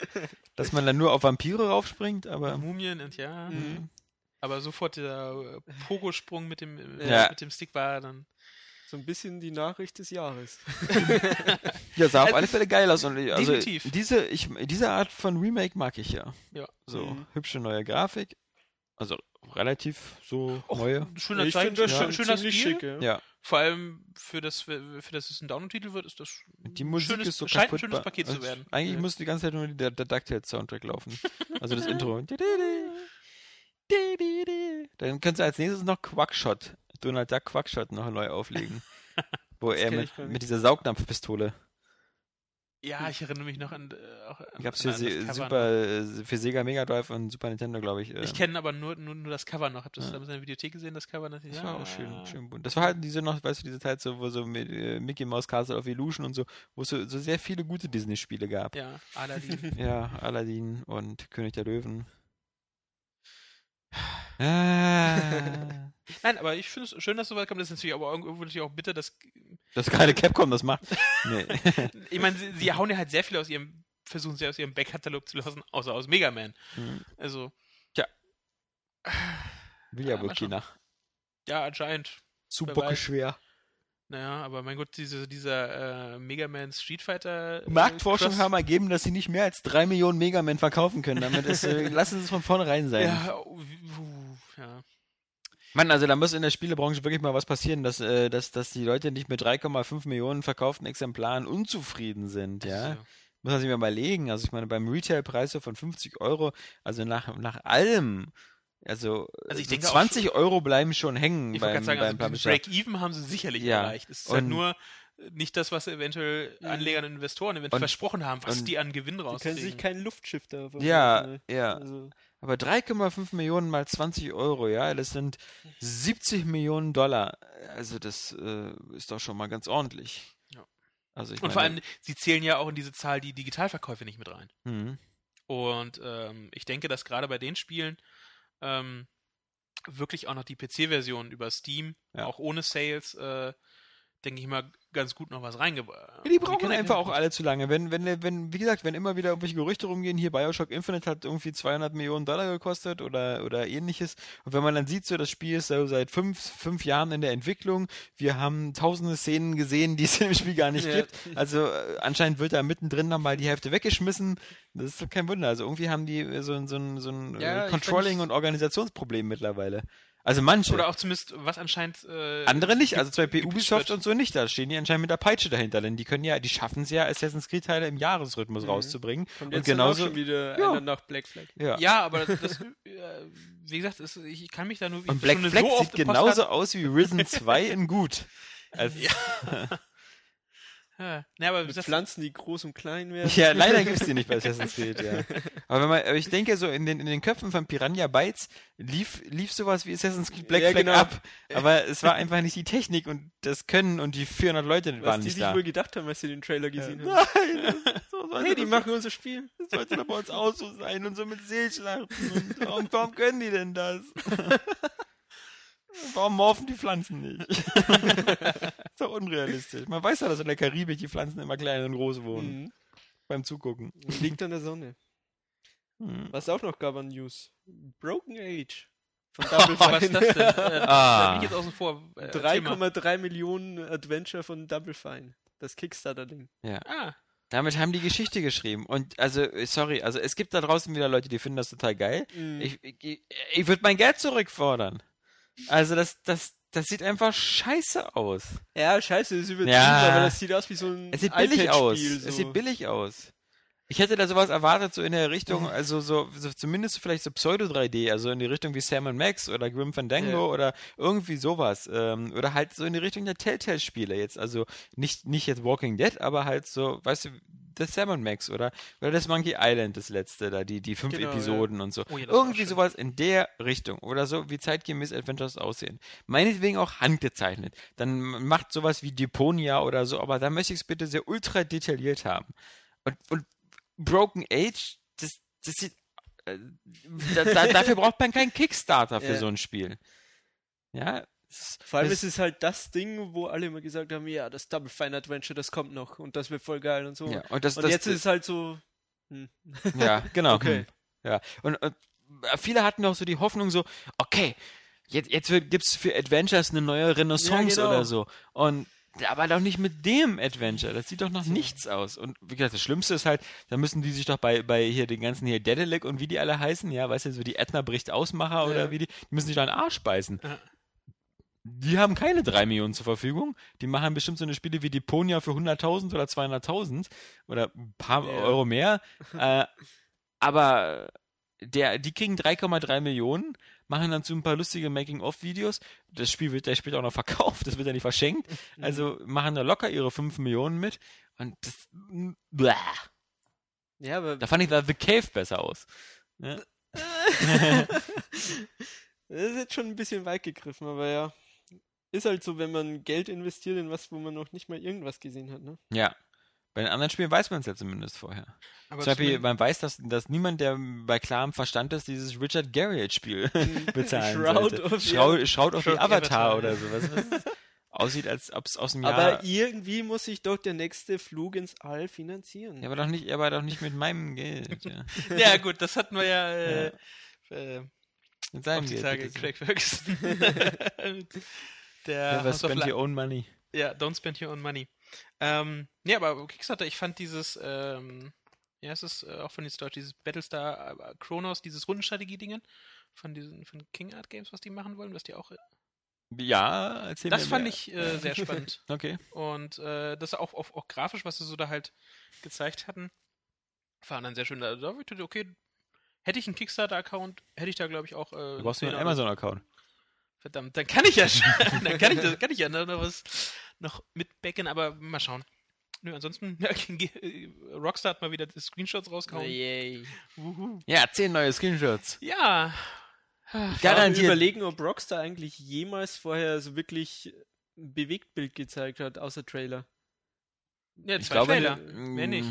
Dass man dann nur auf Vampire raufspringt, aber... Mumien und ja. Mhm. Aber sofort der Pogo-Sprung mit dem, äh, Ja. mit dem Stick war dann. So ein bisschen die Nachricht des Jahres. Ja, sah auf Also, alle Fälle geil aus. Und ich- also definitiv. Diese, ich, diese Art von Remake mag ich ja. Ja. So Mhm. hübsche neue Grafik. Also relativ so neue. Schöner ich Zeit, finde das schön- schon schöner Spiel. schick, ja. Ja. Vor allem für das, für das es ein Download-Titel wird, ist das Die Musik schönes, ist so scheint ein schönes Paket also zu werden. Eigentlich Ja. muss die ganze Zeit nur der, der DuckTales-Soundtrack laufen. Also das Intro. Dann kannst du als nächstes noch Quackshot, Donald Duck Quackshot noch neu auflegen. Wo er mit, mit dieser Saugnapfpistole. Ja, ich erinnere mich noch an. Äh, auch an Gab's für, Se Super, für Sega Mega Drive und Super Nintendo, glaube ich. noch. äh, Ich kenne aber nur, nur, nur das Cover noch. Habt ihr das Ja. damals in der Videothek gesehen, das Cover? Das, Das war auch schön, schön bunt. Das war halt diese noch, weißt du, diese Zeit so, wo so mit, äh, Mickey Mouse Castle of Illusion und so, wo es so, so sehr viele gute Disney-Spiele gab. Ja, Aladdin. Ja, Aladdin und König der Löwen. Ah, Nein, aber ich finde es schön, dass so weit kommt. Das ist natürlich aber irgendwo natürlich auch bitter, dass. dass gerade Capcom das macht. Nee. Ich meine, sie, sie hauen ja halt sehr viel aus ihrem. Versuchen sie aus ihrem Backkatalog zu lassen, außer aus Mega Man. Hm, Also. Will ja Ja, wohl keiner. Ja, anscheinend. Zu Wer bocke weiß. schwer. Naja, aber mein Gott, diese, dieser äh, Mega Man Street Fighter. äh, Marktforschung Cross- haben ergeben, dass sie nicht mehr als drei Millionen Mega Man verkaufen können. Damit ist, äh, lassen sie es von vornherein sein. Ja, uh, ja. Mann, also da muss in der Spielebranche wirklich mal was passieren, dass, äh, dass, dass die Leute nicht mit 3,5 Millionen verkauften Exemplaren unzufrieden sind, ja. Also, Muss man sich mal überlegen. Also ich meine, beim Retailpreis so von 50 Euro, also nach, nach allem, also, Also ich so denke auch 20 Euro bleiben schon hängen Ich wollte beim, gerade sagen, also beim Publisher. Break-Even haben sie sicherlich Ja, erreicht. Es ist halt nur nicht das, was eventuell Anlegern und Investoren eventuell Und- versprochen haben, was die an Gewinn Die können rauskriegen. sich kein Luftschiff da Ja, ne? ja. Also, Aber 3,5 Millionen mal 20 Euro, ja, das sind 70 Millionen Dollar. Also das äh, ist doch schon mal ganz ordentlich. Ja. Also ich und meine, vor allem, sie zählen ja auch in diese Zahl die Digitalverkäufe nicht mit rein. hm, Und ähm, ich denke, dass gerade bei den Spielen ähm, wirklich auch noch die PC-Version über Steam, Ja. auch ohne Sales, äh, denke ich mal, ganz gut noch was reingebracht. Ja, die brauchen einfach auch alle zu lange. Wenn, wenn, wenn, wie gesagt, wenn immer wieder irgendwelche Gerüchte rumgehen, hier Bioshock Infinite hat irgendwie 200 Millionen Dollar gekostet oder, oder ähnliches. Und wenn man dann sieht, so das Spiel ist so seit fünf, fünf Jahren in der Entwicklung, wir haben tausende Szenen gesehen, die es im Spiel gar nicht Ja. gibt. Also äh, anscheinend wird da mittendrin nochmal die Hälfte weggeschmissen. Das ist doch kein Wunder. Also irgendwie haben die äh, so, ein- so ein, so ein Ja, äh, Controlling- und Organisationsproblem mittlerweile. Also manche. Oder auch zumindest, was anscheinend. Äh, Andere nicht, also zum Beispiel Ubisoft und so nicht, da stehen die anscheinend mit der Peitsche dahinter, denn die können ja, die schaffen es ja, Assassin's Creed Teile im Jahresrhythmus Mhm. rauszubringen. Kommt und jetzt dann auch genauso, schon wieder Ja. einer nach Black Flag. ja. Ja, aber das, das äh, wie gesagt, ist, ich kann mich da nur. ich Und Black schon Flag so sieht genauso aus wie Risen 2 in gut. Also, Ja. Ja, ne, aber Mit Pflanzen, die groß und klein werden. ja, leider gibt's die nicht bei Assassin's Creed, ja. Aber wenn man, aber ich denke so, in den, in den Köpfen von Piranha Bytes lief, lief sowas wie Assassin's Creed Black Ja, Flag genau. ab. Aber es war einfach nicht die Technik und das Können und die 400 Leute Was waren die nicht sich da. wohl gedacht haben, als sie den Trailer Ja. gesehen haben. Nein, so sollte Hey, die machen unser Spiel. Das sollte doch bei uns auch so sein und so mit Seelschlachten. Und warum, warum können die denn das? Warum morphen die Pflanzen nicht? ist doch unrealistisch. Man weiß ja, dass in der Karibik die Pflanzen immer klein und groß wohnen. Mhm. Beim Zugucken. Liegt an der Sonne. Hm. Was auch noch gab an News. Broken Age. Von Double was ist Fine. das denn? Äh, Ah. Da bin ich jetzt außen vor. Äh, erzähl mal. 3,3 Millionen Adventure von Double Fine. Das Kickstarter-Ding. Ah, Damit haben die Geschichte geschrieben. Und also, äh, sorry, also es gibt da draußen wieder Leute, die finden das total geil. Mhm. Ich, ich, ich würde mein Geld zurückfordern. Also das, das, das sieht einfach scheiße aus. ja, scheiße, das ist übertrieben, Ja. aber das sieht aus wie so ein Es sieht billig aus. So. Es sieht billig aus. Ich hätte da sowas erwartet, so in der. Richtung, also so, so zumindest vielleicht so Pseudo-3D, also in die Richtung wie Sam Max oder Grim Fandango Ja. oder irgendwie sowas. Ähm, oder halt so in die Richtung der Telltale-Spiele jetzt. Also nicht, nicht jetzt Walking Dead, aber halt so, weißt du, das Sam Max oder, oder das Monkey Island, das letzte da, die, die fünf Genau, ja. Episoden und so. Oh ja, Irgendwie sowas in der Richtung. Oder so wie zeitgemäß Adventures aussehen. Meinetwegen auch handgezeichnet. Dann macht sowas wie Deponia oder so, aber da möchte ich es bitte sehr ultra detailliert haben. Und, und Broken Age, das, das sieht. Äh, da, da, dafür braucht man keinen Kickstarter für Ja. so ein Spiel. Ja. Vor allem es- ist es halt das Ding, wo alle immer gesagt haben, ja, das Double Fine Adventure, das kommt noch und das wird voll geil und so. ja, und das, und das, jetzt ist es halt so, hm. Ja, genau. Okay. Hm. Ja. Und, und viele hatten auch so die Hoffnung so, okay, jetzt, jetzt gibt es für Adventures eine neue Renaissance Ja, genau. oder so. Und aber doch nicht mit dem Adventure. Das sieht doch noch nichts aus. Und wie gesagt, das Schlimmste ist halt, da müssen die sich doch bei, bei hier den ganzen hier Dedelic und wie die alle heißen, ja, weißt du, so die Edna bricht Ausmacher oder Ja. wie die, die müssen sich da einen Arsch beißen. Ja. Die haben keine 3 Millionen zur Verfügung. Die machen bestimmt so eine Spiele wie Deponia für 100.000 oder 200.000 oder ein paar Ja. Euro mehr. äh, aber der, die kriegen 3,3 Millionen, machen dann zu ein paar lustige Making-of-Videos. Das Spiel wird ja später auch noch verkauft, das wird ja nicht verschenkt. Also machen da locker ihre 5 Millionen mit. Und das. Blah. ja, aber Da fand ich da The Cave besser aus. Ja. das ist jetzt schon ein bisschen weit gegriffen, aber ja. Ist halt so, wenn man Geld investiert in was, wo man noch nicht mal irgendwas gesehen hat, ne? ja. Bei den anderen Spielen weiß man es ja zumindest vorher. aber Zum Beispiel, man weiß, dass, dass niemand, der bei klarem Verstand ist, dieses Richard Garriott-Spiel bezahlen Shroud sollte. the- Shroud, Shroud of the Avatar Avatar, oder ja. sowas. Was aussieht, als ob es aus dem Jahr... Aber irgendwie muss sich doch der nächste Flug ins All finanzieren. Ja, aber doch nicht, aber doch nicht mit meinem Geld. Ja. ja, gut, das hatten wir ja. Äh, äh, Mit auf seinem die Geld. Tage. Craig Ferguson. Der Never spend your own money. Ja, don't spend your own money. Ähm, nee, aber Kickstarter, ich fand dieses, ähm, ja, es ist äh, auch von jetzt Deutsch, dieses Battlestar äh, Chronos, dieses Rundenstrategie-Dingen von diesen, von King Art Games, was die machen wollen, was die auch, Ja, erzähl das mir fand mehr. ich äh, sehr spannend. Okay. Und äh, das auch, auch, auch grafisch, was sie so da halt gezeigt hatten, war dann sehr schön. Da, da ich okay, hätte ich einen Kickstarter-Account, hätte ich da, glaube ich, auch. Äh, Du brauchst einen Amazon-Account. Verdammt, dann kann ich ja schon, dann kann ich, das, kann ich ja noch was noch mitbacken, aber mal schauen. Nö, ansonsten, ja, ge- Rockstar hat mal wieder die Screenshots rausgehauen. yay. Wuhu. Ja, zehn neue Screenshots. Ja. Garantiert. Garantiert. überlegen, ob Rockstar eigentlich jemals vorher so wirklich ein Bewegtbild gezeigt hat, außer Trailer. Ja, Ich zwei glaube, Trailer. Mehr nicht.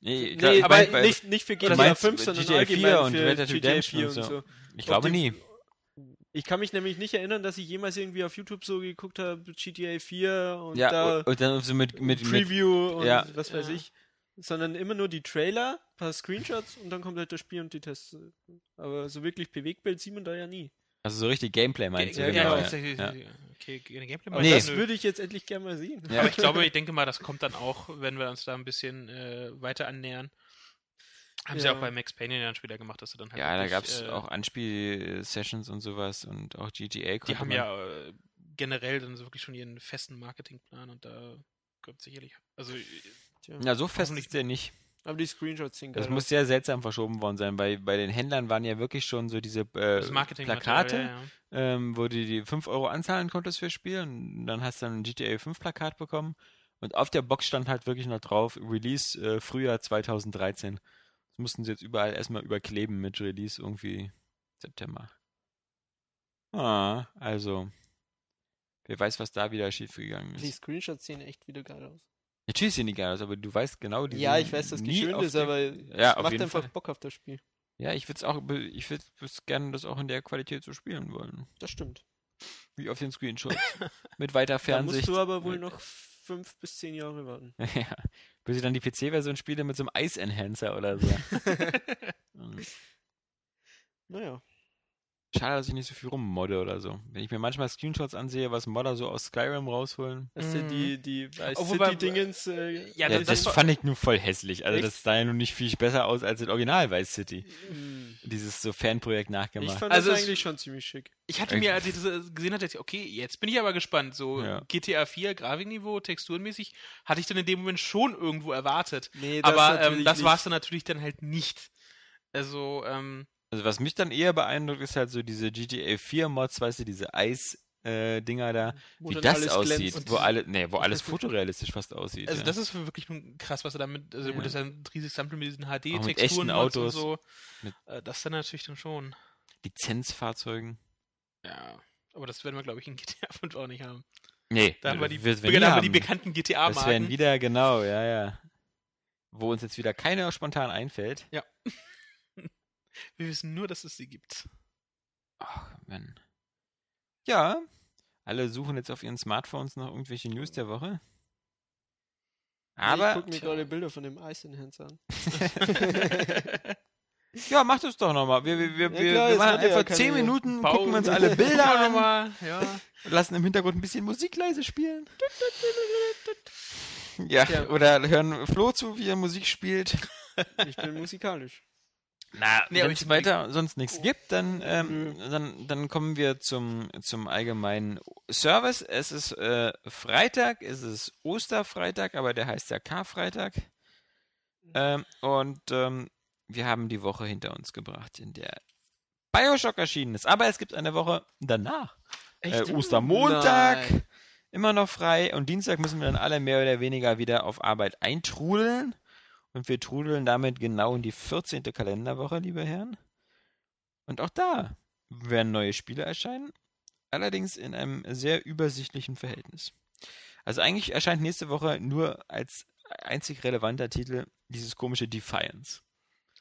Nee, ich Nee, ich aber mein, bei- nicht, nicht für GTA meinst 5, du sondern GTA 4 allgemein und für Red Dead GTA Redemption 4 und und so? so. Ich glaube Ob die- nie. Ich kann mich nämlich nicht erinnern, dass ich jemals irgendwie auf YouTube so geguckt habe, GTA 4 und Ja, da und, und dann so mit, mit, mit Preview und ja. was weiß Ja. ich. Sondern immer nur die Trailer, paar Screenshots und dann kommt halt das Spiel und die Tests. Aber so wirklich Bewegtbild sieht man da ja nie. also so richtig Gameplay meinst du? Ja, genau, ja. Ja. Okay, eine Gameplay Nee. das würde ich jetzt endlich gerne mal sehen. Ja. Aber ich glaube, ich denke mal, das kommt dann auch, wenn wir uns da ein bisschen äh, weiter annähern. Haben sie Ja. auch bei Max Payne dann später gemacht, dass sie dann halt. Ja, da wirklich, gab es äh, auch Anspiel-Sessions und sowas und auch GTA. Die haben man- ja äh, generell dann so wirklich schon ihren festen Marketingplan und da kommt sicherlich. Also, Tja. Ja, so fest ist der nicht. Aber die Screenshots sehen Das muss sehr seltsam verschoben worden sein, weil bei den Händlern waren ja wirklich schon so diese äh, Plakate, Ja, ja. ähm, wo du die 5 Euro anzahlen konntest für Spiel und dann hast du ein GTA 5 Plakat bekommen und auf der Box stand halt wirklich noch drauf, Release äh, Frühjahr 2013. Das mussten sie jetzt überall erstmal überkleben mit Release irgendwie September. Ah, also, wer weiß, was da wieder schiefgegangen Die ist. Screenshots sehen echt wieder geil aus. Natürlich sehen die geil aus, aber du weißt genau, die ja, ich weiß, dass nie geschönt auf ist, aber Ja, macht einfach Fall. Bock auf das Spiel. Ja, ich würde es auch, ich würde gerne das auch in der Qualität so spielen wollen. Das stimmt. Wie auf den Screenshots. Mit weiter Da Fernsicht. musst du aber wohl noch fünf bis zehn Jahre warten. ja. Bis ich dann die PC-Version spiele mit so einem Ice-Enhancer oder so. Mhm. Naja. Schade, dass ich nicht so viel rummodde oder so. Wenn ich mir manchmal Screenshots ansehe, was Modder so aus Skyrim rausholen. Dass du Mhm. die, die Vice Obwohl bei- City-Dingens. Äh, Ja, Ja, das- das, das- fand ich nur voll hässlich. Also Echt? das sah ja nun nicht viel besser aus als das Original Vice City. mh. Dieses so Fanprojekt ich nachgemacht. fand Also das eigentlich schon ziemlich schick. Ich hatte mir, als ich das äh, gesehen hatte, ich, okay, jetzt bin ich aber gespannt. So Ja. GTA 4, Grafikniveau, texturenmäßig, hatte ich dann in dem Moment schon irgendwo erwartet. Nee, aber ähm, das war es dann natürlich dann halt nicht. Also, ähm, Also was mich dann eher beeindruckt, ist halt so diese GTA 4 Mods, weißt du, diese Eis-Dinger da, Wo wie das aussieht, wo alle, nee, wo alles fotorealistisch fast aussieht. also ja. das ist wirklich krass, was er damit, also Ja. gut, das ist ja ein riesiges Sample mit diesen HD-Texturen und so. Mit- Äh, das dann natürlich dann schon. Lizenzfahrzeugen. Ja. Aber das werden wir, glaube ich, in GTA 5 auch nicht haben. Nee, Da haben wir die, wir nie haben wir die bekannten Das werden GTA-Marken. wieder, genau, ja, ja. Wo uns jetzt wieder keiner spontan einfällt. Wir wissen nur, dass es sie gibt. Ach, Mann. Ja, alle suchen jetzt auf ihren Smartphones noch irgendwelche News der Woche. ich Aber, guck mir gerade Bilder von dem Ice Enhancer an. ja, mach das doch nochmal. Wir, wir, wir, Ja, wir, klar, wir machen ja einfach keine- 10 Minuten, Bau- gucken wir uns alle Bilder an, mal, ja. lassen im Hintergrund ein bisschen Musik leise spielen. Ja, Ja. oder hören Flo zu, wie er Musik spielt. Ich bin musikalisch. Na, Nee, wenn es weiter sonst nichts gibt, dann, ähm, dann, dann kommen wir zum, zum allgemeinen Service. Es ist äh, Freitag, es ist Osterfreitag, aber der heißt ja Karfreitag. Ähm, und ähm, wir haben die Woche hinter uns gebracht, in der Bioshock erschienen ist. Aber es gibt eine Woche danach. Äh, Ostermontag, Nein. immer noch frei. Und Dienstag müssen wir dann alle mehr oder weniger wieder auf Arbeit eintrudeln. Und wir trudeln damit genau in die 14. Kalenderwoche, liebe Herren. Und auch da werden neue Spiele erscheinen. Allerdings in einem sehr übersichtlichen Verhältnis. Also eigentlich erscheint nächste Woche nur als einzig relevanter Titel dieses komische Defiance.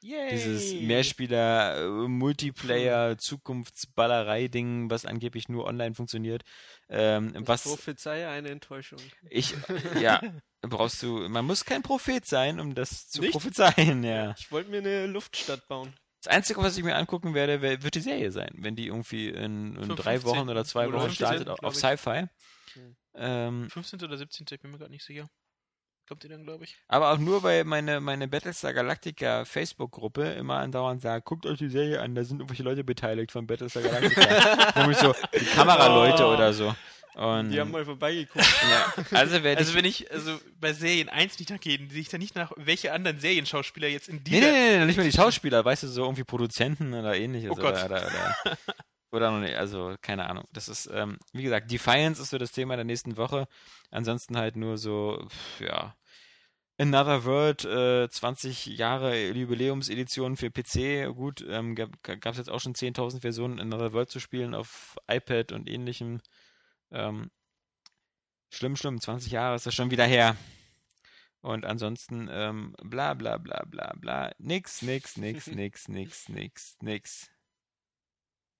Yay. Dieses Mehrspieler, äh, Multiplayer, Zukunftsballerei-Ding, was angeblich nur online funktioniert. Ähm, was Prophezei eine Enttäuschung. ich, ja, brauchst du, man muss kein Prophet sein, um das zu Nicht? prophezeien, ja. Ich wollte mir eine Luftstadt bauen. Das Einzige, was ich mir angucken werde, wer- wird die Serie sein, wenn die irgendwie in, in drei 15. Wochen oder zwei Oder Wochen 15, startet auf, ich. Sci-Fi. Hm. Ähm, 15. oder 17. Ich bin mir gerade nicht sicher. Kommt ihr dann, glaube ich? aber auch nur, weil meine, meine Battlestar Galactica Facebook-Gruppe immer andauernd sagt, guckt euch die Serie an, da sind irgendwelche Leute beteiligt von Battlestar Galactica. Nämlich so die Kameraleute Oh. oder so. Und, Die haben mal vorbeigeguckt. ja, also Also wenn ich, also bei Serien 1 nicht nachgehen, sehe ich da nicht nach, welche anderen Serienschauspieler jetzt in Nee, dieser... nee, nee, nicht mal die Schauspieler, weißt du, so irgendwie Produzenten oder ähnliches. Oh Gott. Oder, oder, oder, oder noch nicht, also keine Ahnung. Das ist, ähm, wie gesagt, Defiance ist so das Thema der nächsten Woche. Ansonsten halt nur so, ja, Another World, äh, 20 Jahre Jubiläumsedition für PC. Gut, ähm, gab es jetzt auch schon 10.000 Versionen Another World zu spielen auf iPad und ähnlichem. Ähm, schlimm, schlimm, 20 Jahre ist das schon wieder her. Und ansonsten, ähm, bla bla bla bla bla. Nix, nix, nix, nix, nix, nix, nix.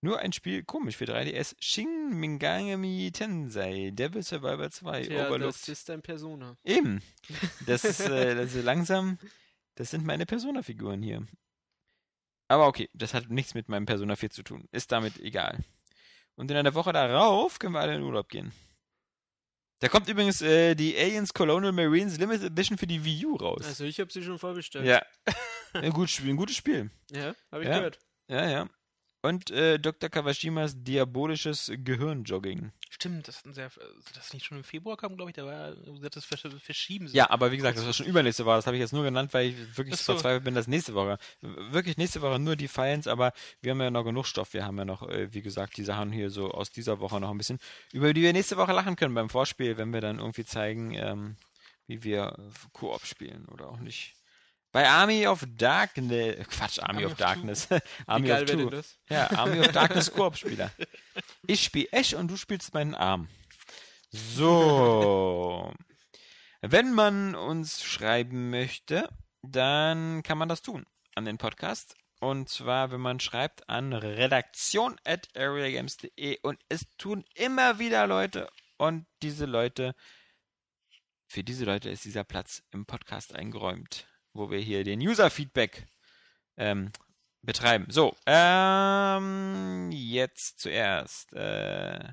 Nur ein Spiel, komisch für 3DS. Shin Mingami Tensei, Devil Survivor 2, Tja, Overlooked. das ist dein Persona. Eben. Das ist, äh, das ist langsam, das sind meine Persona-Figuren hier. Aber okay, das hat nichts mit meinem Persona 4 zu tun. Ist damit egal. Und in einer Woche darauf können wir alle in Urlaub gehen. Da kommt übrigens äh, die Aliens Colonial Marines Limited Edition für die Wii U raus. Also ich habe sie schon vorbestellt. ja. Ein gutes Spiel, ein gutes Spiel. Ja, habe ich Ja. gehört. Ja, ja. Und äh, Dr. Kawashimas diabolisches Gehirnjogging. Stimmt, das hatten sie ja, das nicht schon im Februar kam, glaube ich, da war das Versch verschieben. Ja, aber wie gesagt, das war schon übernächste Woche. Das habe ich jetzt nur genannt, weil ich wirklich so. verzweifelt bin, dass nächste Woche. Wirklich nächste Woche nur die Files, aber wir haben ja noch genug Stoff. Wir haben ja noch, äh, wie gesagt, die Sachen hier so aus dieser Woche noch ein bisschen, über die wir nächste Woche lachen können beim Vorspiel, wenn wir dann irgendwie zeigen, ähm, wie wir äh, Koop spielen oder auch nicht. Bei Army of Darkness, Quatsch, Army, Army of of. Darkness. Wie Army geil of Two. das? Ja, Army of Darkness Koop-Spieler. Ich spiele Ash und du spielst meinen Arm. So. Wenn man uns schreiben möchte, dann kann man das tun an den Podcast. Und zwar, wenn man schreibt an redaktion.areagames.de und es tun immer wieder Leute und diese Leute, für diese Leute ist dieser Platz im Podcast eingeräumt, wo wir hier den User-Feedback ähm, betreiben. So, ähm, jetzt zuerst. Äh,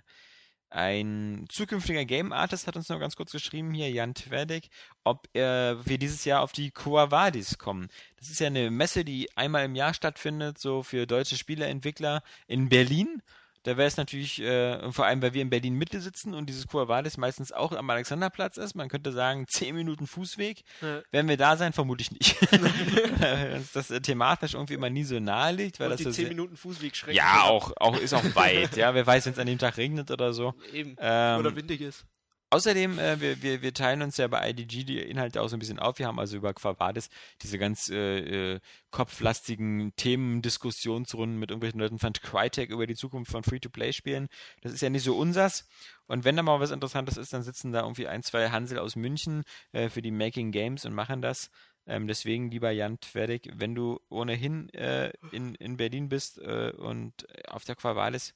ein zukünftiger Game Artist hat uns noch ganz kurz geschrieben, hier Jan Twerdek, ob äh, wir dieses Jahr auf die Coavadis kommen. Das ist ja eine Messe, die einmal im Jahr stattfindet, so für deutsche Spieleentwickler in Berlin. Da wäre es natürlich, äh, vor allem, weil wir in Berlin Mitte sitzen und dieses Coavadis meistens auch am Alexanderplatz ist, man könnte sagen 10 Minuten Fußweg. Ja. Werden wir da sein? Vermutlich nicht. Uns das äh, thematisch irgendwie immer nie so nahe liegt, weil Und das die so 10 sehr, Minuten Fußweg schrecken. ja auch, auch ist auch weit. ja, wer weiß, wenn es an dem Tag regnet oder so. Eben. Ähm, Oder windig ist. Außerdem, äh, wir, wir, wir teilen uns ja bei IDG die Inhalte auch so ein bisschen auf. Wir haben also über Quavadis diese ganz äh, äh, kopflastigen Themen-Diskussionsrunden mit irgendwelchen Leuten von Crytek über die Zukunft von Free-to-Play-Spielen. Das ist ja nicht so unsers. Und wenn da mal was Interessantes ist, dann sitzen da irgendwie ein, zwei Hansel aus München äh, für die Making Games und machen das. Ähm, deswegen, lieber Jan Twerdig, wenn du ohnehin äh, in, in Berlin bist äh, und auf der Quavalis,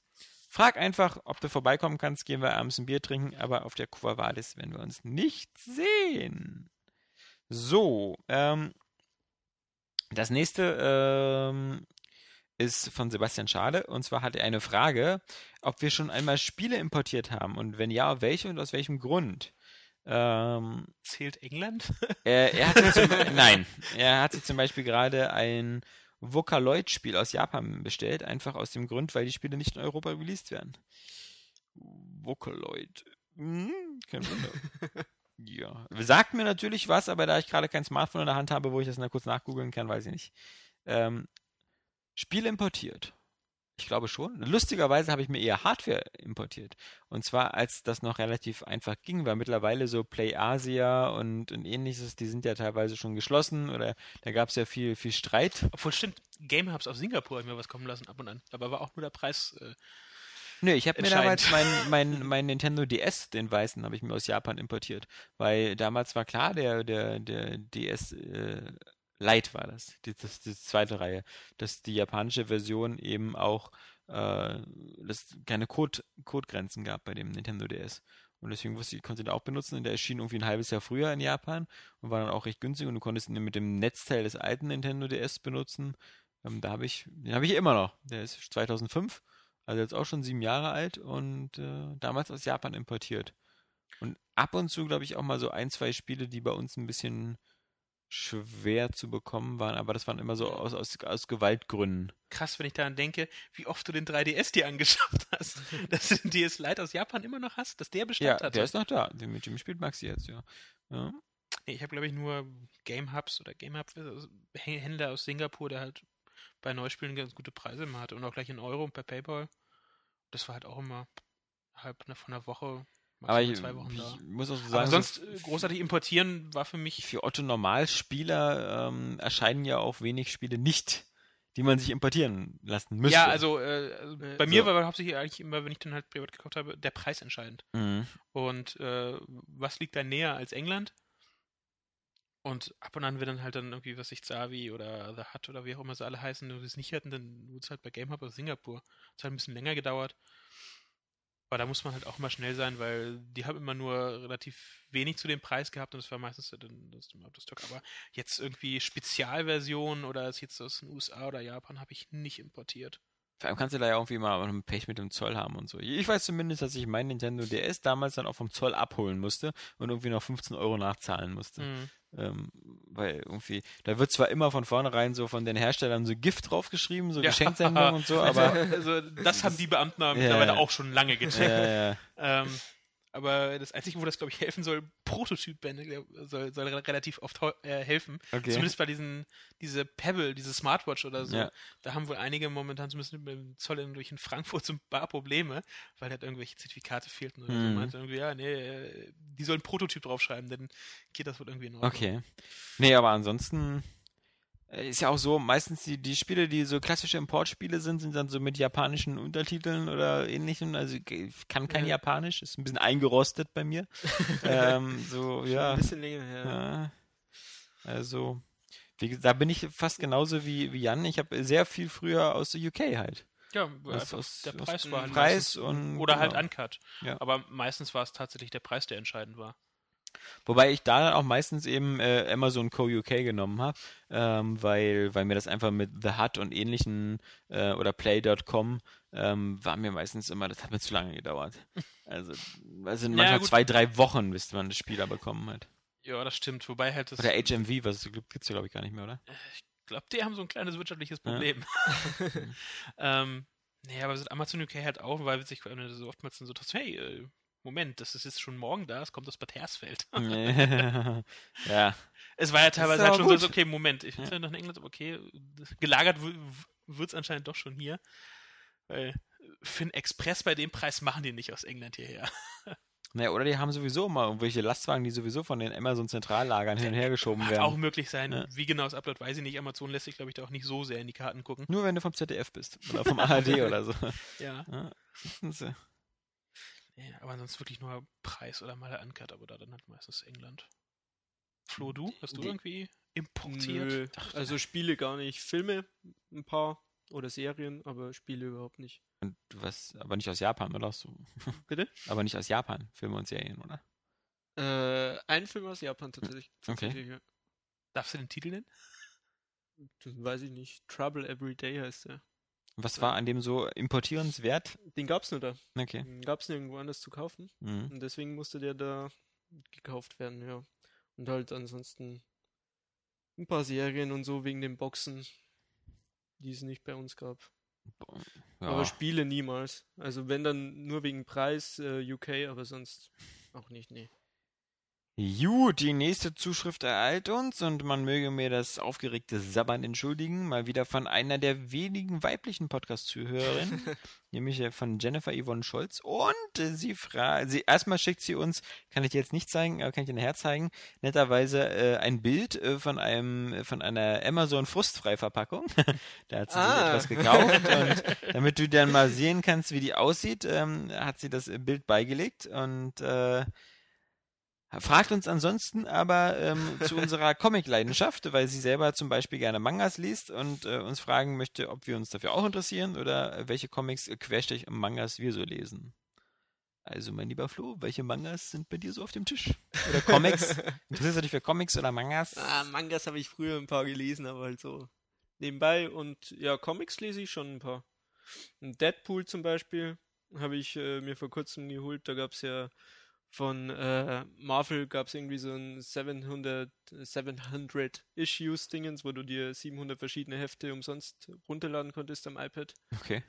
frag einfach, ob du vorbeikommen kannst. Gehen wir abends ein Bier trinken, aber auf der Quavalis werden wir uns nicht sehen. So, ähm, das nächste ähm, ist von Sebastian Schade und zwar hat er eine Frage, ob wir schon einmal Spiele importiert haben und wenn ja, welche und aus welchem Grund. Ähm, Zählt England? er, er hat sich zum, nein, er hat sich zum Beispiel gerade ein Vocaloid-Spiel aus Japan bestellt, einfach aus dem Grund, weil die Spiele nicht in Europa released werden. Vocaloid. Hm, kein Wunder. ja. Sagt mir natürlich was, aber da ich gerade kein Smartphone in der Hand habe, wo ich das mal kurz nachgoogeln kann, weiß ich nicht. Ähm, Spiele importiert. Ich glaube schon. Lustigerweise habe ich mir eher Hardware importiert. Und zwar, als das noch relativ einfach ging, weil mittlerweile so Play Asia und, und ähnliches, die sind ja teilweise schon geschlossen oder da gab es ja viel, viel Streit. Obwohl, stimmt, Game Hubs aus Singapur haben mir was kommen lassen ab und an. Aber war auch nur der Preis. Äh, Nö, ich habe mir damals mein, mein, mein Nintendo DS, den weißen, habe ich mir aus Japan importiert. Weil damals war klar, der, der, der DS äh, Lite war das, die, das, die zweite Reihe, dass die japanische Version eben auch äh, dass keine Code, Codegrenzen gab bei dem Nintendo DS. Und deswegen wusste ich, ich konnte den auch benutzen und der erschien irgendwie ein halbes Jahr früher in Japan und war dann auch recht günstig und du konntest ihn mit dem Netzteil des alten Nintendo DS benutzen. Ähm, da habe ich, den habe ich immer noch. Der ist 2005 also jetzt auch schon sieben Jahre alt und äh, damals aus Japan importiert. Und ab und zu, glaube ich, auch mal so ein, zwei Spiele, die bei uns ein bisschen schwer zu bekommen waren, aber das waren immer so aus, aus, aus Gewaltgründen. krass, wenn ich daran denke, wie oft du den 3DS dir angeschafft hast. dass du den DS Lite aus Japan immer noch hast, dass der Bestand Ja, hatte. der ist noch da. Den- Mit dem spielt Maxi jetzt, ja. ja. Nee, ich habe, glaube ich, nur Game Hubs oder Game Hub also H- Händler aus Singapur, der halt bei Neuspielen ganz gute Preise immer hatte und auch gleich in Euro und per PayPal. Das war halt auch immer halb ne- von einer Woche, Aber ich, zwei Wochen da. ich muss auch so Aber sagen, sonst so äh, großartig importieren war für mich. für Otto Normalspieler ähm, erscheinen ja auch wenig Spiele nicht, die man sich importieren lassen müsste. Ja, also, äh, also bei mir so. war hauptsächlich eigentlich immer, wenn ich dann halt privat gekauft habe, der Preis entscheidend. Mhm. Und äh, was liegt da näher als England? Und ab und an, wenn dann halt dann irgendwie, was ich, Zavi oder The Hut oder wie auch immer sie alle heißen, und es nicht hatten, dann wurde es halt bei Game Hub aus Singapur. Es hat ein bisschen länger gedauert. Aber da muss man halt auch immer schnell sein, weil die haben immer nur relativ wenig zu dem Preis gehabt und das war meistens das, das Stock. Aber jetzt irgendwie Spezialversionen oder es jetzt aus den USA oder Japan habe ich nicht importiert. Vor allem kannst du da ja irgendwie mal ein Pech mit dem Zoll haben und so. Ich weiß zumindest, dass ich mein Nintendo DS damals dann auch vom Zoll abholen musste und irgendwie noch 15 Euro nachzahlen musste. Mhm. Ähm, weil irgendwie, da wird zwar immer von vornherein so von den Herstellern so Gift draufgeschrieben, so Ja. Geschenksendung und so, aber also, das haben die Beamten Ja, mittlerweile ja. auch schon lange gecheckt. äh, ja, Ähm, aber das Einzige, wo das, glaube ich, helfen soll, Prototyp-Bände soll, soll re- relativ oft äh, helfen. okay. Zumindest bei diesen, diese Pebble, diese Smartwatch oder so. Ja. Da haben wohl einige momentan zumindest mit dem Zoll irgendwie in Frankfurt so ein paar Probleme, weil halt irgendwelche Zertifikate fehlten oder so. Mhm. Meinte irgendwie, ja, nee, äh, die sollen Prototyp draufschreiben, dann geht das wohl irgendwie in Ordnung. Okay. Nee, aber ansonsten ist ja auch so, meistens die, die Spiele, die so klassische Importspiele sind, sind dann so mit japanischen Untertiteln oder ähnlichem. Also ich kann kein Ja. Japanisch, ist ein bisschen eingerostet bei mir. ähm, so, ja. Ein bisschen länger her. Ja. Also, wie da bin ich fast genauso wie, wie Jan. Ich habe sehr viel früher aus der UK halt. Ja, einfach was- der Preis war halt Preis und- oder halt genau. Uncut. Ja. Aber meistens war es tatsächlich der Preis, der entscheidend war. Wobei ich da dann auch meistens eben äh, Amazon Co. UK genommen habe, ähm, weil, weil mir das einfach mit The Hut und ähnlichen äh, oder Play.com ähm, war mir meistens immer, das hat mir zu lange gedauert. Also, also Ja, manchmal gut. zwei, drei Wochen, bis man das Spieler bekommen hat. Ja, das stimmt. Wobei halt das. Oder HMV, was es gibt, gibt's ja glaube ich gar nicht mehr, oder? Ich glaube, die haben so ein kleines wirtschaftliches Ja. Problem. ähm, nee, aber Amazon UK halt auch, weil du so oftmals so dachtest, hey, äh, Moment, das ist jetzt schon morgen da, es kommt aus Bad Hersfeld. ja. es war ja teilweise halt schon so, gut. so, okay, Moment, ich bin Ja. ja noch in England, aber okay, gelagert wird es anscheinend doch schon hier. Weil für einen Express bei dem Preis machen die nicht aus England hierher. Naja, oder die haben sowieso mal irgendwelche Lastwagen, die sowieso von den Amazon-Zentrallagern hin und her geschoben werden. auch möglich sein. Ja. Wie genau es abläuft, weiß ich nicht. Amazon lässt sich, glaube ich, da auch nicht so sehr in die Karten gucken. Nur wenn du vom ZDF bist. Oder vom ARD oder so. Ja. Ja. Nee, aber ansonsten wirklich nur Preis oder mal der Uncut, aber da dann halt meistens England. Flo, du? Hast du Die- irgendwie importiert? Nö, also Spiele gar nicht. Filme ein paar oder Serien, aber Spiele überhaupt nicht. Und du warst aber nicht aus Japan, oder? So. Bitte? Aber nicht aus Japan, Filme und Serien, oder? Äh, ein Film aus Japan tatsächlich. Okay. tatsächlich ja. Darfst du den Titel nennen? Das weiß ich nicht. Trouble Every Day heißt der. Was war an dem so importierenswert? Den gab's nur da. Okay. Den gab's nirgendwo anders zu kaufen. Mhm. Und deswegen musste der da gekauft werden, ja. Und halt ansonsten ein paar Serien und so wegen den Boxen, die es nicht bei uns gab. Ja. Aber Spiele niemals. Also wenn dann nur wegen Preis äh, UK, aber sonst auch nicht, nee. Gut, die nächste Zuschrift ereilt uns und man möge mir das aufgeregte Sabbern entschuldigen, mal wieder von einer der wenigen weiblichen Podcast-Zuhörerinnen, nämlich äh, von Jennifer Yvonne Scholz. Und äh, sie fragt, sie erstmal schickt sie uns, kann ich dir jetzt nicht zeigen, aber kann ich dir nachher zeigen, netterweise äh, ein Bild äh, von einem, äh, von einer Amazon Frustfrei-Verpackung. da hat sie sich Ah. etwas gekauft und damit du dann mal sehen kannst, wie die aussieht, ähm, hat sie das Bild beigelegt und äh, Fragt uns ansonsten aber ähm, zu unserer Comic-Leidenschaft, weil sie selber zum Beispiel gerne Mangas liest und äh, uns fragen möchte, ob wir uns dafür auch interessieren oder welche Comics, äh, Querstrich Mangas wir so lesen. Also, mein lieber Flo, welche Mangas sind bei dir so auf dem Tisch? Oder Comics? Interessierst du dich für Comics oder Mangas? Ah, Mangas habe ich früher ein paar gelesen, aber halt so nebenbei. Und ja, Comics lese ich schon ein paar. Deadpool zum Beispiel habe ich äh, mir vor kurzem geholt. Da gab es ja von äh, Marvel gab es irgendwie so ein 700, 700 Issues Dingens, wo du dir 700 verschiedene Hefte umsonst runterladen konntest am iPad. Okay.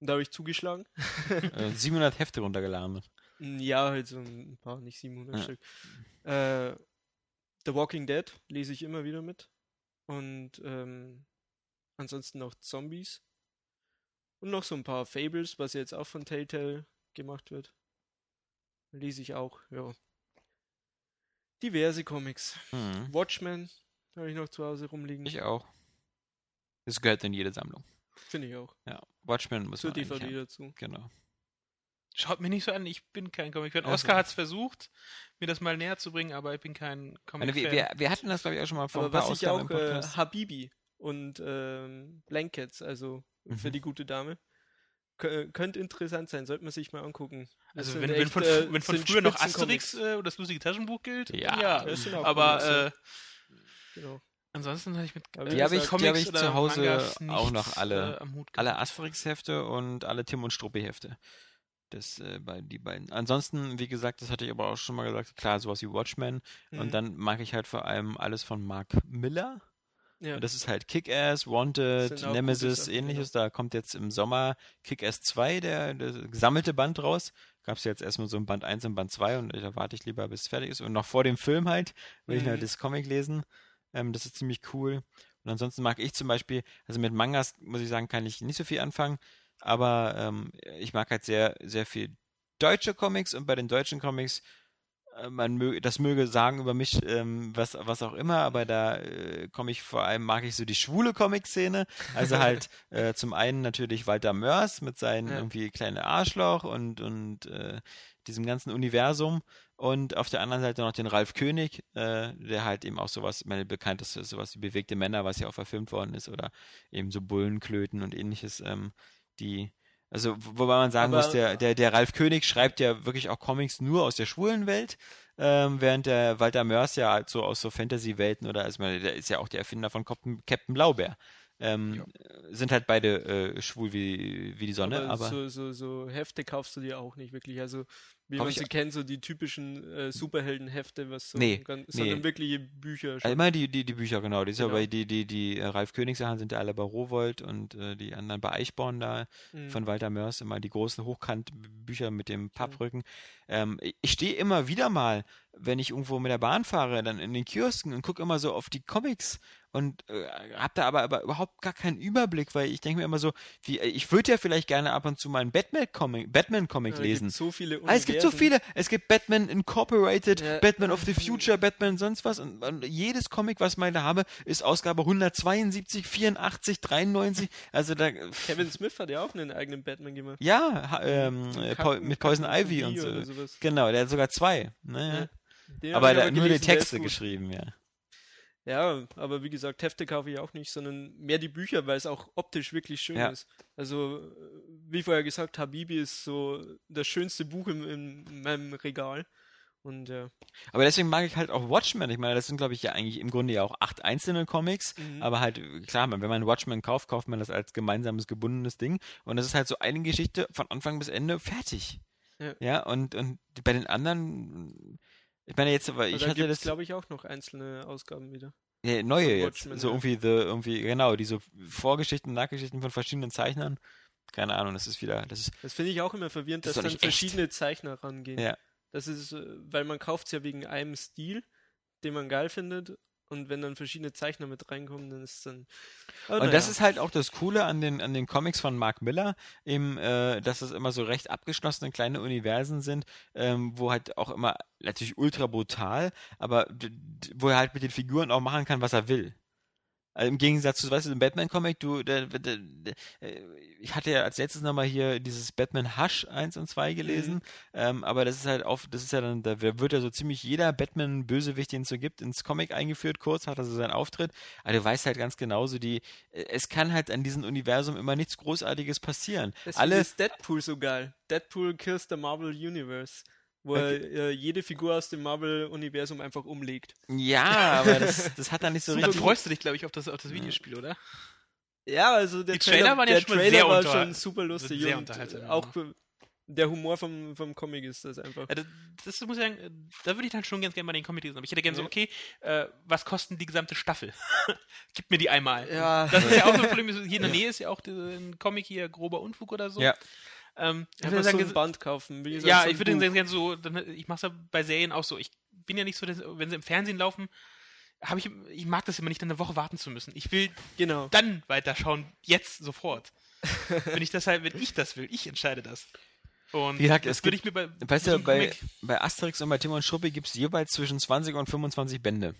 Und da habe ich zugeschlagen. Äh, 700 Hefte runtergeladen. Ja, halt so ein paar, nicht 700 Ja. Stück. Äh, The Walking Dead lese ich immer wieder mit. Und ähm, ansonsten noch Zombies. Und noch so ein paar Fables, was jetzt auch von Telltale gemacht wird. Lese ich auch, ja. Diverse Comics. Hm. Watchmen habe ich noch zu Hause rumliegen. Ich auch. Das gehört in jede Sammlung. Finde ich auch. Ja. Watchmen muss Zur man DVD haben. dazu. Genau. Schaut mir nicht so an, ich bin kein Comic-Fan. Also. Oscar hat es versucht, mir das mal näher zu bringen, aber ich bin kein Comic-Fan. wir, wir, wir hatten das, glaube ich, auch schon mal vor Aber ein paar was ich Ausgaben auch, im äh. Habibi und ähm, Blankets, also für Mhm. die gute Dame. Kö- könnte interessant sein, sollte man sich mal angucken. Das also wenn, wenn echt, von, äh, wenn von früher noch. Asterix äh, oder das lustige Taschenbuch gilt, Ja. ja. Das sind auch aber äh, Genau. ansonsten hatte ich mit äh, Die habe ich, die habe Comics ich zu Hause Mangas auch noch alle. äh, alle. Asterix-Hefte und alle Tim und Struppi-Hefte. Das, äh, bei, die beiden. Ansonsten, wie gesagt, das hatte ich aber auch schon mal gesagt, klar, sowas wie Watchmen. Mhm. Und dann mag ich halt vor allem alles von Mark Miller. Ja. Und das ist halt Kick-Ass, Wanted, Nemesis, ähnliches. Da kommt jetzt im Sommer Kick-Ass 2, der, der gesammelte Band raus. Gab es jetzt erstmal so ein Band 1 und Band 2 und da warte ich lieber, bis es fertig ist. Und noch vor dem Film halt, will ich Mhm. halt das Comic lesen. Ähm, das ist ziemlich cool. Und ansonsten mag ich zum Beispiel, also mit Mangas, muss ich sagen, kann ich nicht so viel anfangen. Aber ähm, ich mag halt sehr, sehr viel deutsche Comics und bei den deutschen Comics man möge, das möge sagen über mich, ähm, was, was auch immer, aber da äh, komme ich vor allem, mag ich so die schwule Comic-Szene. Also halt äh, zum einen natürlich Walter Mörs mit seinen Ja. irgendwie kleine Arschloch und, und äh, diesem ganzen Universum. Und auf der anderen Seite noch den Ralf König, äh, der halt eben auch sowas, meine bekannteste ist sowas wie Bewegte Männer, was ja auch verfilmt worden ist, oder eben so Bullenklöten und ähnliches, ähm, die also, wo- wobei man sagen Aber- muss, der, der, der Ralf König schreibt ja wirklich auch Comics nur aus der schwulen Welt, ähm, während der Walter Mörs ja halt so aus so Fantasy-Welten oder, also, der ist ja auch der Erfinder von Captain, Captain Blaubeer. Ähm, Sind halt beide äh, schwul wie, wie die Sonne, aber, aber, so, so, so Hefte kaufst du dir auch nicht wirklich. Also, wie man sie kennt, so die typischen äh, Superheldenhefte, was so, Nee, ganz, nee. sondern wirkliche Bücher. also Schon. immer die, die, die Bücher, genau. Die, Genau. bei, die, die, die äh, Ralf König Sachen sind ja alle bei Rowold und äh, die anderen bei Eichborn da. Mhm. von Walter Mörs, immer die großen Hochkantbücher mit dem Papprücken. Ähm, ich- stehe immer wieder mal, wenn ich irgendwo mit der Bahn fahre, dann in den Kiosken und gucke immer so auf die Comics und äh, habe da aber, aber überhaupt gar keinen Überblick, weil ich denke mir immer so, wie, äh, ich würde ja vielleicht gerne ab und zu mal einen Batman-Comic Batman -Comic Ja, lesen. gibt's so viele Ah, es gibt so viele. Es gibt Batman Incorporated, Ja. Batman of the Future, Batman sonst was. Und, und jedes Comic, was ich da habe, ist Ausgabe 172, 84, 93. Also da. Kevin Smith hat ja auch einen eigenen Batman gemacht. Ja, ha- ähm, äh, Kacken- Pau- mit Poison Kacken- Ivy und so. Genau, der hat sogar zwei. Ne? Den hab aber der, nur die Texte geschrieben, ja. Ja, aber wie gesagt, Hefte kaufe ich auch nicht, sondern mehr die Bücher, weil es auch optisch wirklich schön Ja. ist. Also, äh, wie vorher gesagt, Habibi ist so das schönste Buch im, in meinem Regal. Und ja. Aber deswegen mag ich halt auch Watchmen. Ich meine, das sind, glaube ich, ja eigentlich im Grunde ja auch acht einzelne Comics. Mhm. Aber halt, äh, klar, wenn man Watchmen kauft, kauft man das als gemeinsames, gebundenes Ding. Und das ist halt so eine Geschichte von Anfang bis Ende fertig. Ja. Ja, und, und bei den anderen, ich meine jetzt, aber ich da hatte das, glaube ich, auch noch einzelne Ausgaben wieder. ja, neue von jetzt, Watchmen, so ja. irgendwie, the, irgendwie, genau, diese Vorgeschichten, Nachgeschichten von verschiedenen Zeichnern. Keine Ahnung, das ist wieder, das ist, Das finde ich auch immer verwirrend, Das dass dann echt. verschiedene Zeichner rangehen. Ja. Das ist, äh, weil man kauft es ja wegen einem Stil, den man geil findet. Und wenn dann verschiedene Zeichner mit reinkommen, dann ist es dann. Aber Und das naja. ist halt auch das Coole an den, an den Comics von Mark Miller, eben, äh, dass es immer so recht abgeschlossene kleine Universen sind, ähm, wo halt auch immer natürlich ultra brutal, aber wo er halt mit den Figuren auch machen kann, was er will. Also Im Gegensatz zu, weißt du, im Batman-Comic, du, der, der, der, äh, ich hatte ja als letztes nochmal hier dieses Batman Hush 1 und 2 gelesen, ähm, aber das ist halt auf, das ist ja dann, da wird ja so ziemlich jeder Batman-Bösewicht, den es so gibt, ins Comic eingeführt, kurz, hat er so seinen Auftritt, aber du weißt halt ganz genauso, die, äh, es kann halt an diesem Universum immer nichts Großartiges passieren. Deswegen Alle, ist Deadpool so geil. Deadpool kills the Marvel Universe. Wo er äh, jede Figur aus dem Marvel-Universum einfach umlegt. ja, aber das, das hat dann nicht so Dann richtig. freust du dich, glaube ich, auf das, auf das Videospiel, oder? Ja, also der Die Trailer waren ja der schon Trailer sehr war unter- schon super lustig. sehr und unterhaltsam, ja. auch der Humor vom, vom Comic ist das einfach. Ja, das, das muss ich sagen, da würde ich dann schon ganz gerne mal den Comic lesen. Aber ich hätte gerne so, Ja. okay, äh, was kosten die gesamte Staffel? Gib mir die einmal. Ja. Das ist ja auch so ein Problem. Hier in der Nähe ist ja auch der- ein Comic hier, grober Unfug oder so. Ja. Ähm, ich würde so sagen, ein Band kaufen. Gesagt, ja, so ich würde gerne so, dann, ich mache es ja bei Serien auch so. Ich bin ja nicht so, dass, wenn sie im Fernsehen laufen, habe ich, ich mag das immer nicht, dann eine Woche warten zu müssen. Ich will Genau. dann weiterschauen, jetzt sofort. wenn ich das halt, wenn ich das will, ich entscheide das. Und Wie gesagt, das es würde ich mir bei, Weißt so du, bei, bei Asterix und bei Tim und Struppi gibt es jeweils zwischen 20 und 25 Bände.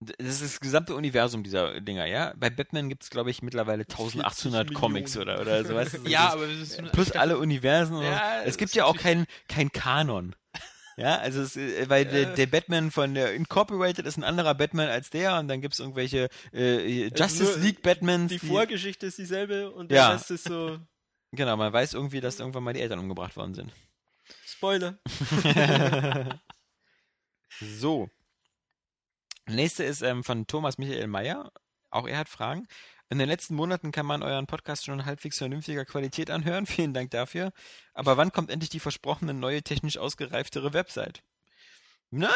Das ist das gesamte Universum dieser Dinger, ja? Bei Batman gibt es, glaube ich, mittlerweile 1800 Comics oder, oder so, weißt du? Ja, aber das ist Plus alle Universen. Ja, es gibt ja auch ist kein, kein Kanon. Ja, also es, äh, weil der, der Batman von der Incorporated ist ein anderer Batman als der und dann gibt es irgendwelche äh, Justice nur League Batmans. Die Vorgeschichte ist dieselbe und Ja. der Rest ist so genau, man weiß irgendwie, dass irgendwann mal die Eltern umgebracht worden sind. Spoiler. So. Nächste ist ähm, von Thomas Michael Meyer. Auch er hat Fragen. In den letzten Monaten kann man euren Podcast schon halbwegs vernünftiger Qualität anhören. Vielen Dank dafür. Aber wann kommt endlich die versprochene neue technisch ausgereiftere Website? Naja,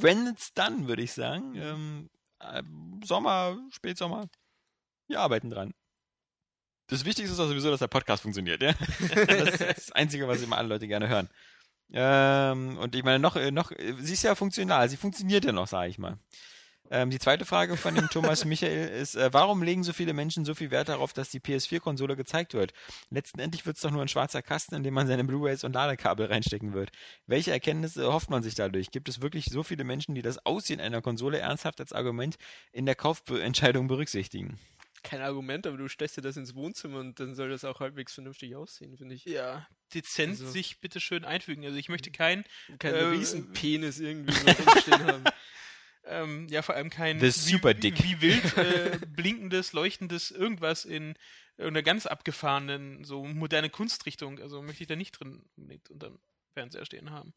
when it's done, würde ich sagen. Ähm, äh, Sommer, Spätsommer. Wir arbeiten dran. Das Wichtigste ist auch sowieso, dass der Podcast funktioniert, ja? Das ist das Einzige, was immer alle Leute gerne hören. Ähm, und ich meine, noch, äh, noch, äh, sie ist ja funktional, sie funktioniert ja noch, sage ich mal. Ähm, die zweite Frage von dem Thomas Michael ist, äh, warum legen so viele Menschen so viel Wert darauf, dass die PS4-Konsole gezeigt wird? Letztendlich wird es doch nur ein schwarzer Kasten, in dem man seine Blu-rays und Ladekabel reinstecken wird. Welche Erkenntnisse hofft man sich dadurch? Gibt es wirklich so viele Menschen, die das Aussehen einer Konsole ernsthaft als Argument in der Kaufentscheidung berücksichtigen? Kein Argument, aber du stellst dir das ins Wohnzimmer und dann soll das auch halbwegs vernünftig aussehen, finde ich. ja, dezent Also- sich bitte schön einfügen. Also ich möchte kein, Kein Äh, Riesenpenis irgendwie so rumstehen haben. ähm, ja vor allem kein wie, super dick. wie wild äh, blinkendes, leuchtendes irgendwas in einer ganz abgefahrenen, so moderne Kunstrichtung. Also möchte ich da nicht drin unbedingt unterm Fernseher stehen haben.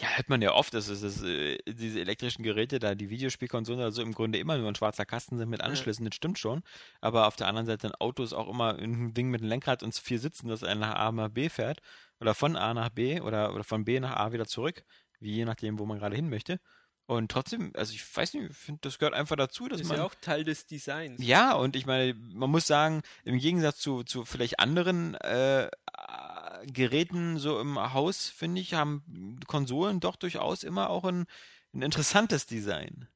Ja, hört man ja oft, dass es dass, äh, diese elektrischen Geräte da, die Videospielkonsolen oder so im Grunde immer nur ein schwarzer Kasten sind mit Anschlüssen, das stimmt schon. Aber auf der anderen Seite ein Auto ist auch immer ein Ding mit einem Lenkrad und vier Sitzen, das einen nach A nach B fährt. Oder von A nach B oder, oder von B nach A wieder zurück, wie je nachdem, wo man gerade hin möchte. Und trotzdem, also ich weiß nicht, ich finde, das gehört einfach dazu, dass Das ist man. ja auch Teil des Designs. Ja, und ich meine, man muss sagen, im Gegensatz zu, zu vielleicht anderen äh, Geräten so im Haus, finde ich, haben Konsolen doch durchaus immer auch ein, ein interessantes Design.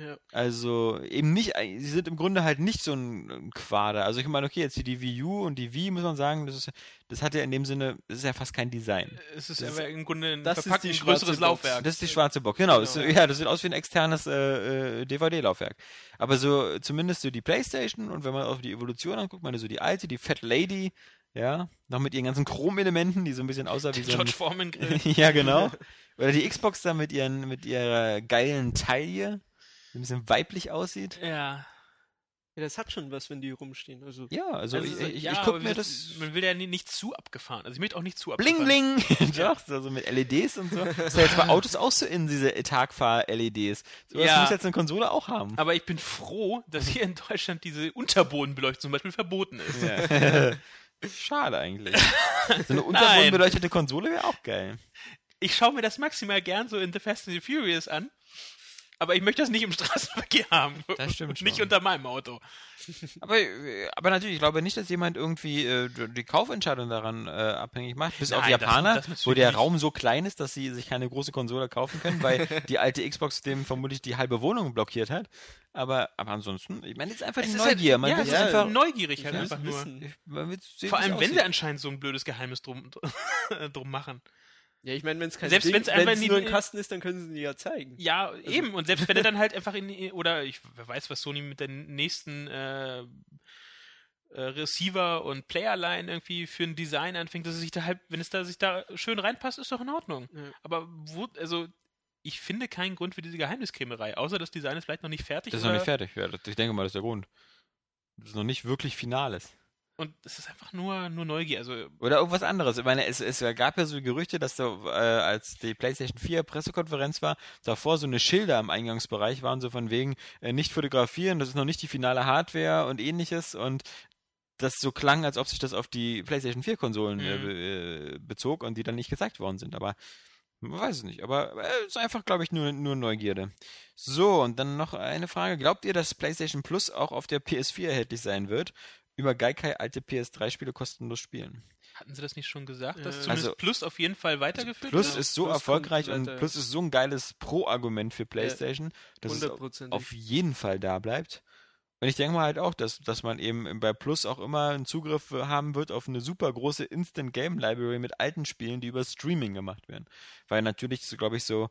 Ja. Also eben nicht, sie sind im Grunde halt nicht so ein Quader. Also ich meine, okay, jetzt die Wii U und die Wii, muss man sagen, das, ist, das hat ja in dem Sinne, das ist ja fast kein Design. Es ist Das aber im Grunde ein das ist verpackt die größeres Box. Laufwerk. Das ist die schwarze Box, genau. Genau. Es, ja, das sieht aus wie ein externes äh, äh, DVD-Laufwerk. Aber so zumindest so die Playstation und wenn man auf die Evolution anguckt, meine so die alte, die Fat Lady, ja, noch mit ihren ganzen Chromelementen, die so ein bisschen aussah wie so ein, George Foreman Grill. ja, genau. Oder die Xbox da mit ihren, mit ihrer geilen Taille, die ein bisschen weiblich aussieht. ja. Ja, das hat schon was, wenn die rumstehen. Also, Ja, also, Also, ich, ich, ja, ich aber guck mir das. Man will ja nie- nicht zu abgefahren. Also ich möchte auch nicht zu Bling, abgefahren. bling! Doch, so so mit LEDs und so. Das ist ja jetzt bei Autos auch so in diese Tagfahr-LEDs. So was Ja. muss jetzt eine Konsole auch haben. Aber ich bin froh, dass hier in Deutschland diese Unterbodenbeleuchtung zum Beispiel verboten ist. Ja. Schade eigentlich. So eine unterbodenbeleuchtete Konsole wäre auch geil. Ich schaue mir das maximal gern so in The Fast and the Furious an. Aber ich möchte das nicht im Straßenverkehr haben. Das stimmt schon. Nicht unter meinem Auto. Aber, aber natürlich, ich glaube nicht, dass jemand irgendwie äh, die Kaufentscheidung daran äh, abhängig macht. Bis auf Nein, das- Japaner, das natürlich wo der nicht. Raum so klein ist, dass sie sich keine große Konsole kaufen können, weil die alte Xbox dem vermutlich die halbe Wohnung blockiert hat. Aber, aber ansonsten, ich meine, jetzt einfach die Es ist halt- Neugier. Man ja, will es es ist einfach. neugierig halt Ja, einfach nur. Man sehen, Vor es allem, wenn sie anscheinend so ein blödes Geheimnis drum, drum machen. Ja, ich meine, wenn es kein Selbst Ding, wenn's einfach wenn's in die- nur ein Kasten ist, dann können sie ihn ja zeigen. Ja, eben. Und selbst wenn er dann halt einfach in die- oder ich wer weiß, was Sony mit der nächsten äh, äh, Receiver und Playerline irgendwie für ein Design anfängt, dass es sich da halt, wenn es da sich da schön reinpasst, ist doch in Ordnung. Ja. Aber wo, also ich finde keinen Grund für diese Geheimniskrämerei, außer das Design ist vielleicht noch nicht fertig. Das ist noch nicht fertig. Ja, das, ich denke mal, das ist der Grund. Das ist noch nicht wirklich Finales. Und es ist einfach nur, nur Neugier. Also Oder irgendwas anderes. Ich meine, es, es gab ja so Gerüchte, dass da, äh, als die PlayStation 4 Pressekonferenz war, davor so eine Schilder im Eingangsbereich waren, so von wegen äh, nicht fotografieren, das ist noch nicht die finale Hardware und ähnliches und das so klang, als ob sich das auf die PlayStation 4 Konsolen äh, Mhm. äh, bezog und die dann nicht gezeigt worden sind. Aber weiß es nicht. Aber äh, es ist einfach, glaube ich, nur, nur Neugierde. So, und dann noch eine Frage. Glaubt ihr, dass PlayStation Plus auch auf der PS4 erhältlich sein wird? Über Gaikai alte PS3-Spiele kostenlos spielen. hatten sie das nicht schon gesagt, dass Äh, zumindest also- Plus auf jeden Fall weitergeführt Plus wird? ist so Plus erfolgreich und. Plus ist so ein geiles Pro-Argument für PlayStation, dass es auf jeden Fall da bleibt. Und ich denke mal halt auch, dass, dass man eben bei Plus auch immer einen Zugriff äh, haben wird auf eine super große Instant Game Library mit alten Spielen, die über Streaming gemacht werden. Weil natürlich, so, glaube ich, so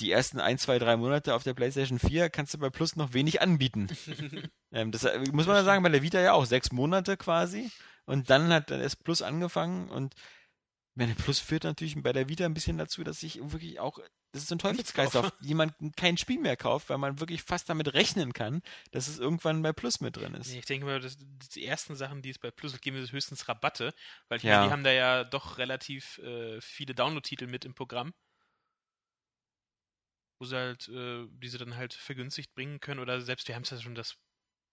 die ersten ein, zwei, drei Monate auf der PlayStation 4 kannst du bei Plus noch wenig anbieten. ähm, das äh, muss man ja sagen, bei der Vita ja auch sechs Monate quasi. Und dann hat dann erst Plus angefangen und meine Plus führt natürlich bei der Vita ein bisschen dazu, dass ich wirklich auch, das ist so ein Teufelskreislauf, jemand kein Spiel mehr kauft, weil man wirklich fast damit rechnen kann, dass es irgendwann bei Plus mit drin ist. Nee, ich denke mal, das, die ersten Sachen, die es bei Plus gibt, geben es höchstens Rabatte, weil ich Ja. meine, die haben da ja doch relativ äh, viele Download-Titel mit im Programm. Wo sie halt, äh, die sie dann halt vergünstigt bringen können oder selbst, wir haben es ja schon das,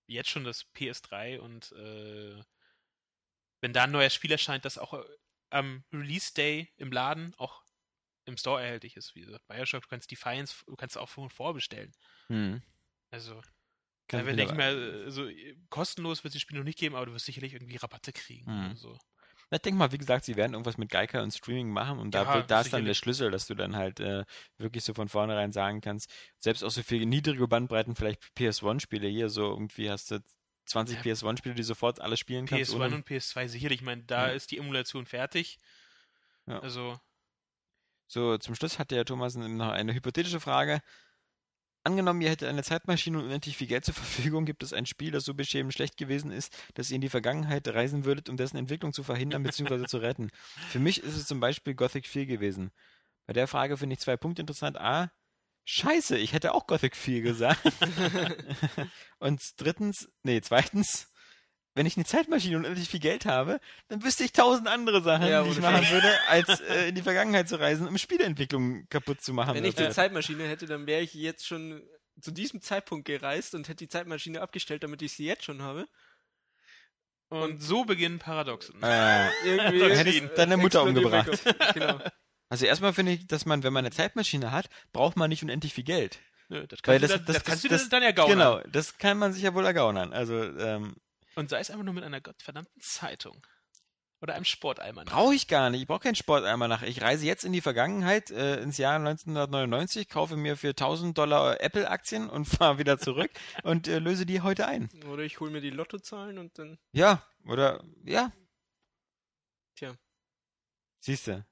jetzt schon das PS3 und äh, wenn da ein neues Spiel erscheint, das auch äh, am Release Day im Laden auch im Store erhältlich ist, wie gesagt, Bioshock, du kannst Defiance, du kannst auch vorbestellen. Hm. Also, Kann wieder- denke ich mal, also kostenlos wird es das Spiel noch nicht geben, aber du wirst sicherlich irgendwie Rabatte kriegen. Oder So. Ich denke mal, wie gesagt, sie werden irgendwas mit Geica und Streaming machen und da, Ja, wird- da ist dann der. Schlüssel, dass du dann halt äh, wirklich so von vornherein sagen kannst, selbst auch so für niedrige Bandbreiten, vielleicht PS1-Spiele hier, so irgendwie hast du 20 Ja. PS1-Spiele, die sofort alle spielen kannst. PS1 ohne- und PS2 sicherlich. Ich meine, da Ja. ist die Emulation fertig. Also, So, zum Schluss hat der Thomas noch eine hypothetische Frage. Angenommen, ihr hättet eine Zeitmaschine und unendlich viel Geld zur Verfügung, gibt es ein Spiel, das so beschämend schlecht gewesen ist, dass ihr in die Vergangenheit reisen würdet, um dessen Entwicklung zu verhindern bzw. zu retten. Für mich ist es zum Beispiel Gothic 4 gewesen. Bei der Frage finde ich zwei Punkte interessant. A, scheiße, ich hätte auch Gothic 4 gesagt. und drittens, nee, zweitens, wenn ich eine Zeitmaschine und unendlich viel Geld habe, dann wüsste ich tausend andere Sachen, Ja, die ich machen würde, als äh, in die Vergangenheit zu reisen, um Spieleentwicklung kaputt zu machen. Wenn ich eine. Zeitmaschine hätte, dann wäre ich jetzt schon zu diesem Zeitpunkt gereist und hätte die Zeitmaschine abgestellt, damit ich sie jetzt schon habe. und so beginnen Paradoxen. äh, Irgendwie hättest deine Mutter umgebracht. Genau. also erstmal finde ich, dass man, wenn man eine Zeitmaschine hat, braucht man nicht unendlich viel Geld. Nö, das Weil kannst, du, das- das- das kannst das- du das- dann ja gaunern. Genau, das kann man sich ja wohl ergaunern. Also ähm, Und sei es einfach nur mit einer gottverdammten Zeitung. Oder einem Sportalmanach. brauche ich gar nicht. Ich brauche keinen Sporteimer nach. Ich reise jetzt in die Vergangenheit, äh, ins Jahr 1999, kaufe mir für 1000 Dollar Apple-Aktien und fahre wieder zurück und äh, löse die heute ein. Oder ich hole mir die Lottozahlen und dann. Ja, oder ja. Tja. Siehst du.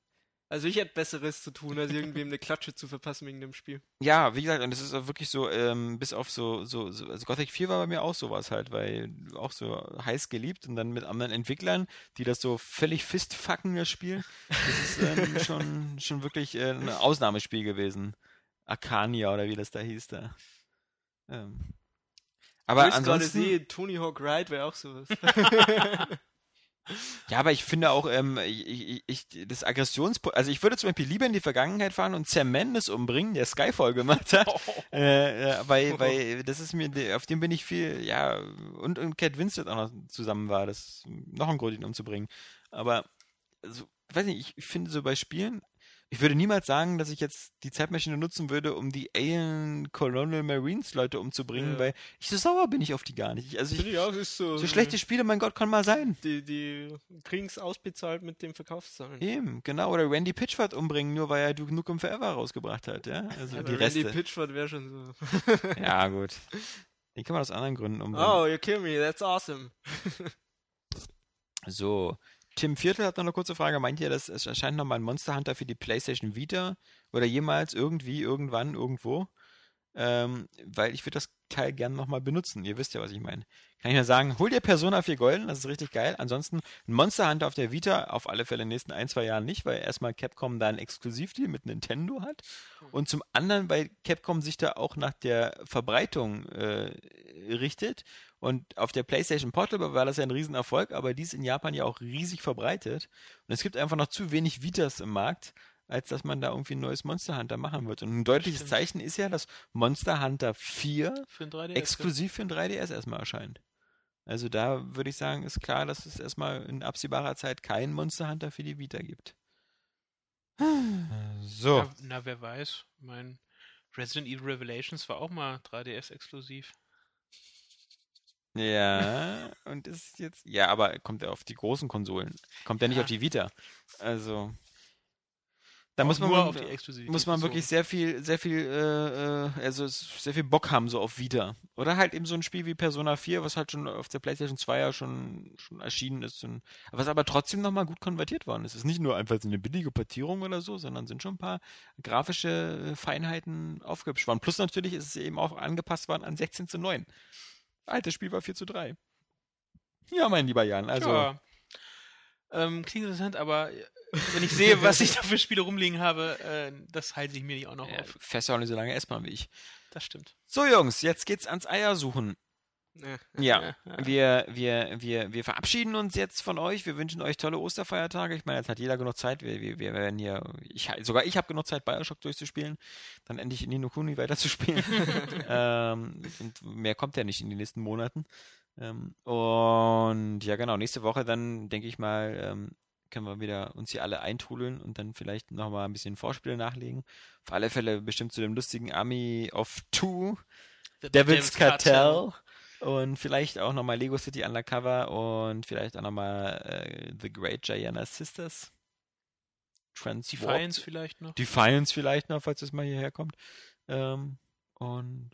Also ich hätte Besseres zu tun, als irgendwem eine Klatsche zu verpassen wegen dem Spiel. Ja, wie gesagt, und es ist auch wirklich so, ähm, bis auf so, so, so, also Gothic 4 war bei mir auch sowas halt, weil auch so heiß geliebt und dann mit anderen Entwicklern, die das so völlig fistfucken, das Spiel. Das ist ähm, schon, schon wirklich äh, ein Ausnahmespiel gewesen. Arcania oder wie das da hieß da. Ähm. Aber Wo ich gerade ansonsten, sehe, Tony Hawk Ride wäre auch sowas. ja, aber ich finde auch, ähm, ich, ich, ich, das Aggressions, also ich würde zum Beispiel lieber in die Vergangenheit fahren und Sam Mendes umbringen, der Skyfall gemacht hat, Äh, äh, weil, weil das ist mir, auf dem bin ich viel, ja, und, und Cat Winslet auch noch zusammen war, das ist noch ein Grund, ihn umzubringen. Aber, also, ich weiß nicht, ich, ich finde so bei Spielen, ich würde niemals sagen, dass ich jetzt die Zeitmaschine nutzen würde, um die Alien Colonial Marines Leute umzubringen, Ja. weil ich so sauer bin ich auf die gar nicht. Ich- Also ich, ich auch, ist so. so schlechte Spiele, mein Gott, kann mal sein. Die, die kriegen es ausbezahlt mit den Verkaufszahlen. Eben, genau. Oder Randy Pitchford umbringen, nur weil er Duke Nukem Forever rausgebracht hat, ja. Also Aber die Randy Reste. Pitchford wäre schon so. Ja, gut. Den kann man aus anderen Gründen umbringen. oh, you kill me, that's awesome. So, Tim Viertel hat noch eine kurze Frage. Meint ihr, dass es erscheint nochmal ein Monster Hunter für die PlayStation Vita oder jemals irgendwie, irgendwann, irgendwo? Ähm, weil ich würde das Teil gerne nochmal benutzen. Ihr wisst ja, was ich meine. Kann ich nur sagen, hol dir Persona 4 Golden, das ist richtig geil. Ansonsten ein Monster Hunter auf der Vita, auf alle Fälle in den nächsten ein, zwei Jahren nicht, weil erstmal Capcom da einen Exklusivdeal mit Nintendo hat. Und zum anderen, weil Capcom sich da auch nach der Verbreitung äh, richtet. Und auf der PlayStation Portable war das ja ein Riesenerfolg, aber die ist in Japan ja auch riesig verbreitet. Und es gibt einfach noch zu wenig Vitas im Markt, als dass man da irgendwie ein neues Monster Hunter machen wird. Und ein deutliches Stimmt. Zeichen ist ja, dass Monster Hunter 4 Für ein 3DS. exklusiv für ein 3DS erstmal erscheint. Also da würde ich sagen, ist klar, dass es erstmal in absehbarer Zeit keinen Monster Hunter für die Vita gibt. So. Na, na, wer weiß. Mein Resident Evil Revelations war auch mal 3DS exklusiv. Ja, und ist jetzt. Ja, aber kommt er auf die großen Konsolen. Kommt er nicht Ja. auf die Vita. Also. Da muss man, muss man wirklich sehr viel, sehr viel, äh, äh, also sehr viel Bock haben so auf Vita. Oder halt eben so ein Spiel wie Persona 4, was halt schon auf der PlayStation 2 ja schon, schon erschienen ist. Und, was aber trotzdem nochmal gut konvertiert worden ist. Es ist nicht nur einfach so eine billige Portierung oder so, sondern sind schon ein paar grafische Feinheiten aufgehübscht worden. Plus natürlich ist es eben auch angepasst worden an 16 zu 9. Altes Spiel war 4 zu 3. Ja, mein lieber Jan, also. ja. ähm, klingt interessant, aber äh, wenn ich sehe, was ich da für Spiele rumliegen habe, äh, das halte ich mir nicht auch noch Ja, auf. fährst ja auch nicht so lange S-Bahn wie ich. Das stimmt. So, Jungs, jetzt geht's ans Eiersuchen. Ja. Wir, wir, wir, wir verabschieden uns jetzt von euch. Wir wünschen euch tolle Osterfeiertage. Ich meine, jetzt hat jeder genug Zeit. Wir, wir, wir werden hier, ich, sogar ich habe genug Zeit, Bioshock durchzuspielen. Dann endlich in Nino Kuni weiterzuspielen. ähm, und mehr kommt ja nicht in den nächsten Monaten. Ähm, und ja, genau, nächste Woche dann, denke ich mal, ähm, können wir wieder uns hier alle eintrudeln und dann vielleicht nochmal ein bisschen Vorspiele nachlegen. Auf alle Fälle bestimmt zu dem lustigen Army of Two. The Devil's Cartel. Und vielleicht auch nochmal Lego City Undercover und vielleicht auch nochmal äh, The Great Gianna Sisters. Transwarp. Defiance vielleicht noch. Defiance vielleicht noch, falls es mal hierher kommt. Ähm, und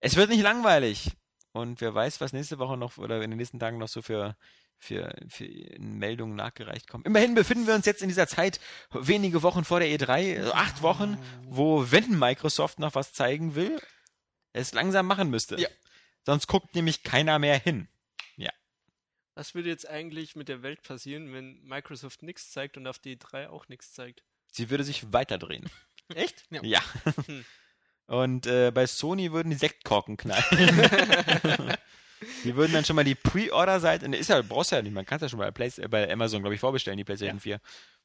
es wird nicht langweilig. Und wer weiß, was nächste Woche noch oder in den nächsten Tagen noch so für, für, für Meldungen nachgereicht kommen. Immerhin befinden wir uns jetzt in dieser Zeit wenige Wochen vor der E3, also acht Wochen, wo, wenn Microsoft noch was zeigen will, es langsam machen müsste. Ja. Sonst guckt nämlich keiner mehr hin. Was würde jetzt eigentlich mit der Welt passieren, wenn Microsoft nichts zeigt und auf die 3 auch nichts zeigt? Sie würde sich weiterdrehen. Echt? Ja. Ja. Hm. Und äh, bei Sony würden die Sektkorken knallen. die würden dann schon mal die Pre-Order-Seite, ne, ist ja, brauchst du ja nicht, man kann es ja schon bei, Play äh, bei Amazon, glaube ich, vorbestellen, die PlayStation 4.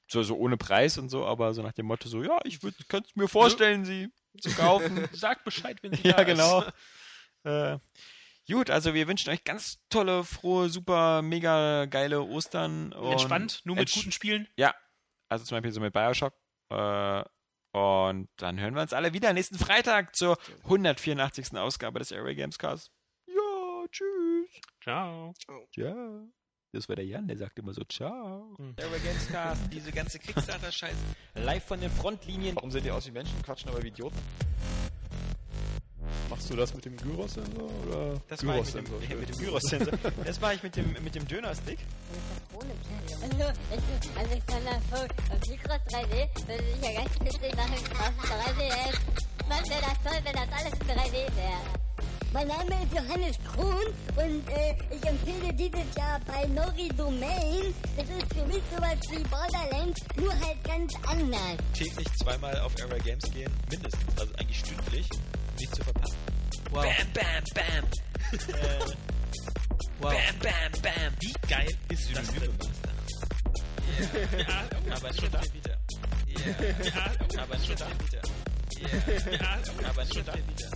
So, so ohne Preis und so, aber so nach dem Motto so, ja, ich könnte mir vorstellen, sie zu kaufen. Sag Bescheid, wenn sie ja, da ist. genau. Äh, gut, also wir wünschen euch ganz tolle, frohe, super, mega geile Ostern. Und Entspannt, nur mit guten Spielen. Ja, also zum Beispiel so mit Bioshock. Äh, und dann hören wir uns alle wieder nächsten Freitag zur 184. Ausgabe des Area Games Cast. Ja, tschüss. Ciao. Ja. Das war der Jan, der sagt immer so Ciao. Hm. Area Games Cast, diese ganze Kickstarter-Scheiß live von den Frontlinien. Warum seht ihr aus wie Menschen, quatschen aber wie Idioten? Machst du das mit dem Gyros-Sensor oder Das war ich mit dem, mit dem Gyros-Sensor. Das war ich mit dem, mit dem Döner-Stick. Bin Alexander Vogt und Mikros 3D würde ich ja ganz witzig machen auf 3DS. Mann, wäre das toll, wenn das alles in 3D wäre. Mein Name ist Johannes Kuhn und äh, ich empfehle dieses Jahr bei Nori Domain. Das ist für mich sowas wie Borderlands, nur halt ganz anders. Täglich zweimal auf Area Games gehen, mindestens, also eigentlich stündlich, nicht zu verpassen. Wow. Bam, bam, bam. äh, wow. Bam, bam, bam. Wie geil ist das denn? Ja, Aber nicht auf Vita. Yeah. ja, Aber nicht auf Vita. Yeah. ja, Aber nicht auf Vita.